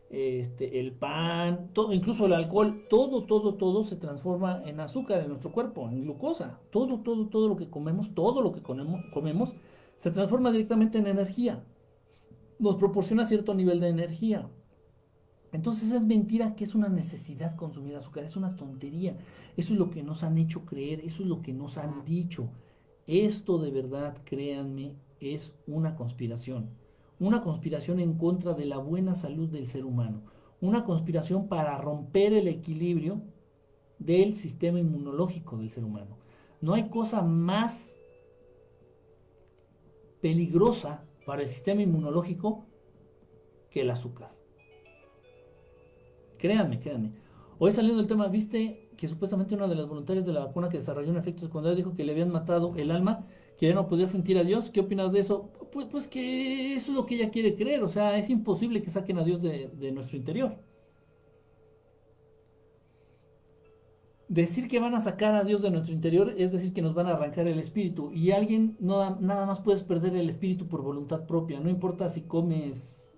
este, el pan, todo, incluso el alcohol, todo, todo, todo se transforma en azúcar en nuestro cuerpo, en glucosa. Todo, todo, todo lo que comemos, todo lo que comemos, comemos se transforma directamente en energía. Nos proporciona cierto nivel de energía. Entonces es mentira que es una necesidad consumir azúcar, es una tontería. Eso es lo que nos han hecho creer, eso es lo que nos han dicho. Esto de verdad, créanme, es una conspiración. Una conspiración en contra de la buena salud del ser humano. Una conspiración para romper el equilibrio del sistema inmunológico del ser humano. No hay cosa más peligrosa para el sistema inmunológico que el azúcar. Créanme, créanme. Hoy saliendo del tema, viste que supuestamente una de las voluntarias de la vacuna que desarrolló un efecto secundario dijo que le habían matado el alma, que ya no podía sentir a Dios. ¿Qué opinas de eso? Pues, pues que eso es lo que ella quiere creer. O sea, es imposible que saquen a Dios de, nuestro interior. Decir que van a sacar a Dios de nuestro interior es decir que nos van a arrancar el espíritu. Y alguien no, nada más puedes perder el espíritu por voluntad propia. No importa si comes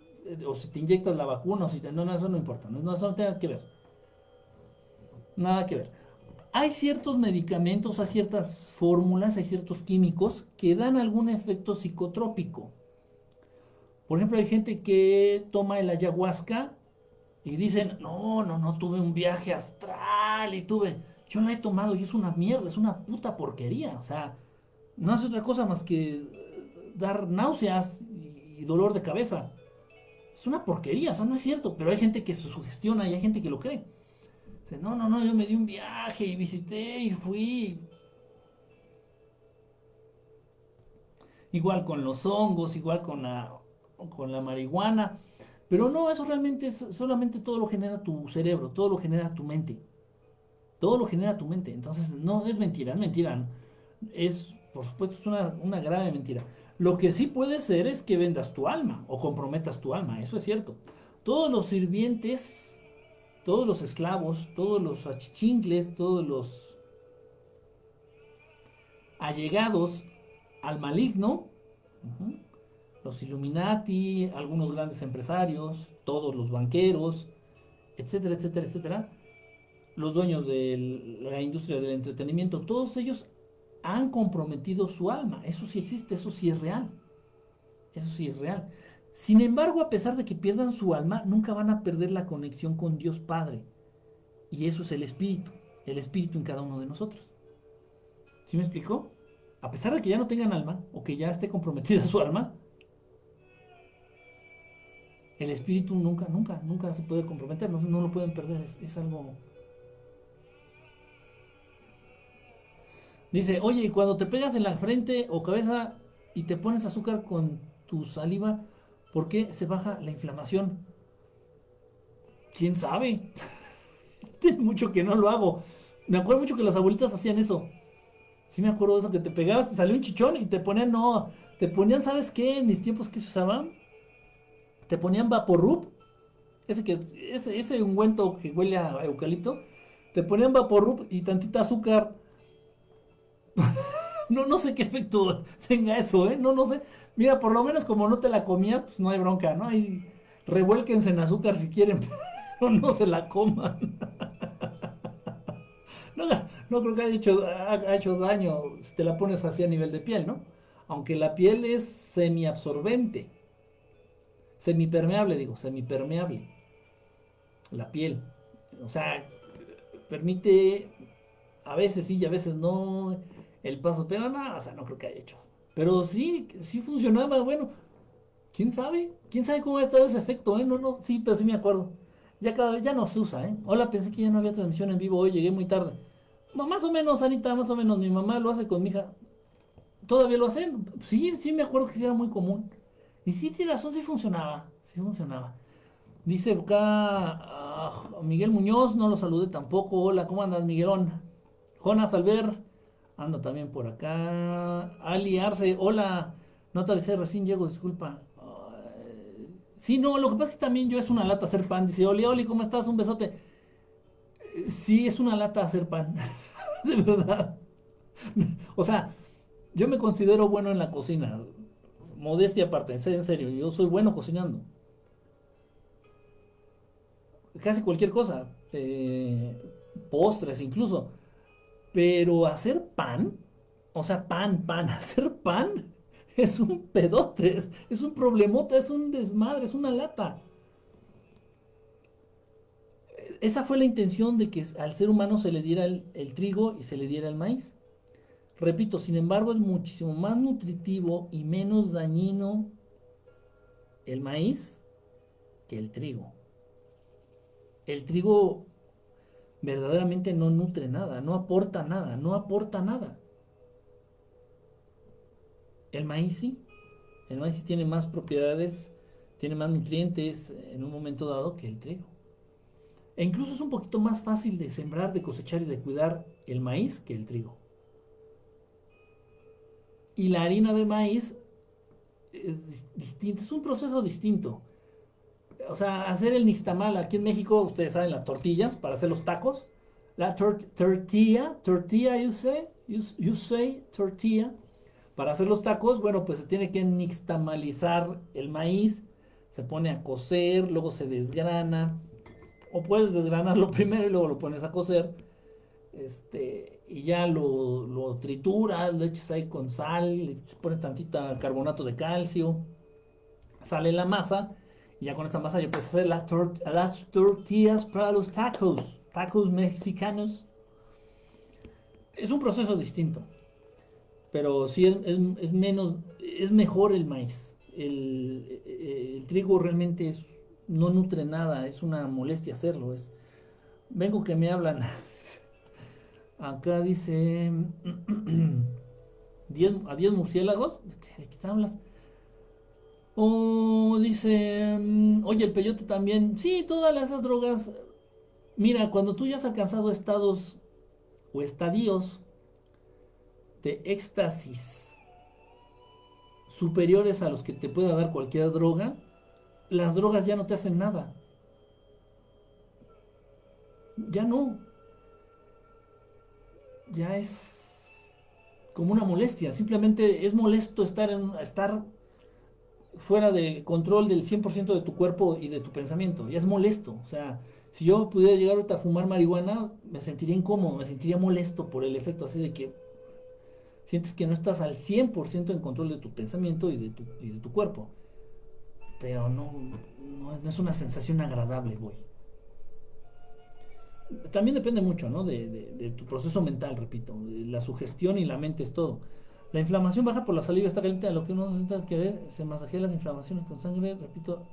o si te inyectas la vacuna, o si te, no, no, eso no importa, no, eso no tiene que ver. Nada que ver. Hay ciertos medicamentos, hay ciertas fórmulas, hay ciertos químicos que dan algún efecto psicotrópico. Por ejemplo, hay gente que toma el ayahuasca y dicen, no, no, no, tuve un viaje astral y tuve, yo la he tomado y es una mierda, es una puta porquería. O sea, no hace otra cosa más que dar náuseas y dolor de cabeza es una porquería, eso no es cierto, pero hay gente que se sugestiona y hay gente que lo cree. Dice, no, no, no, yo me di un viaje y visité y fui. Igual con los hongos, igual con la, con la marihuana. Pero no, eso realmente solamente todo lo genera tu cerebro, todo lo genera tu mente. Todo lo genera tu mente. Entonces, no es mentira, es mentira. Es, por supuesto, es una, una grave mentira. Lo que sí puede ser es que vendas tu alma o comprometas tu alma, eso es cierto. Todos los sirvientes, todos los esclavos, todos los achichingles, todos los allegados al maligno, los Illuminati, algunos grandes empresarios, todos los banqueros, etcétera, etcétera, etcétera, los dueños de la industria del entretenimiento, todos ellos han comprometido su alma. Eso sí existe, eso sí es real. Eso sí es real. Sin embargo, a pesar de que pierdan su alma, nunca van a perder la conexión con Dios Padre. Y eso es el Espíritu, el Espíritu en cada uno de nosotros. ¿Sí me explicó? A pesar de que ya no tengan alma o que ya esté comprometida *laughs* su alma, el Espíritu nunca, nunca, nunca se puede comprometer, no, lo pueden perder, es algo Dice, oye, y cuando te pegas en la frente o cabeza y te pones azúcar con tu saliva, ¿por qué se baja la inflamación? ¿Quién sabe? *laughs* Tiene mucho que no lo hago. Me acuerdo mucho que las abuelitas hacían eso. Sí me acuerdo de eso, que te pegabas, te salió un chichón y te ponían, no, te ponían, ¿sabes qué? En mis tiempos que se usaban, te ponían vaporrup, ese que, ese, ese ungüento que huele a eucalipto, te ponían vaporrup y tantita azúcar *laughs* no, no sé qué efecto *laughs* tenga eso, ¿eh? No, no sé. Mira, por lo menos como no te la comías, pues no hay bronca, ¿no? Y revuélquense en azúcar si quieren, *laughs* pero no se la coman. No, no creo que haya hecho, hecho daño si te la pones así a nivel de piel, ¿no? Aunque la piel es semiabsorbente. Semipermeable, digo, semipermeable. La piel. O sea, permite, a veces sí y a veces no el paso, pero no, o sea, no creo que haya hecho Pero sí, sí funcionaba, bueno, quién sabe, quién sabe cómo ha estado ese efecto, ¿eh? No, no, sí, pero sí me acuerdo. Ya cada vez ya no se usa, ¿eh? Hola, pensé que ya no había transmisión en vivo hoy, llegué muy tarde. Más o menos, Anita, más o menos, mi mamá lo hace con mi hija. ¿Todavía lo hacen? Sí, sí me acuerdo que sí era muy común. Y sí, tiene razón, sí funcionaba, sí funcionaba. Dice acá ah, Miguel Muñoz, no lo saludé tampoco. Hola, ¿cómo andas, Miguelón? Jonas Alver, anda también por acá. Ali Arce, hola. No te avisé, recién llego, disculpa. sí, no, lo que pasa es que también yo es una lata hacer pan. Dice, Oli, Oli, ¿cómo estás? Un besote. Sí, es una lata hacer pan. *laughs* de verdad. o sea, yo me considero bueno en la cocina. Modestia aparte, en serio, yo soy bueno cocinando casi cualquier cosa, eh, postres incluso. Pero hacer pan, o sea, pan, pan, *laughs* hacer pan es un pedote, es, un problemota, es un desmadre, es una lata. Esa fue la intención de que al ser humano se le diera el, el trigo y se le diera el maíz. Repito, sin embargo, es muchísimo más nutritivo y menos dañino el maíz que el trigo el trigo verdaderamente no nutre nada, no aporta nada, no aporta nada. El maíz sí, el maíz sí tiene más propiedades, tiene más nutrientes en un momento dado que el trigo. E incluso es un poquito más fácil de sembrar, de cosechar y de cuidar el maíz que el trigo. Y la harina de maíz es distinto, es un proceso distinto o sea, hacer el nixtamal aquí en México, ustedes saben las tortillas para hacer los tacos. La tortilla, tortilla, you say, you, say tortilla. Para hacer los tacos, bueno, pues se tiene que nixtamalizar el maíz, se pone a cocer, luego se desgrana. O puedes desgranarlo *laughs* primero y luego lo pones a cocer. Este, y ya lo, lo trituras, lo echas ahí con sal, le pones tantita carbonato de calcio, sale la masa y ya con esta masa yo puedo hacer las, tortillas para los tacos, tacos mexicanos. Es un proceso distinto, pero sí es, menos, es mejor el maíz. El, trigo realmente es, no nutre nada, es una molestia hacerlo. Es, vengo que me hablan. *laughs* Acá dice *clears throat* a 10 murciélagos. ¿De qué hablas? O dice, mm, oye, el peyote también. Sí, todas esas drogas. Mira, cuando tú ya has alcanzado estados o estadios de éxtasis superiores a los que te pueda dar cualquier droga, las drogas ya no te hacen nada. Ya no. Ya es como una molestia. Simplemente es molesto estar en estar fuera de control del 100% de tu cuerpo y de tu pensamiento. Y es molesto. O sea, si yo pudiera llegar ahorita a fumar marihuana, me sentiría incómodo, me sentiría molesto por el efecto así de que sientes que no estás al 100% en control de tu pensamiento y de tu, y de tu cuerpo. Pero no, no, es una sensación agradable, voy. También depende mucho, ¿no? De, de tu proceso mental, repito. La sugestión y la mente es todo. La inflamación baja por la saliva, está caliente, a lo que uno se sienta querer, se masajea las inflamaciones con sangre, repito,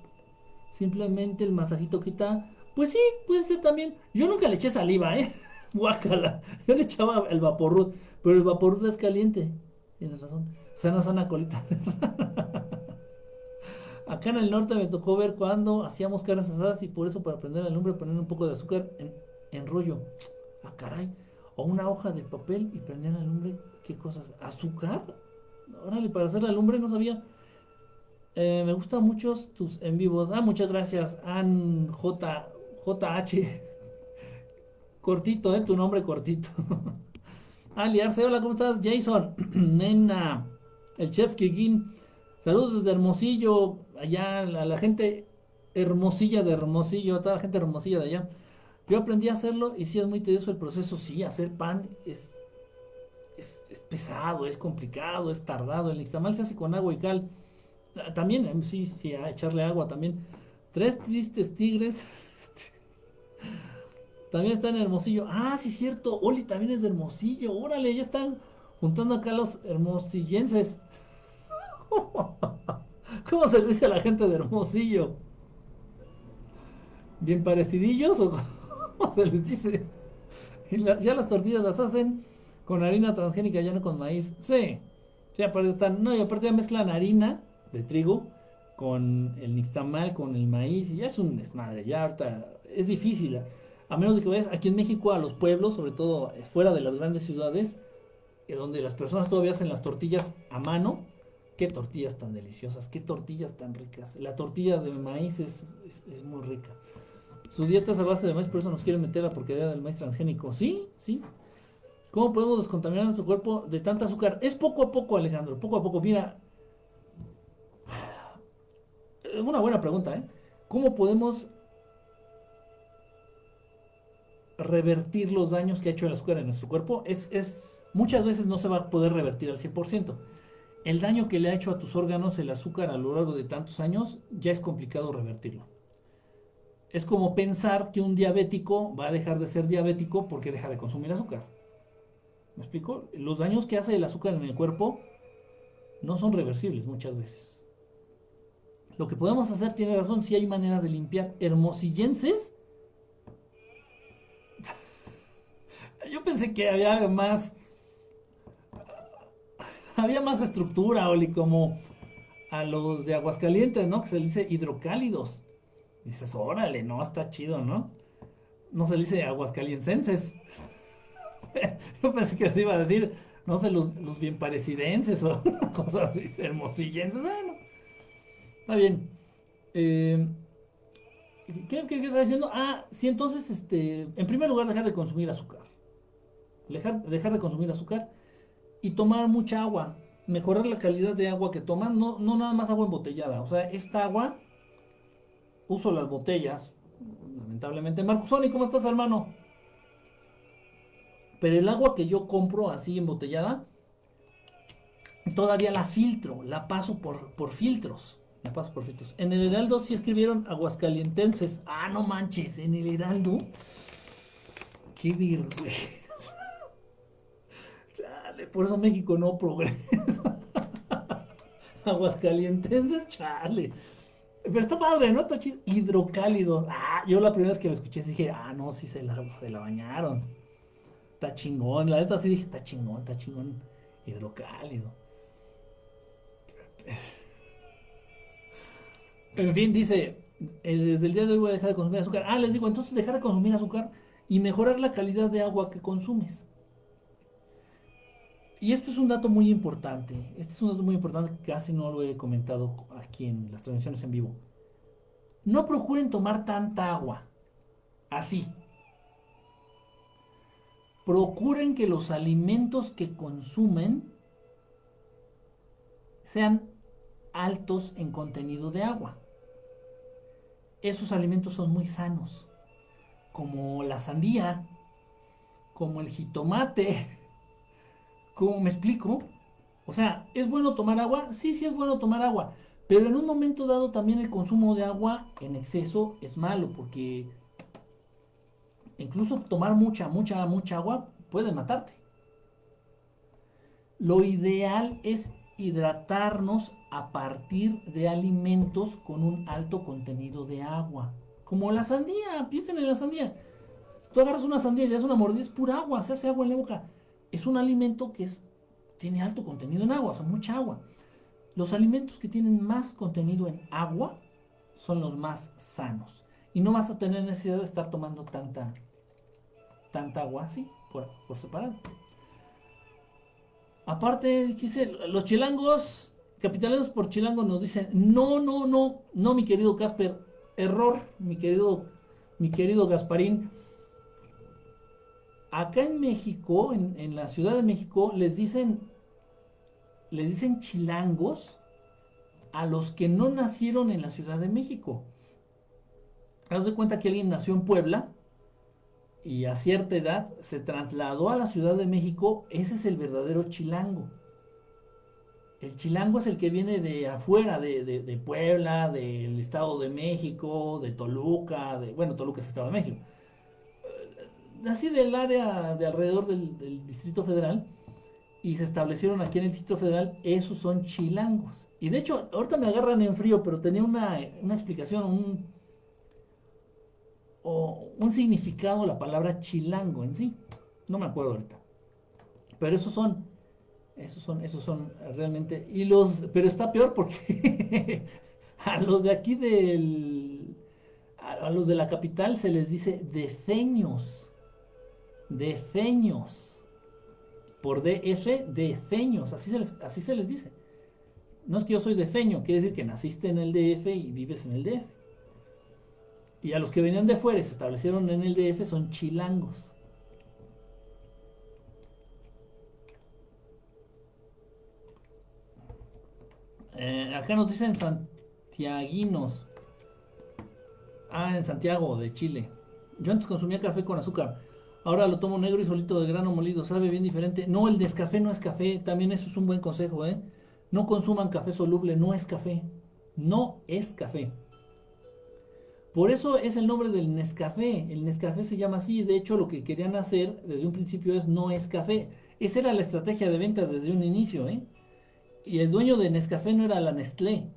simplemente el masajito quita. Pues sí, puede ser también. Yo nunca le eché saliva, ¿eh? *laughs* Guácala. Yo le echaba el vaporrut, pero el vaporrut es caliente. Tienes razón. Sana, sana colita. *laughs* Acá en el norte me tocó ver cuando hacíamos carnes asadas y por eso para prender el lumbre poner un poco de azúcar en, en rollo. Ah, caray. O una hoja de papel y prender la lumbre ¿Qué cosas? ¿Azúcar? Órale, para hacer la lumbre no sabía. Eh, me gustan mucho tus en vivos. Ah, muchas gracias. An J, JH. *laughs* Cortito, ¿eh? Tu nombre cortito. *laughs* Aliarse, hola, ¿cómo estás? Jason, *clears throat* Nena, el chef Kikín. Saludos desde Hermosillo, allá, a la gente hermosilla de Hermosillo, toda la gente hermosilla de allá. Yo aprendí a hacerlo y sí es muy tedioso el proceso, sí, hacer pan es, pesado, es complicado, es tardado. El nixtamal se hace con agua y cal. Ah, también, em, sí, sí, a echarle agua también. Tres tristes tigres. *laughs* también está en Hermosillo. Ah, sí, cierto. Oli también es de Hermosillo. Órale, ya están juntando acá los hermosillenses. *laughs* ¿Cómo se dice a la gente de Hermosillo? ¿Bien parecidillos o *laughs* cómo se les dice? ya las tortillas las hacen con harina transgénica, ya no con maíz. Sí, sí, aparte están, no, y aparte ya mezclan harina de trigo con el nixtamal, con el maíz, y ya es un desmadre, ya ahorita es difícil. A menos de que vayas aquí en México a los pueblos, sobre todo fuera de las grandes ciudades, eh, donde las personas todavía hacen las tortillas a mano. Qué tortillas tan deliciosas, qué tortillas tan ricas. La tortilla de maíz es, es muy rica. Su dieta es a base de maíz, por eso nos quieren meter la porquería del maíz transgénico. Sí, sí. ¿Cómo podemos descontaminar nuestro cuerpo de tanta azúcar? Es poco a poco, Alejandro, poco a poco. Mira, una buena pregunta, ¿eh? ¿Cómo podemos revertir los daños que ha hecho el azúcar en nuestro cuerpo? Es, es, muchas veces no se va a poder revertir al 100%. El daño que le ha hecho a tus órganos el azúcar a lo largo de tantos años ya es complicado revertirlo es como pensar que un diabético va a dejar de ser diabético porque deja de consumir azúcar. ¿Me explico? Los daños que hace el azúcar en el cuerpo no son reversibles muchas veces. Lo que podemos hacer, tiene razón, si hay manera de limpiar hermosillenses. *laughs* Yo pensé que había más. Había más estructura, Oli, como a los de Aguascalientes, ¿no? Que se dice hidrocálidos dices, órale, no, está chido, ¿no? No se dice aguascalienses. *laughs* Yo pensé que se iba a decir, no sé, los, los bien parecidenses o *laughs* cosas así, hermosillenses. Bueno, está bien. Eh, ¿qué, qué, está diciendo? Ah, sí, entonces, este, en primer lugar, dejar de consumir azúcar. Dejar, dejar de consumir azúcar y tomar mucha agua. Mejorar la calidad de agua que toman, no, no nada más agua embotellada. O sea, esta agua uso las botellas, lamentablemente. Marcusoni, ¿cómo estás, hermano? Pero el agua que yo compro así embotellada, todavía la filtro, la paso por, por filtros. La paso por filtros. En el Heraldo sí escribieron aguascalientenses. Ah, no manches, en el Heraldo. Qué vergüenza. *laughs* Chale, por eso México no progresa. *laughs* aguascalientenses, chale. Pero está padre, ¿no? Está chido. Hidrocálidos. Ah, yo la primera vez que lo escuché dije, ah, no, sí se la, se la bañaron. Está chingón. La neta sí dije, está chingón, está chingón. Hidrocálido. En fin, dice, eh, desde el día de hoy voy a dejar de consumir azúcar. Ah, les digo, entonces dejar de consumir azúcar y mejorar la calidad de agua que consumes. Y esto es un dato muy importante. Este es un dato muy importante que casi no lo he comentado aquí en las transmisiones en vivo. No procuren tomar tanta agua. Así. Procuren que los alimentos que consumen sean altos en contenido de agua. Esos alimentos son muy sanos, como la sandía, como el jitomate, *laughs* ¿Cómo me explico? O sea, ¿es bueno tomar agua? Sí, sí es bueno tomar agua. Pero en un momento dado también el consumo de agua en exceso es malo porque incluso tomar mucha, mucha, mucha agua puede matarte. Lo ideal es hidratarnos a partir de alimentos con un alto contenido de agua. Como la sandía, piensen en la sandía. Tú agarras una sandía y le das una mordida, es pura agua, se hace agua en la boca es un alimento que es, tiene alto contenido en agua, o sea, mucha agua. Los alimentos que tienen más contenido en agua son los más sanos. Y no vas a tener necesidad de estar tomando tanta, tanta agua así, por, separado. Aparte, dice, los chilangos, capitaleros por chilango nos dicen, no, no, no, no, mi querido Casper, error, mi querido, mi querido Gasparín acá en México, en, la Ciudad de México, les dicen, les dicen chilangos a los que no nacieron en la Ciudad de México. Haz de cuenta que alguien nació en Puebla y a cierta edad se trasladó a la Ciudad de México, ese es el verdadero chilango. El chilango es el que viene de afuera, de, de Puebla, del Estado de México, de Toluca, de, bueno, Toluca es Estado de México así del área de alrededor del, Distrito Federal, y se establecieron aquí en el Distrito Federal, esos son chilangos. Y de hecho, ahorita me agarran en frío, pero tenía una, una explicación, un, un significado la palabra chilango en sí. No me acuerdo ahorita. Pero esos son, esos son, esos son realmente. Y los, pero está peor porque *laughs* a los de aquí del, a, los de la capital se les dice defeños, defeños, por DF, defeños, así se les, así se les dice. No es que yo soy defeño, quiere decir que naciste en el DF y vives en el DF. Y a los que venían de fuera y se establecieron en el DF son chilangos. Eh, acá nos dicen santiaguinos. Ah, en Santiago, de Chile. Yo antes consumía café con azúcar. Ahora lo tomo negro y solito de grano molido. Sabe bien diferente. No, el descafé no es café. También eso es un buen consejo, ¿eh? No consuman café soluble. No es café. No es café. Por eso es el nombre del Nescafé. El Nescafé se llama así. De hecho, lo que querían hacer desde un principio es no es café. Esa era la estrategia de ventas desde un inicio, ¿eh? Y el dueño de Nescafé no era la Nestlé,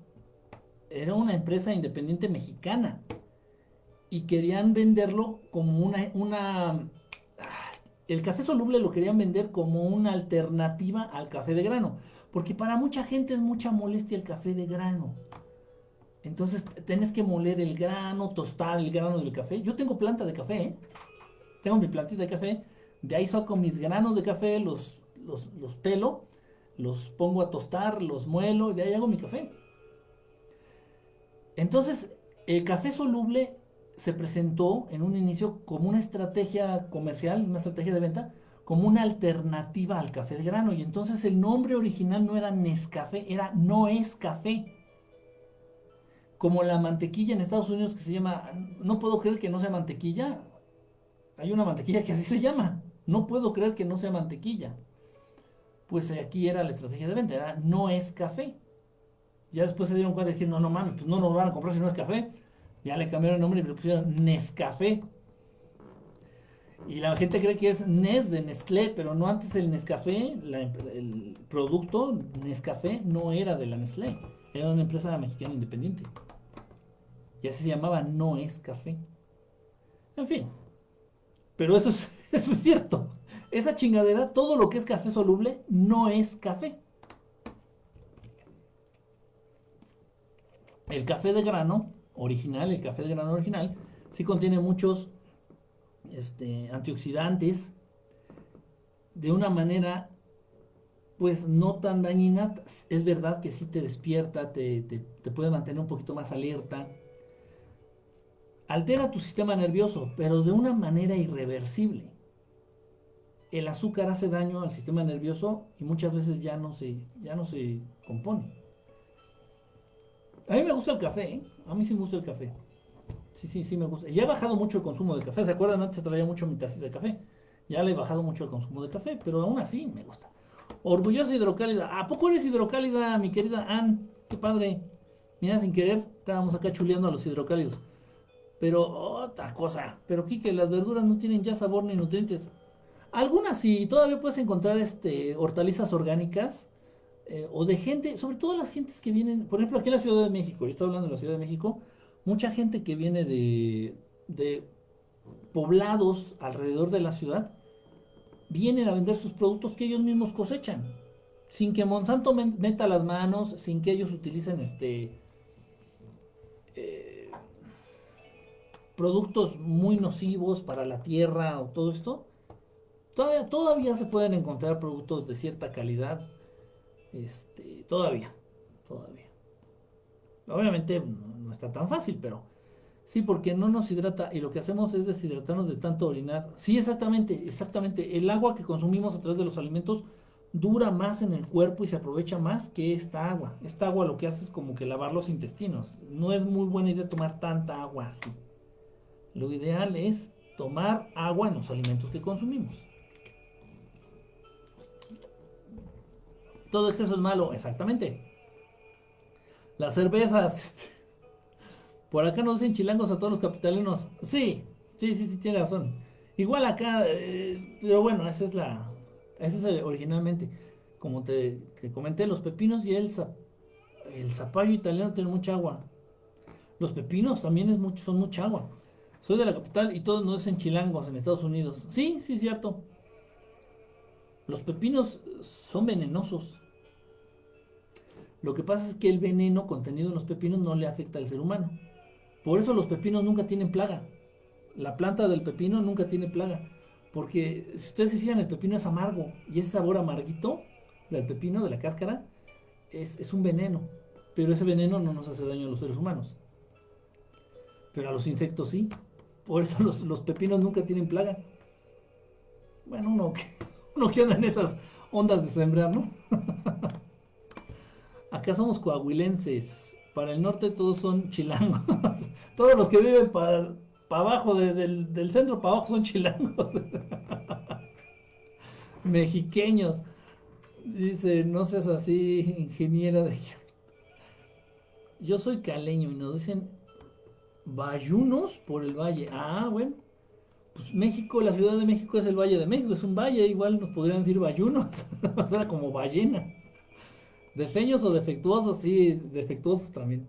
era una empresa independiente mexicana. Y querían venderlo como una, una... El café soluble lo querían vender como una alternativa al café de grano. Porque para mucha gente es mucha molestia el café de grano. Entonces tenés que moler el grano, tostar el grano del café. Yo tengo planta de café, ¿eh? tengo mi plantita de café. De ahí saco mis granos de café, los, los, los pelo los pongo a tostar, los muelo y de ahí hago mi café. Entonces, el café soluble se presentó en un inicio como una estrategia comercial, una estrategia de venta, como una alternativa al café de grano. Y entonces el nombre original no era Nescafé, era No es Café. Como la mantequilla en Estados Unidos que se llama, no puedo creer que no sea mantequilla. Hay una mantequilla que así se llama. No puedo creer que no sea mantequilla pues aquí era la estrategia de venta, era no es café. Ya después se dieron cuenta y dijeron, no, no mames, pues no nos van a comprar si no es café. Ya le cambiaron el nombre y le pusieron Nescafé. Y la gente cree que es Nes de Nestlé, pero no antes el Nescafé, el producto Nescafé no era de la Nestlé, era una empresa mexicana independiente. Y se llamaba No es Café. En fin, pero eso es, *laughs* eso es cierto. Esa chingadera, todo lo que es café soluble, no es café. El café de grano original, el café de grano original, sí contiene muchos este, antioxidantes de una manera pues no tan dañina. Es verdad que sí te despierta, te, te puede mantener un poquito más alerta. Altera tu sistema nervioso, pero de una manera irreversible el azúcar hace daño al sistema nervioso y muchas veces ya no se, ya no se compone. A mí me gusta el café, ¿eh? A mí sí me gusta el café. Sí, sí, sí me gusta. Ya he bajado mucho el consumo de café. ¿Se acuerdan? Antes traía mucho mi tacita de café. Ya le he bajado mucho el consumo de café, pero aún así me gusta. Orgullosa hidrocálida. ¿A poco eres hidrocálida, mi querida Ann? Qué padre. Mira, sin querer, estábamos acá chuleando a los hidrocálidos. Pero otra cosa. Pero Kike, las verduras no tienen ya sabor ni nutrientes. Algunas sí, todavía puedes encontrar este, hortalizas orgánicas eh, o de gente, sobre todo las gentes que vienen, por ejemplo, aquí en la Ciudad de México, yo estoy hablando de la Ciudad de México, mucha gente que viene de, de poblados alrededor de la ciudad, vienen a vender sus productos que ellos mismos cosechan, sin que Monsanto meta las manos, sin que ellos utilicen este eh, productos muy nocivos para la tierra o todo esto. Todavía, todavía se pueden encontrar productos de cierta calidad. Este, todavía, todavía. Obviamente no, está tan fácil, pero sí, porque no nos hidrata y lo que hacemos es deshidratarnos de tanto orinar. Sí, exactamente, exactamente. El agua que consumimos a través de los alimentos dura más en el cuerpo y se aprovecha más que esta agua. Esta agua lo que hace es como que lavar los intestinos. No es muy buena idea tomar tanta agua así. Lo ideal es tomar agua en los alimentos que consumimos. Todo exceso es malo, exactamente. Las cervezas. Este, por acá nos dicen chilangos a todos los capitalinos. Sí, sí, sí, sí, tiene razón. Igual acá, eh, pero bueno, esa es la. Esa es originalmente. como te, comenté, los pepinos y el, el zapallo italiano tienen mucha agua. Los pepinos también es mucho, son mucha agua. Soy de la capital y todos no es en Chilangos, en Estados Unidos. Sí, sí, cierto. Los pepinos son venenosos. Lo que pasa es que el veneno contenido en los pepinos no le afecta al ser humano. Por eso los pepinos nunca tienen plaga. La planta del pepino nunca tiene plaga. Porque si ustedes se fijan, el pepino es amargo. Y ese sabor amarguito del pepino, de la cáscara, es, es un veneno. Pero ese veneno no nos hace daño a los seres humanos. Pero a los insectos sí. Por eso los, pepinos nunca tienen plaga. Bueno, uno que, *laughs* uno que anda en esas ondas de sembrar, ¿no? *laughs* Acá somos coahuilenses. Para el norte todos son chilangos. *laughs* todos los que viven para, abajo del, del, centro, para abajo son chilangos. Mexiqueños. Dice, no seas así, ingeniera de... Yo soy caleño y nos dicen Bayunos por el valle. Ah, bueno. Pues México, la Ciudad de México es el Valle de México, es un valle, igual nos podrían decir bayunos, *laughs* suena como ballena. Defeños o defectuosos, sí, defectuosos también.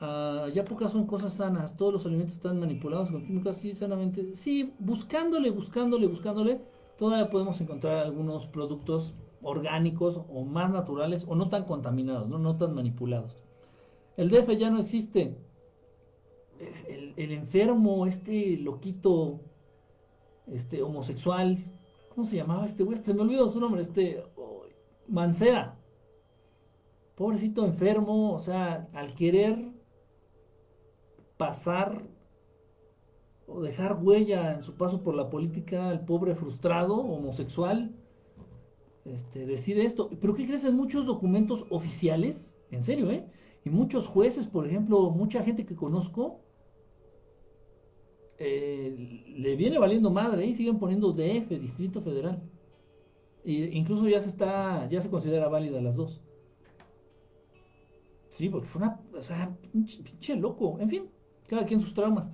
Ah, ya pocas son cosas sanas, todos los alimentos están manipulados con químicos, sí, sanamente. Sí, buscándole, buscándole, buscándole, todavía podemos encontrar algunos productos orgánicos o más naturales o no tan contaminados, no, no tan manipulados. El DF ya no existe, el, enfermo, este loquito, este homosexual, ¿cómo se llamaba este güey? Se me olvidó su nombre, este Mancera. Pobrecito enfermo, o sea, al querer pasar o dejar huella en su paso por la política, el pobre frustrado, homosexual, este, decide esto. ¿Pero qué crees en muchos documentos oficiales? En serio, ¿eh? Y muchos jueces, por ejemplo, mucha gente que conozco, eh, le viene valiendo madre y siguen poniendo DF, Distrito Federal. E incluso ya se está, ya se considera válida las dos. Sí, porque fue una, o sea, pinche, loco. En fin, cada quien sus traumas.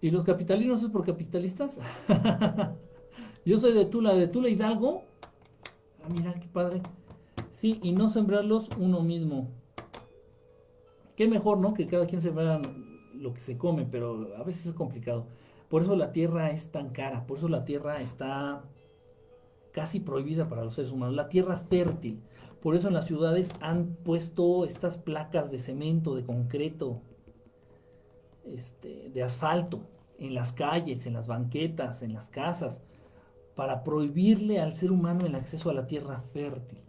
¿Y los capitalinos es por capitalistas? *laughs* Yo soy de Tula, de Tula Hidalgo. Ah, mira, qué padre. Sí, y no sembrarlos uno mismo. Qué mejor, ¿no? Que cada quien sembrara lo que se come, pero a veces es complicado. Por eso la tierra es tan cara, por eso la tierra está casi prohibida para los seres humanos. La tierra fértil. Por eso en las ciudades han puesto estas placas de cemento, de concreto, este, de asfalto, en las calles, en las banquetas, en las casas, para prohibirle al ser humano el acceso a la tierra fértil.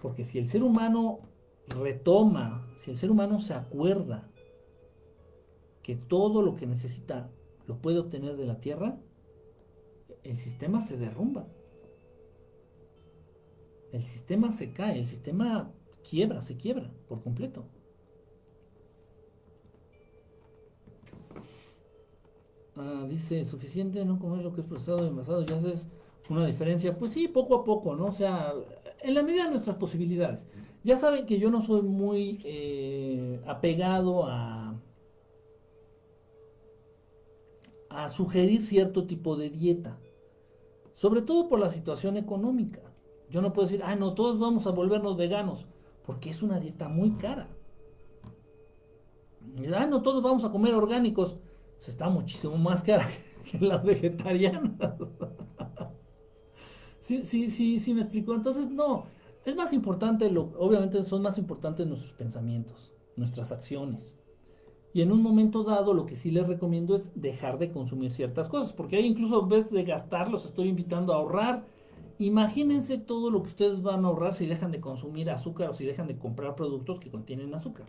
Porque si el ser humano retoma, si el ser humano se acuerda que todo lo que necesita lo puede obtener de la Tierra, el sistema se derrumba. El sistema se cae, el sistema quiebra, se quiebra por completo. Ah, dice, suficiente no comer lo que es procesado y envasado, ya haces una diferencia. Pues sí, poco a poco, ¿no? O sea, en la medida de nuestras posibilidades. Ya saben que yo no soy muy eh, apegado a a sugerir cierto tipo de dieta, sobre todo por la situación económica. Yo no puedo decir, ah, no, todos vamos a volvernos veganos, porque es una dieta muy cara. Ah, no, todos vamos a comer orgánicos, pues está muchísimo más cara *laughs* que las vegetarianas. *laughs* sí, sí, sí, me explico. Entonces, no, es más importante, lo, obviamente son más importantes nuestros pensamientos, nuestras acciones. Y en un momento dado lo que sí les recomiendo es dejar de consumir ciertas cosas, porque ahí incluso en vez de gastar los estoy invitando a ahorrar. Imagínense todo lo que ustedes van a ahorrar si dejan de consumir azúcar o si dejan de comprar productos que contienen azúcar.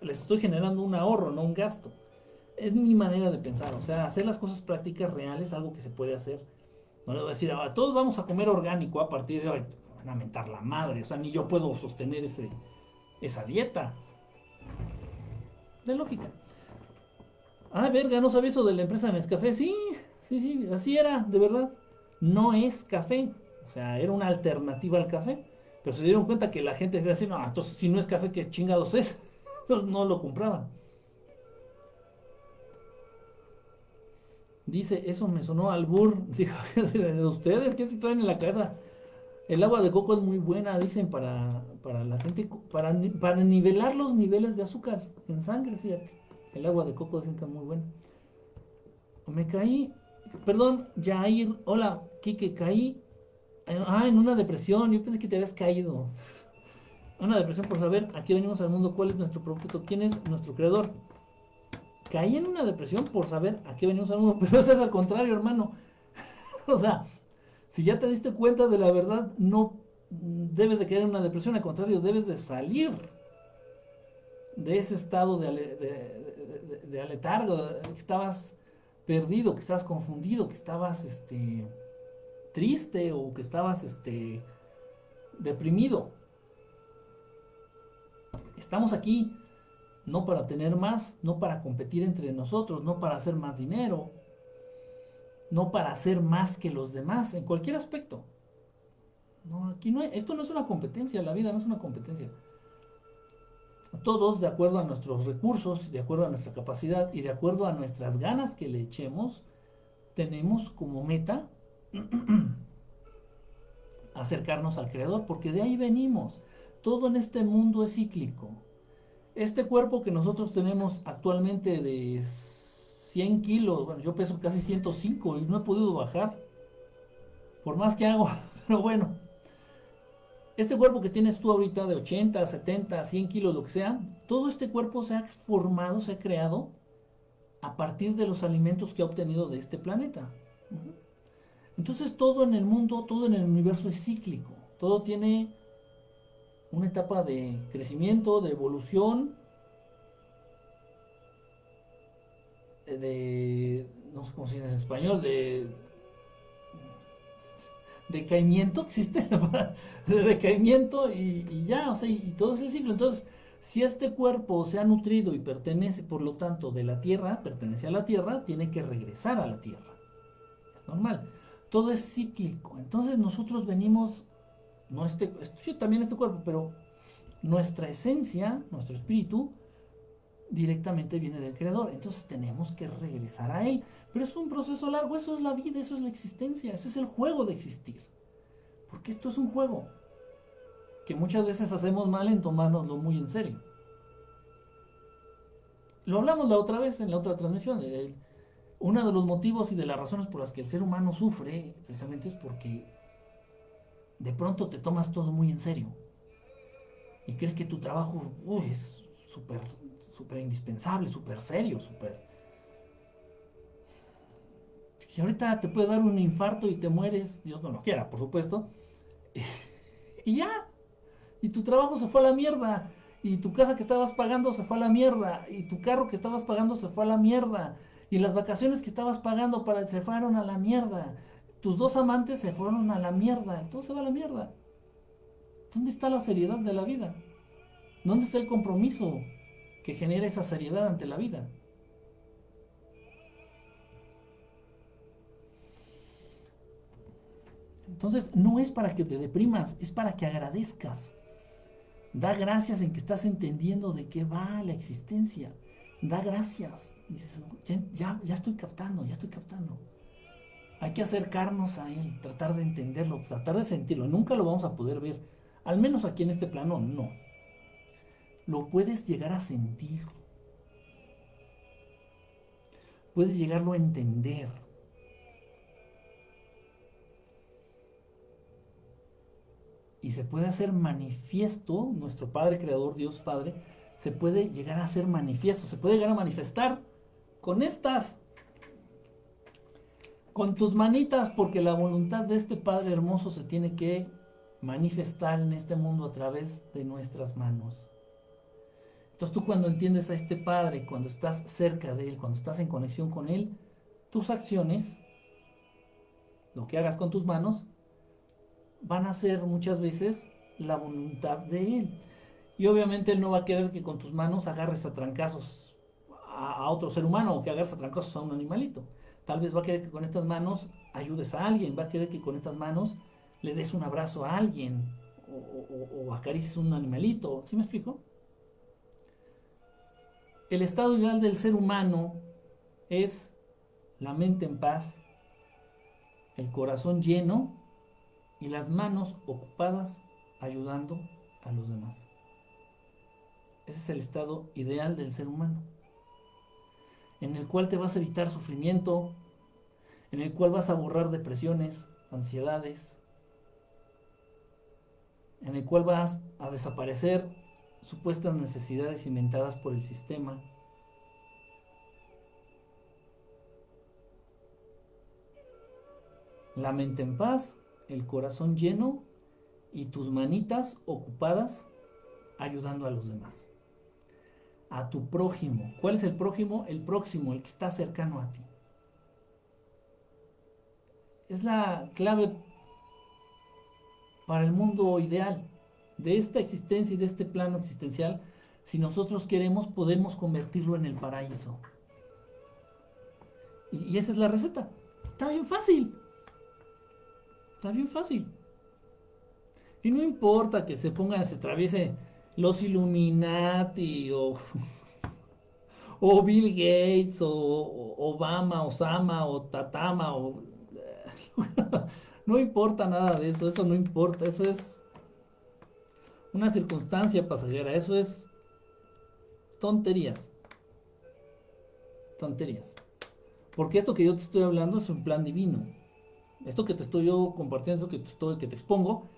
Les estoy generando un ahorro, no un gasto. Es mi manera de pensar, o sea, hacer las cosas prácticas reales, algo que se puede hacer. No le voy a decir, ah, todos vamos a comer orgánico a partir de hoy. Van a mentar la madre, o sea, ni yo puedo sostener ese, esa dieta de lógica. Ah, verga, no sabía eso de la empresa Nescafé. Sí, sí, sí, así era, de verdad. No es café. O sea, era una alternativa al café. Pero se dieron cuenta que la gente decía así, no, entonces si no es café, ¿qué chingados es? *laughs* Entonces no lo compraban. Dice, eso me sonó al bur. *laughs* Dijo, de ustedes, ¿qué se traen en la casa? El agua de coco es muy buena, dicen, para, para la gente, para, para nivelar los niveles de azúcar en sangre, fíjate. El agua de coco dicen que es muy buena. Me caí, perdón, Jair, hola, Kike, caí, ah, en una depresión, yo pensé que te habías caído. *laughs* Una depresión por saber a qué venimos al mundo, cuál es nuestro propósito, quién es nuestro creador. Caí en una depresión por saber a qué venimos al mundo, *laughs* pero eso es al contrario, hermano. *laughs* o sea, si ya te diste cuenta de la verdad, no debes de caer en una depresión, al contrario, debes de salir de ese estado de, de, de, aletargo, que estabas perdido, que estabas confundido, que estabas este, triste o que estabas este, deprimido. Estamos aquí no para tener más, no para competir entre nosotros, no para hacer más dinero, no para hacer más que los demás, en cualquier aspecto. No, aquí no esto no es una competencia, la vida no es una competencia. Todos, de acuerdo a nuestros recursos, de acuerdo a nuestra capacidad y de acuerdo a nuestras ganas que le echemos, tenemos como meta *clears throat* acercarnos al Creador, porque de ahí venimos. Todo en este mundo es cíclico. Este cuerpo que nosotros tenemos actualmente de 100 kilos, bueno, yo peso casi 105 y no he podido bajar. Por más que hago, *laughs* pero bueno. Este cuerpo que tienes tú ahorita de 80, 70, 100 kilos, lo que sea, todo este cuerpo se ha formado, se ha creado a partir de los alimentos que ha obtenido de este planeta. Entonces todo en el mundo, todo en el universo es cíclico. Todo tiene una etapa de crecimiento, de evolución, de, no sé cómo se dice en español, de decaimiento, existe *laughs* de decaimiento y, ya, o sea, y, todo es el ciclo. Entonces, si este cuerpo se ha nutrido y pertenece, por lo tanto, de la tierra, pertenece a la tierra, tiene que regresar a la tierra. Es normal. Todo es cíclico. Entonces nosotros venimos, no este, también este cuerpo, pero nuestra esencia, nuestro espíritu, directamente viene del Creador. Entonces tenemos que regresar a Él. Pero es un proceso largo, eso es la vida, eso es la existencia, ese es el juego de existir. Porque esto es un juego que muchas veces hacemos mal en tomárnoslo muy en serio. Lo hablamos la otra vez en la otra transmisión. uno de los motivos y de las razones por las que el ser humano sufre precisamente es porque de pronto te tomas todo muy en serio y crees que tu trabajo es súper súper indispensable, súper serio, súper... Y ahorita te puede dar un infarto y te mueres, Dios no lo quiera, por supuesto. *laughs* Y ya. Y tu trabajo se fue a la mierda. Y tu casa que estabas pagando se fue a la mierda. Y tu carro que estabas pagando se fue a la mierda. Y las vacaciones que estabas pagando para se fueron a la mierda. Tus dos amantes se fueron a la mierda. Todo se va a la mierda. ¿Dónde está la seriedad de la vida? ¿Dónde está el compromiso? Que genera esa seriedad ante la vida. Entonces, no es para que te deprimas, es para que agradezcas. Da gracias en que estás entendiendo de qué va la existencia. Da gracias. ya, ya estoy captando, ya estoy captando. Hay que acercarnos a Él, tratar de entenderlo, tratar de sentirlo. Nunca lo vamos a poder ver. Al menos aquí en este plano, no lo puedes llegar a sentir. Puedes llegarlo a entender. Y se puede hacer manifiesto, nuestro Padre Creador, Dios Padre, se puede llegar a hacer manifiesto, se puede llegar a manifestar con estas, con tus manitas, porque la voluntad de este Padre hermoso se tiene que manifestar en este mundo a través de nuestras manos. Entonces tú cuando entiendes a este Padre, cuando estás cerca de Él, cuando estás en conexión con Él, tus acciones, lo que hagas con tus manos, van a ser muchas veces la voluntad de Él. Y obviamente Él no va a querer que con tus manos agarres a trancazos a, otro ser humano o que agarres a trancazos a un animalito. Tal vez va a querer que con estas manos ayudes a alguien, va a querer que con estas manos le des un abrazo a alguien o, o acaricies un animalito. ¿Sí me explico? El estado ideal del ser humano es la mente en paz, el corazón lleno y las manos ocupadas ayudando a los demás. Ese es el estado ideal del ser humano, en el cual te vas a evitar sufrimiento, en el cual vas a borrar depresiones, ansiedades, en el cual vas a desaparecer supuestas necesidades inventadas por el sistema. La mente en paz, el corazón lleno y tus manitas ocupadas ayudando a los demás. A tu prójimo. ¿Cuál es el prójimo? El próximo, el que está cercano a ti. Es la clave para el mundo ideal de esta existencia y de este plano existencial. Si nosotros queremos, podemos convertirlo en el paraíso. Y, esa es la receta. Está bien fácil. Está bien fácil. Y no importa que se pongan, se atraviese los Illuminati o, *laughs* o Bill Gates o, Obama, Osama o Tatama o... *laughs* no importa nada de eso, eso no importa, eso es una circunstancia pasajera, eso es tonterías. Tonterías. Porque esto que yo te estoy hablando es un plan divino. Esto que te estoy yo compartiendo, esto que te, estoy, que te expongo,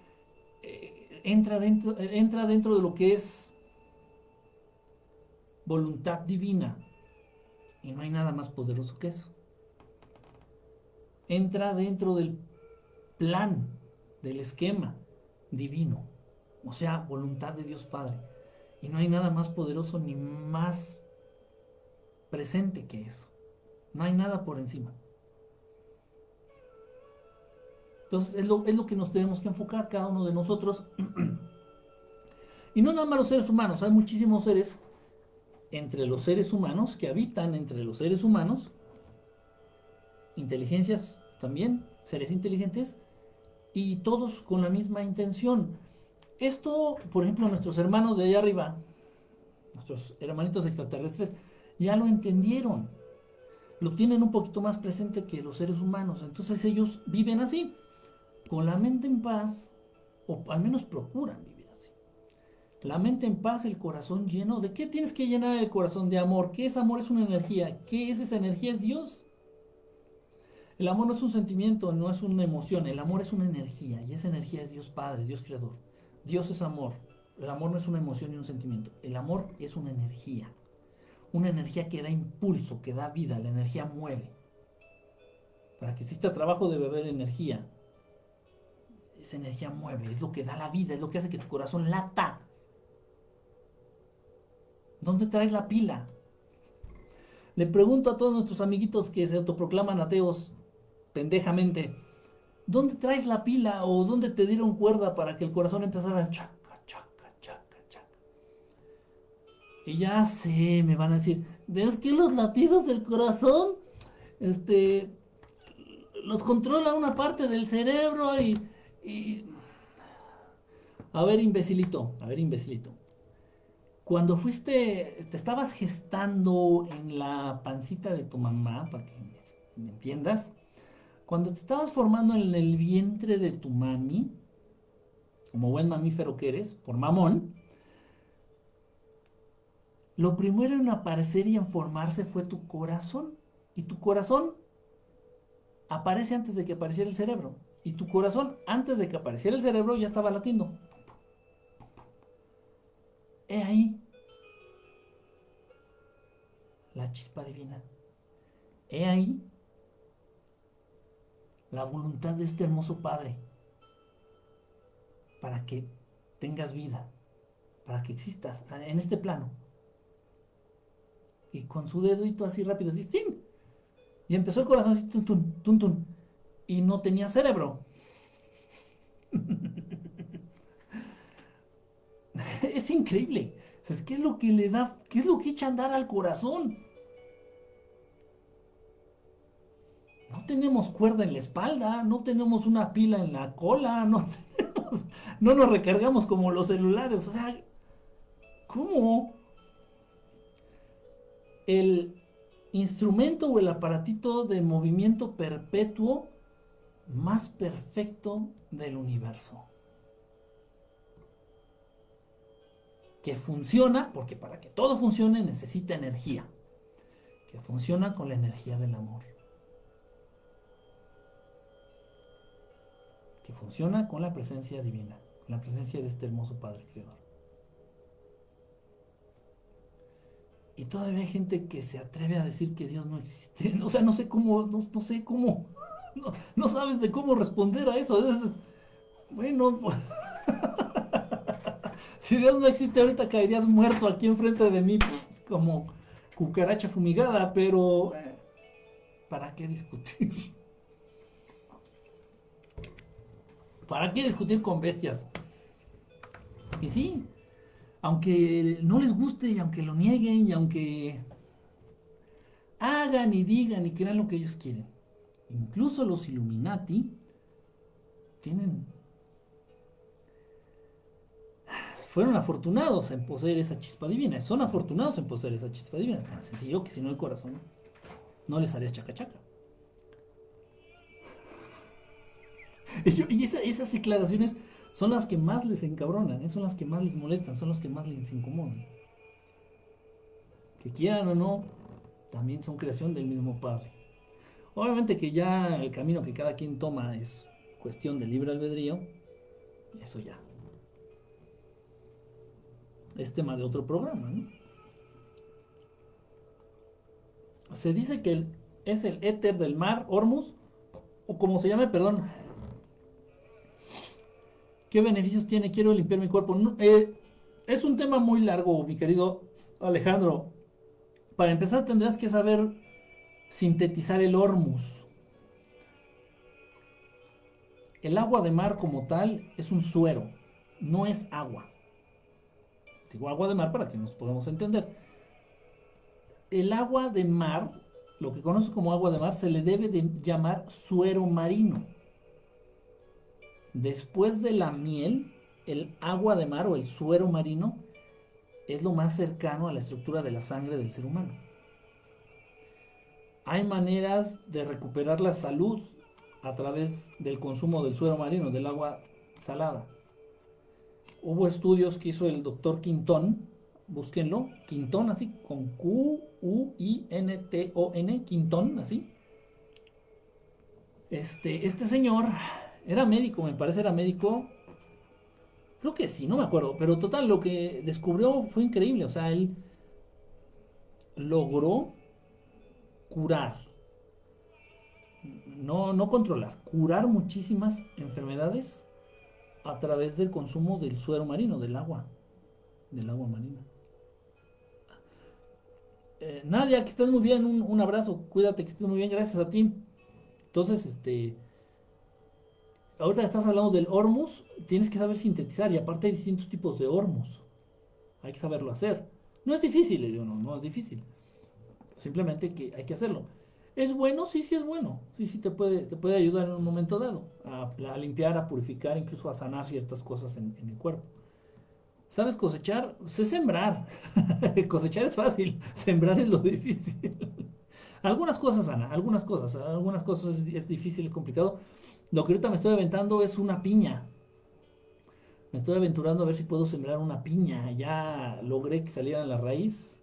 eh, entra, dentro, entra dentro de lo que es voluntad divina. Y no hay nada más poderoso que eso. Entra dentro del plan, del esquema divino. O sea, voluntad de Dios Padre. Y no hay nada más poderoso ni más presente que eso. No hay nada por encima. Entonces es lo, lo que nos tenemos que enfocar cada uno de nosotros. *clears throat* y no nada más los seres humanos, hay muchísimos seres entre los seres humanos que habitan entre los seres humanos, inteligencias también, seres inteligentes, y todos con la misma intención. Esto, por ejemplo, nuestros hermanos de allá arriba, nuestros hermanitos extraterrestres, ya lo entendieron. Lo tienen un poquito más presente que los seres humanos. Entonces ellos viven así con la mente en paz, o al menos procuran vivir así. La mente en paz, el corazón lleno. ¿De qué tienes que llenar el corazón? De amor. ¿Qué es amor? Es una energía. ¿Qué es esa energía? Es Dios. El amor no es un sentimiento, no es una emoción. El amor es una energía. Y esa energía es Dios Padre, Dios Creador. Dios es amor. El amor no es una emoción ni un sentimiento. El amor es una energía. Una energía que da impulso, que da vida. La energía mueve. Para que exista trabajo debe haber energía esa energía mueve, es lo que da la vida, es lo que hace que tu corazón lata. ¿Dónde traes la pila? Le pregunto a todos nuestros amiguitos que se autoproclaman ateos pendejamente, ¿dónde traes la pila o dónde te dieron cuerda para que el corazón empezara a chaca, chaca, chaca, chaca? Y ya sé, me van a decir, ¿es que los latidos del corazón, este, los controla una parte del cerebro y y... A ver, imbecilito, a ver, imbecilito. Cuando fuiste, te estabas gestando en la pancita de tu mamá, para que me entiendas, cuando te estabas formando en el vientre de tu mami, como buen mamífero que eres, por mamón, lo primero en aparecer y en formarse fue tu corazón. Y tu corazón aparece antes de que apareciera el cerebro. Y tu corazón, antes de que apareciera el cerebro, ya estaba latiendo. He ahí la chispa divina. He ahí la voluntad de este hermoso Padre para que tengas vida, para que existas en este plano. Y con su dedito así rápido, así, y empezó el corazón así, tun, tun, tun, tun y no tenía cerebro. *laughs* es increíble. ¿Qué es lo que le da, qué es lo que echa a andar al corazón? No tenemos cuerda en la espalda, no tenemos una pila en la cola, *laughs* no, no nos recargamos como los celulares. O sea, ¿cómo? El instrumento o el aparatito de movimiento perpetuo más perfecto del universo. Que funciona, porque para que todo funcione necesita energía. Que funciona con la energía del amor. Que funciona con la presencia divina, con la presencia de este hermoso Padre Creador. Y todavía hay gente que se atreve a decir que Dios no existe. *laughs* O sea, no sé cómo, no, sé cómo, *laughs* no, sabes de cómo responder a eso. bueno, pues, *laughs* si Dios no existe ahorita caerías muerto aquí enfrente de mí como cucaracha fumigada, pero eh, ¿para qué discutir? ¿Para qué discutir con bestias? Y sí, aunque no les guste y aunque lo nieguen y aunque hagan y digan y crean lo que ellos quieren. Incluso los Illuminati tienen fueron afortunados en poseer esa chispa divina, son afortunados en poseer esa chispa divina, tan sencillo que si no el corazón no les haría chaca chaca. *laughs* Y, esas declaraciones son las que más les encabronan, ¿eh? son las que más les molestan, son las que más les incomodan. Que quieran o no, también son creación del mismo Padre. Obviamente que ya el camino que cada quien toma es cuestión de libre albedrío, eso ya. Es tema de otro programa, ¿no? Se dice que es el éter del mar, Hormuz, o como se llame, perdón, ¿Qué beneficios tiene? Quiero limpiar mi cuerpo. Eh, es un tema muy largo, mi querido Alejandro. Para empezar tendrás que saber sintetizar el hormus. El agua de mar como tal es un suero, no es agua. Digo agua de mar para que nos podamos entender. El agua de mar, lo que conoces como agua de mar, se le debe de llamar suero marino. Después de la miel, el agua de mar o el suero marino es lo más cercano a la estructura de la sangre del ser humano. Hay maneras de recuperar la salud a través del consumo del suero marino, del agua salada. Hubo estudios que hizo el doctor Quintón, búsquenlo, Quintón así, con Q-U-I-N-T-O-N, Quintón así. Este, este señor era médico, me parece, era médico. Creo que sí, no me acuerdo. Pero total, lo que descubrió fue increíble. O sea, él logró curar. No, no controlar, curar muchísimas enfermedades a través del consumo del suero marino, del agua, del agua marina. Eh, Nadia, que estés muy bien, un, un, abrazo, cuídate, que estés muy bien, gracias a ti. Entonces, este, ahorita estás hablando del hormus, tienes que saber sintetizar y aparte hay distintos tipos de hormus. Hay que saberlo hacer. No es difícil, no, es difícil. Simplemente que hay que hacerlo. ¿Es bueno? Sí, sí es bueno. Sí, sí te puede, te puede ayudar en un momento dado a, limpiar, a purificar, incluso a sanar ciertas cosas en, el cuerpo. ¿Sabes cosechar? Sé sembrar. *laughs* cosechar es fácil, sembrar es lo difícil. *laughs* algunas cosas, Ana, algunas cosas, algunas cosas es, es difícil, complicado lo que ahorita me estoy aventando es una piña. Me estoy aventurando a ver si puedo sembrar una piña. Ya logré que saliera la raíz.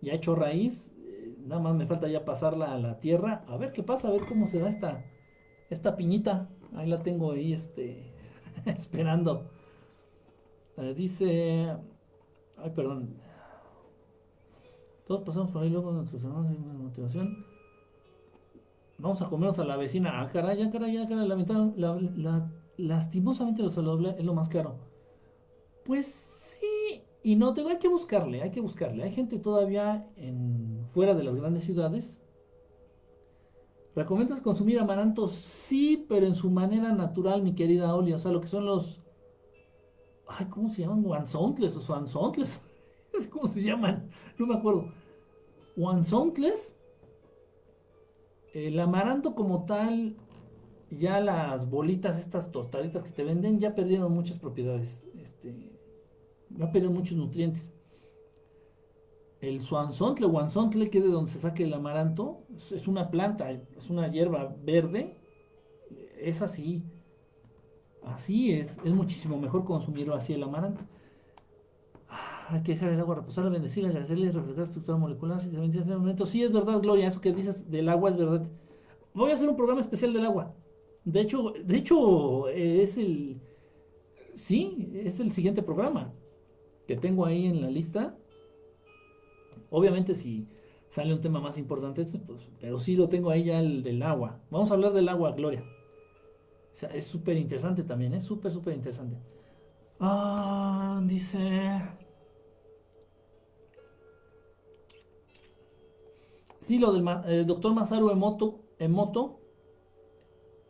Ya he hecho raíz. Eh, nada más me falta ya pasarla a la tierra. A ver qué pasa, a ver cómo se da esta, esta piñita. Ahí la tengo ahí este, *laughs* esperando. Eh, dice... Ay, perdón. Todos pasamos por ahí luego nuestros hermanos de motivación. Vamos a comernos a la vecina. Ah, caray, ya, caray, ya, caray. La, la, lastimosamente lo saludable es lo más caro. Pues sí, y no, tengo, hay que buscarle, hay que buscarle. Hay gente todavía en, fuera de las grandes ciudades. ¿Recomiendas consumir amaranto? Sí, pero en su manera natural, mi querida Oli. O sea, lo que son los. Ay, ¿cómo se llaman? Wansontles o Swansontles. *laughs* ¿Cómo se llaman? No me acuerdo. Wansontles el amaranto como tal, ya las bolitas, estas tostaditas que te venden, ya perdieron muchas propiedades. Este, ya perdieron muchos nutrientes. El suanzontle, guanzontle, que es de donde se saca el amaranto, es, una planta, es una hierba verde. es así. Así es, es muchísimo mejor consumirlo así el amaranto. Hay que dejar el agua reposar, bendecirla, agradecerle, reflejar la estructura molecular. Si también tiene ese momento. Sí, es verdad, Gloria, eso que dices del agua es verdad. Voy a hacer un programa especial del agua. De hecho, de hecho, es el. Sí, es el siguiente programa que tengo ahí en la lista. Obviamente, si sale un tema más importante, pues, pero sí lo tengo ahí ya el del agua. Vamos a hablar del agua, Gloria. Es súper interesante también, es súper, súper interesante. Ah, dice. Sí, lo del doctor Masaru Emoto. Emoto.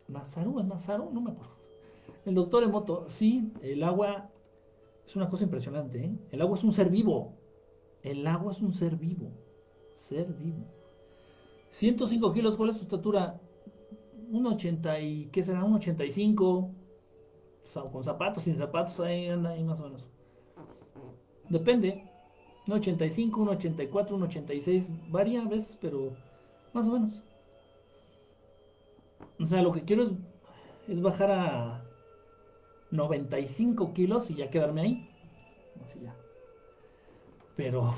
¿Masaru? ¿Es Masaru? No me acuerdo. El doctor Emoto. Sí, el agua es una cosa impresionante. ¿eh? El agua es un ser vivo. El agua es un ser vivo. Ser vivo. 105 kilos, ¿cuál es su estatura? Un 80 y... ¿Qué será? Un 85. Con zapatos, sin zapatos, ahí anda ahí más o menos. Depende. Un 85, un 84, un 86. Varía a veces, pero más o menos. O sea, lo que quiero es, es bajar a 95 kilos y ya quedarme ahí. Así ya. Pero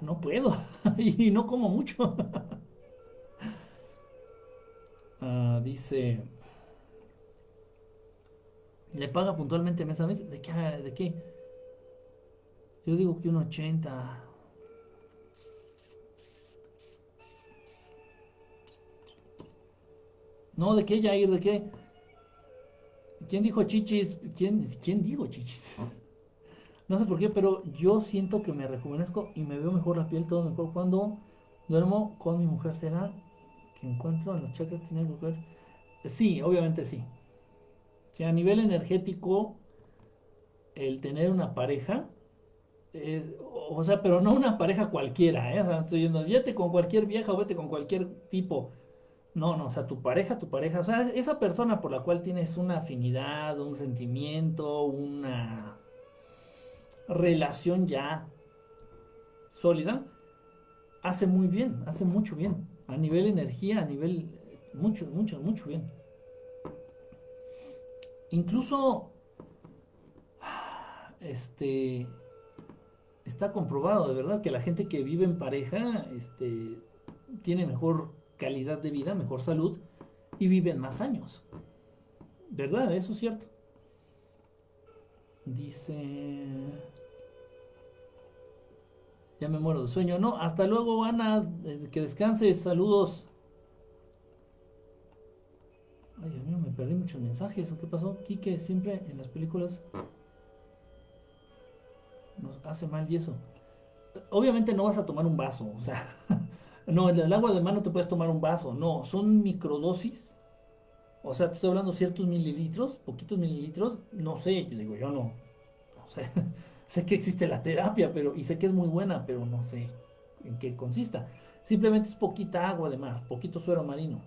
no puedo. *laughs* y no como mucho. *laughs* Ah, dice. ¿Le paga puntualmente mes a mes? ¿De qué? ¿De qué? Yo digo que un 80. No, ¿de qué, Jair? ¿De qué? ¿Quién dijo chichis? ¿Quién, ¿Quién dijo chichis? No sé por qué, pero yo siento que me rejuvenezco y me veo mejor la piel, todo mejor cuando duermo con mi mujer. ¿Será que encuentro en los chakras tiene lugar? Sí, obviamente sí. Si a nivel energético, el tener una pareja, o sea, pero no una pareja cualquiera, ¿eh? O sea, estoy diciendo, vete con cualquier vieja o vete con cualquier tipo. No, no, o sea, tu pareja, tu pareja, o sea, esa persona por la cual tienes una afinidad, un sentimiento, una relación ya sólida, hace muy bien, hace mucho bien. A nivel energía, a nivel mucho, mucho, mucho bien. Incluso, este, está comprobado de verdad que la gente que vive en pareja, este, tiene mejor calidad de vida, mejor salud y viven más años. ¿Verdad? Eso es cierto. Dice... Ya me muero de sueño. No, hasta luego, Ana. Eh, que descanses. Saludos. Ay, Dios mío, me perdí muchos mensajes. ¿O qué pasó? Quique siempre en las películas hace mal y eso. Obviamente no vas a tomar un vaso. O sea, *laughs* no, el agua de mar no te puedes tomar un vaso. No, son microdosis. O sea, te estoy hablando ciertos mililitros, poquitos mililitros. No sé, yo digo, yo no. No sé. *laughs* sé que existe la terapia, pero y sé que es muy buena, pero no sé en qué consista. Simplemente es poquita agua de mar, poquito suero marino.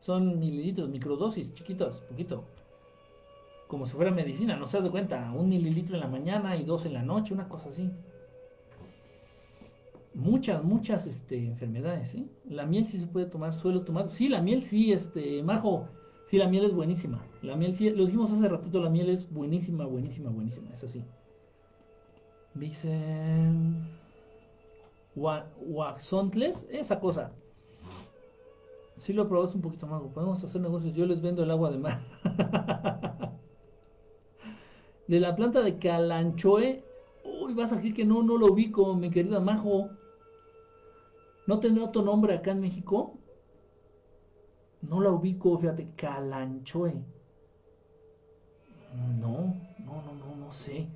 Son mililitros, microdosis, chiquitos, poquito. Como si fuera medicina, no se das de cuenta. Un mililitro en la mañana y dos en la noche, una cosa así. Muchas, muchas este, enfermedades, ¿sí? La miel sí se puede tomar, suelo tomar. Sí, la miel sí, este, majo. Sí, la miel es buenísima. La miel sí, lo dijimos hace ratito, la miel es buenísima, buenísima, buenísima. Es así. Dice. Waxontles, esa cosa. Si lo probas un poquito más, podemos hacer negocios. Yo les vendo el agua de mar. *laughs* de la planta de Calanchoe. Uy, vas a decir que no, no lo ubico, mi querida Majo. ¿No tendrá otro nombre acá en México? No la ubico, fíjate, Calanchoe. No, no, no, no, no sé.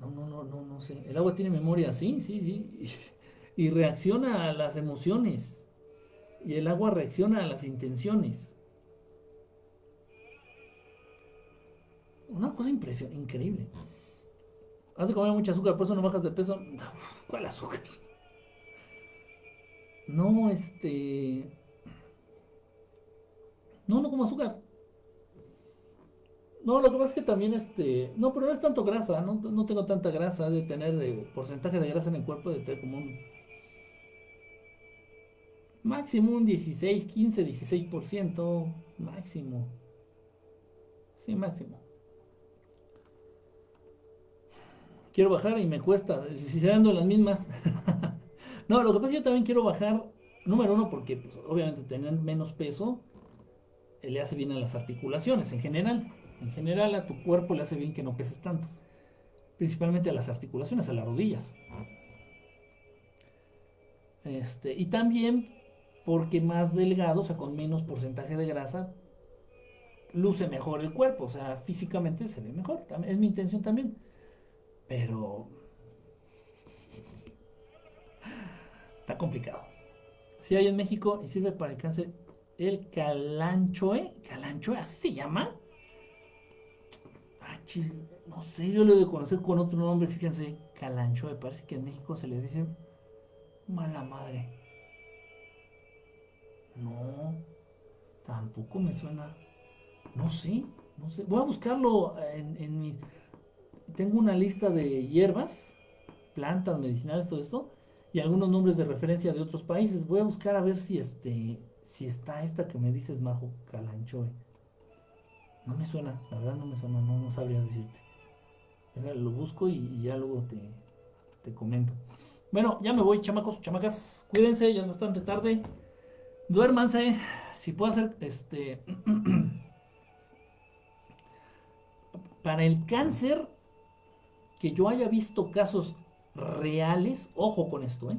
No, no, no, no, no sé. El agua tiene memoria, sí, sí, sí. *laughs* Y reacciona a las emociones. Y el agua reacciona a las intenciones. Una cosa impresionante, increíble. Has de comer mucho azúcar, por eso no bajas de peso. *laughs* ¿Cuál azúcar? No, este. No, no como azúcar. No, lo que pasa es que también este. No, pero no es tanto grasa, no, no tengo tanta grasa, de tener de porcentaje de grasa en el cuerpo, de tener como un Máximo un 16, 15, 16%. Máximo. Sí, máximo. Quiero bajar y me cuesta. Si se dando las mismas. *laughs* no, lo que pasa es que yo también quiero bajar. Número uno, porque pues, obviamente tener menos peso eh, le hace bien a las articulaciones en general. En general a tu cuerpo le hace bien que no peses tanto. Principalmente a las articulaciones, a las rodillas. Este, y también porque más delgado, o sea, con menos porcentaje de grasa, luce mejor el cuerpo, o sea, físicamente se ve mejor. Es mi intención también. Pero está complicado. Si hay en México y sirve para el cáncer el calanchoe, calanchoe, así se llama. Ah, chis, no sé, yo lo he de conocer con otro nombre, fíjense, calanchoe, parece que en México se le dice mala madre. No, tampoco me suena. No sé, no sé. Voy a buscarlo en, en mi. Tengo una lista de hierbas, plantas medicinales, todo esto, y algunos nombres de referencia de otros países. Voy a buscar a ver si este si está esta que me dices, Majo Calanchoe. No me suena, la verdad no me suena, no, sabría decirte. lo busco y, ya luego te, te, comento. Bueno, ya me voy, chamacos, chamacas. Cuídense, ya es bastante tarde. Duérmanse. Si puedo hacer este. *clears throat* Para el cáncer, que yo haya visto casos reales, ojo con esto, ¿eh?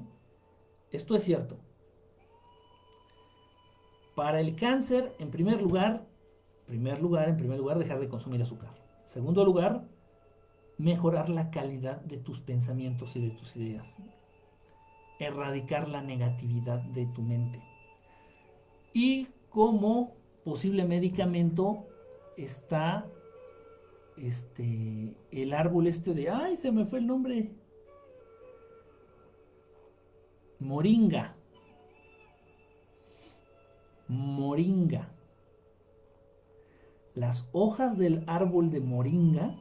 Esto es cierto. Para el cáncer, en primer lugar, primer lugar, en primer lugar, dejar de consumir azúcar. Segundo lugar, mejorar la calidad de tus pensamientos y de tus ideas. Erradicar la negatividad de tu mente. Y como posible medicamento está este el árbol este de ay se me fue el nombre moringa moringa. Las hojas del árbol de moringa,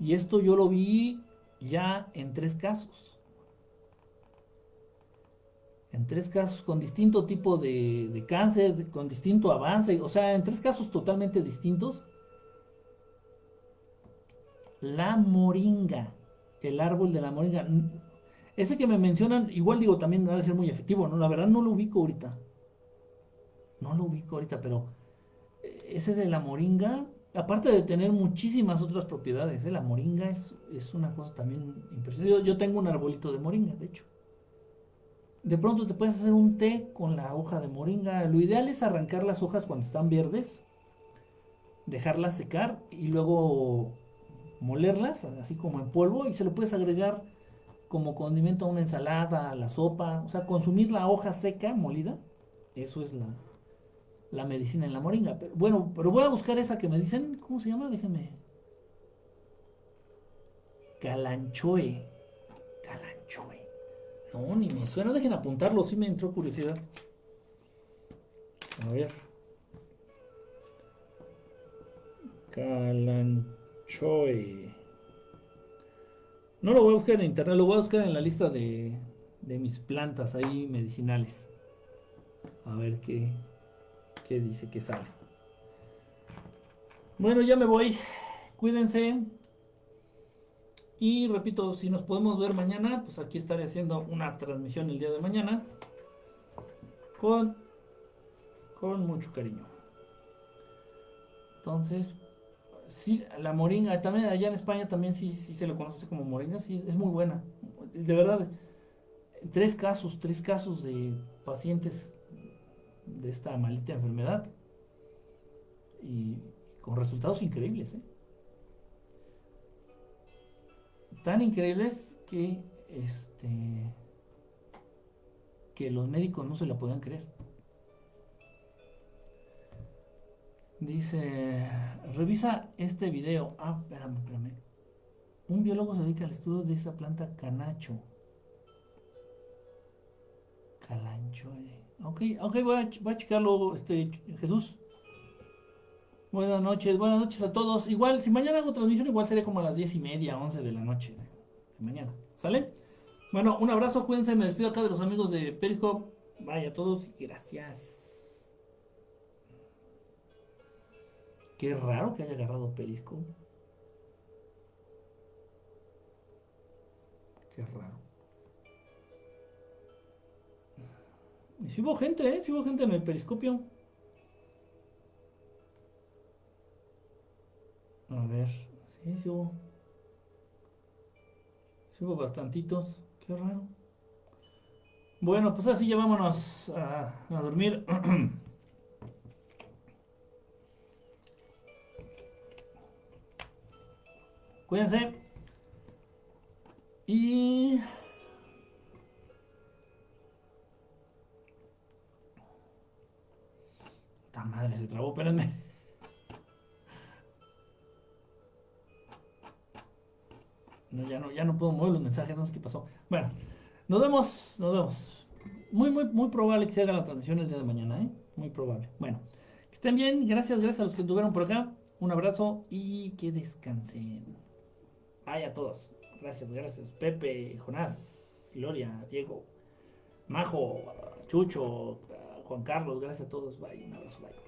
y esto yo lo vi ya en tres casos. En tres casos con distinto tipo de, cáncer, con distinto avance, o sea, en tres casos totalmente distintos. La moringa, el árbol de la moringa, ese que me mencionan, igual digo, también debe ser muy efectivo, ¿no? La verdad no lo ubico ahorita. No lo ubico ahorita, pero eh, ese de la moringa, aparte de tener muchísimas otras propiedades, ¿eh? la moringa es, es, una cosa también impresionante. Yo, tengo un arbolito de moringa, de hecho. De pronto te puedes hacer un té con la hoja de moringa. Lo ideal es arrancar las hojas cuando están verdes, dejarlas secar y luego molerlas, así como en polvo, y se lo puedes agregar como condimento a una ensalada, a la sopa, o sea, consumir la hoja seca molida, eso es la, la medicina en la moringa. Pero, bueno, pero voy a buscar esa que me dicen, ¿cómo se llama? Déjeme. Calanchoe. Calanchoe. No, ni me suena, dejen apuntarlo, sí me entró curiosidad. A ver. Calanchoe. No lo voy a buscar en internet, lo voy a buscar en la lista de, mis plantas ahí medicinales. A ver qué, qué dice que sale. Bueno, ya me voy. Cuídense. Y repito, si nos podemos ver mañana, pues aquí estaré haciendo una transmisión el día de mañana. Con, con mucho cariño. Entonces, sí, la moringa, también allá en España también sí, sí se lo conoce como moringa, sí, es muy buena. De verdad, tres casos, tres casos de pacientes de esta maldita enfermedad y con resultados increíbles, ¿eh? Tan increíbles que este que los médicos no se la podían creer. Dice, revisa este video. Ah, espérame, espérame. Un biólogo se dedica al estudio de esa planta canacho. Calancho. Eh. Ok, ok, voy a, voy a checarlo, este, Jesús. Buenas noches, buenas noches a todos. Igual, si mañana hago transmisión, igual sería como a las diez y media, once de la noche de mañana. ¿Sale? Bueno, un abrazo, cuídense, me despido acá de los amigos de Periscope. Vaya a todos, gracias. Qué raro que haya agarrado Periscope. Qué raro. Y si hubo gente, ¿eh? Si hubo gente en el periscopio. A ver, sí, sí hubo. Sí hubo bastantitos. Qué raro. Bueno, pues así ya vámonos a, a dormir. *clears throat* Cuídense. Y... ¡Ta madre! Se trabó, espérenme. Ya no, ya no puedo mover los mensajes, no sé qué pasó. Bueno, nos vemos, nos vemos. Muy, muy, muy probable que se haga la transmisión el día de mañana, ¿eh? Muy probable. Bueno, que estén bien. Gracias, gracias a los que estuvieron por acá. Un abrazo y que descansen. Vaya a todos. Gracias, gracias. Pepe, Jonás, Gloria, Diego, Majo, Chucho, Juan Carlos, gracias a todos. Bye, un abrazo, bye.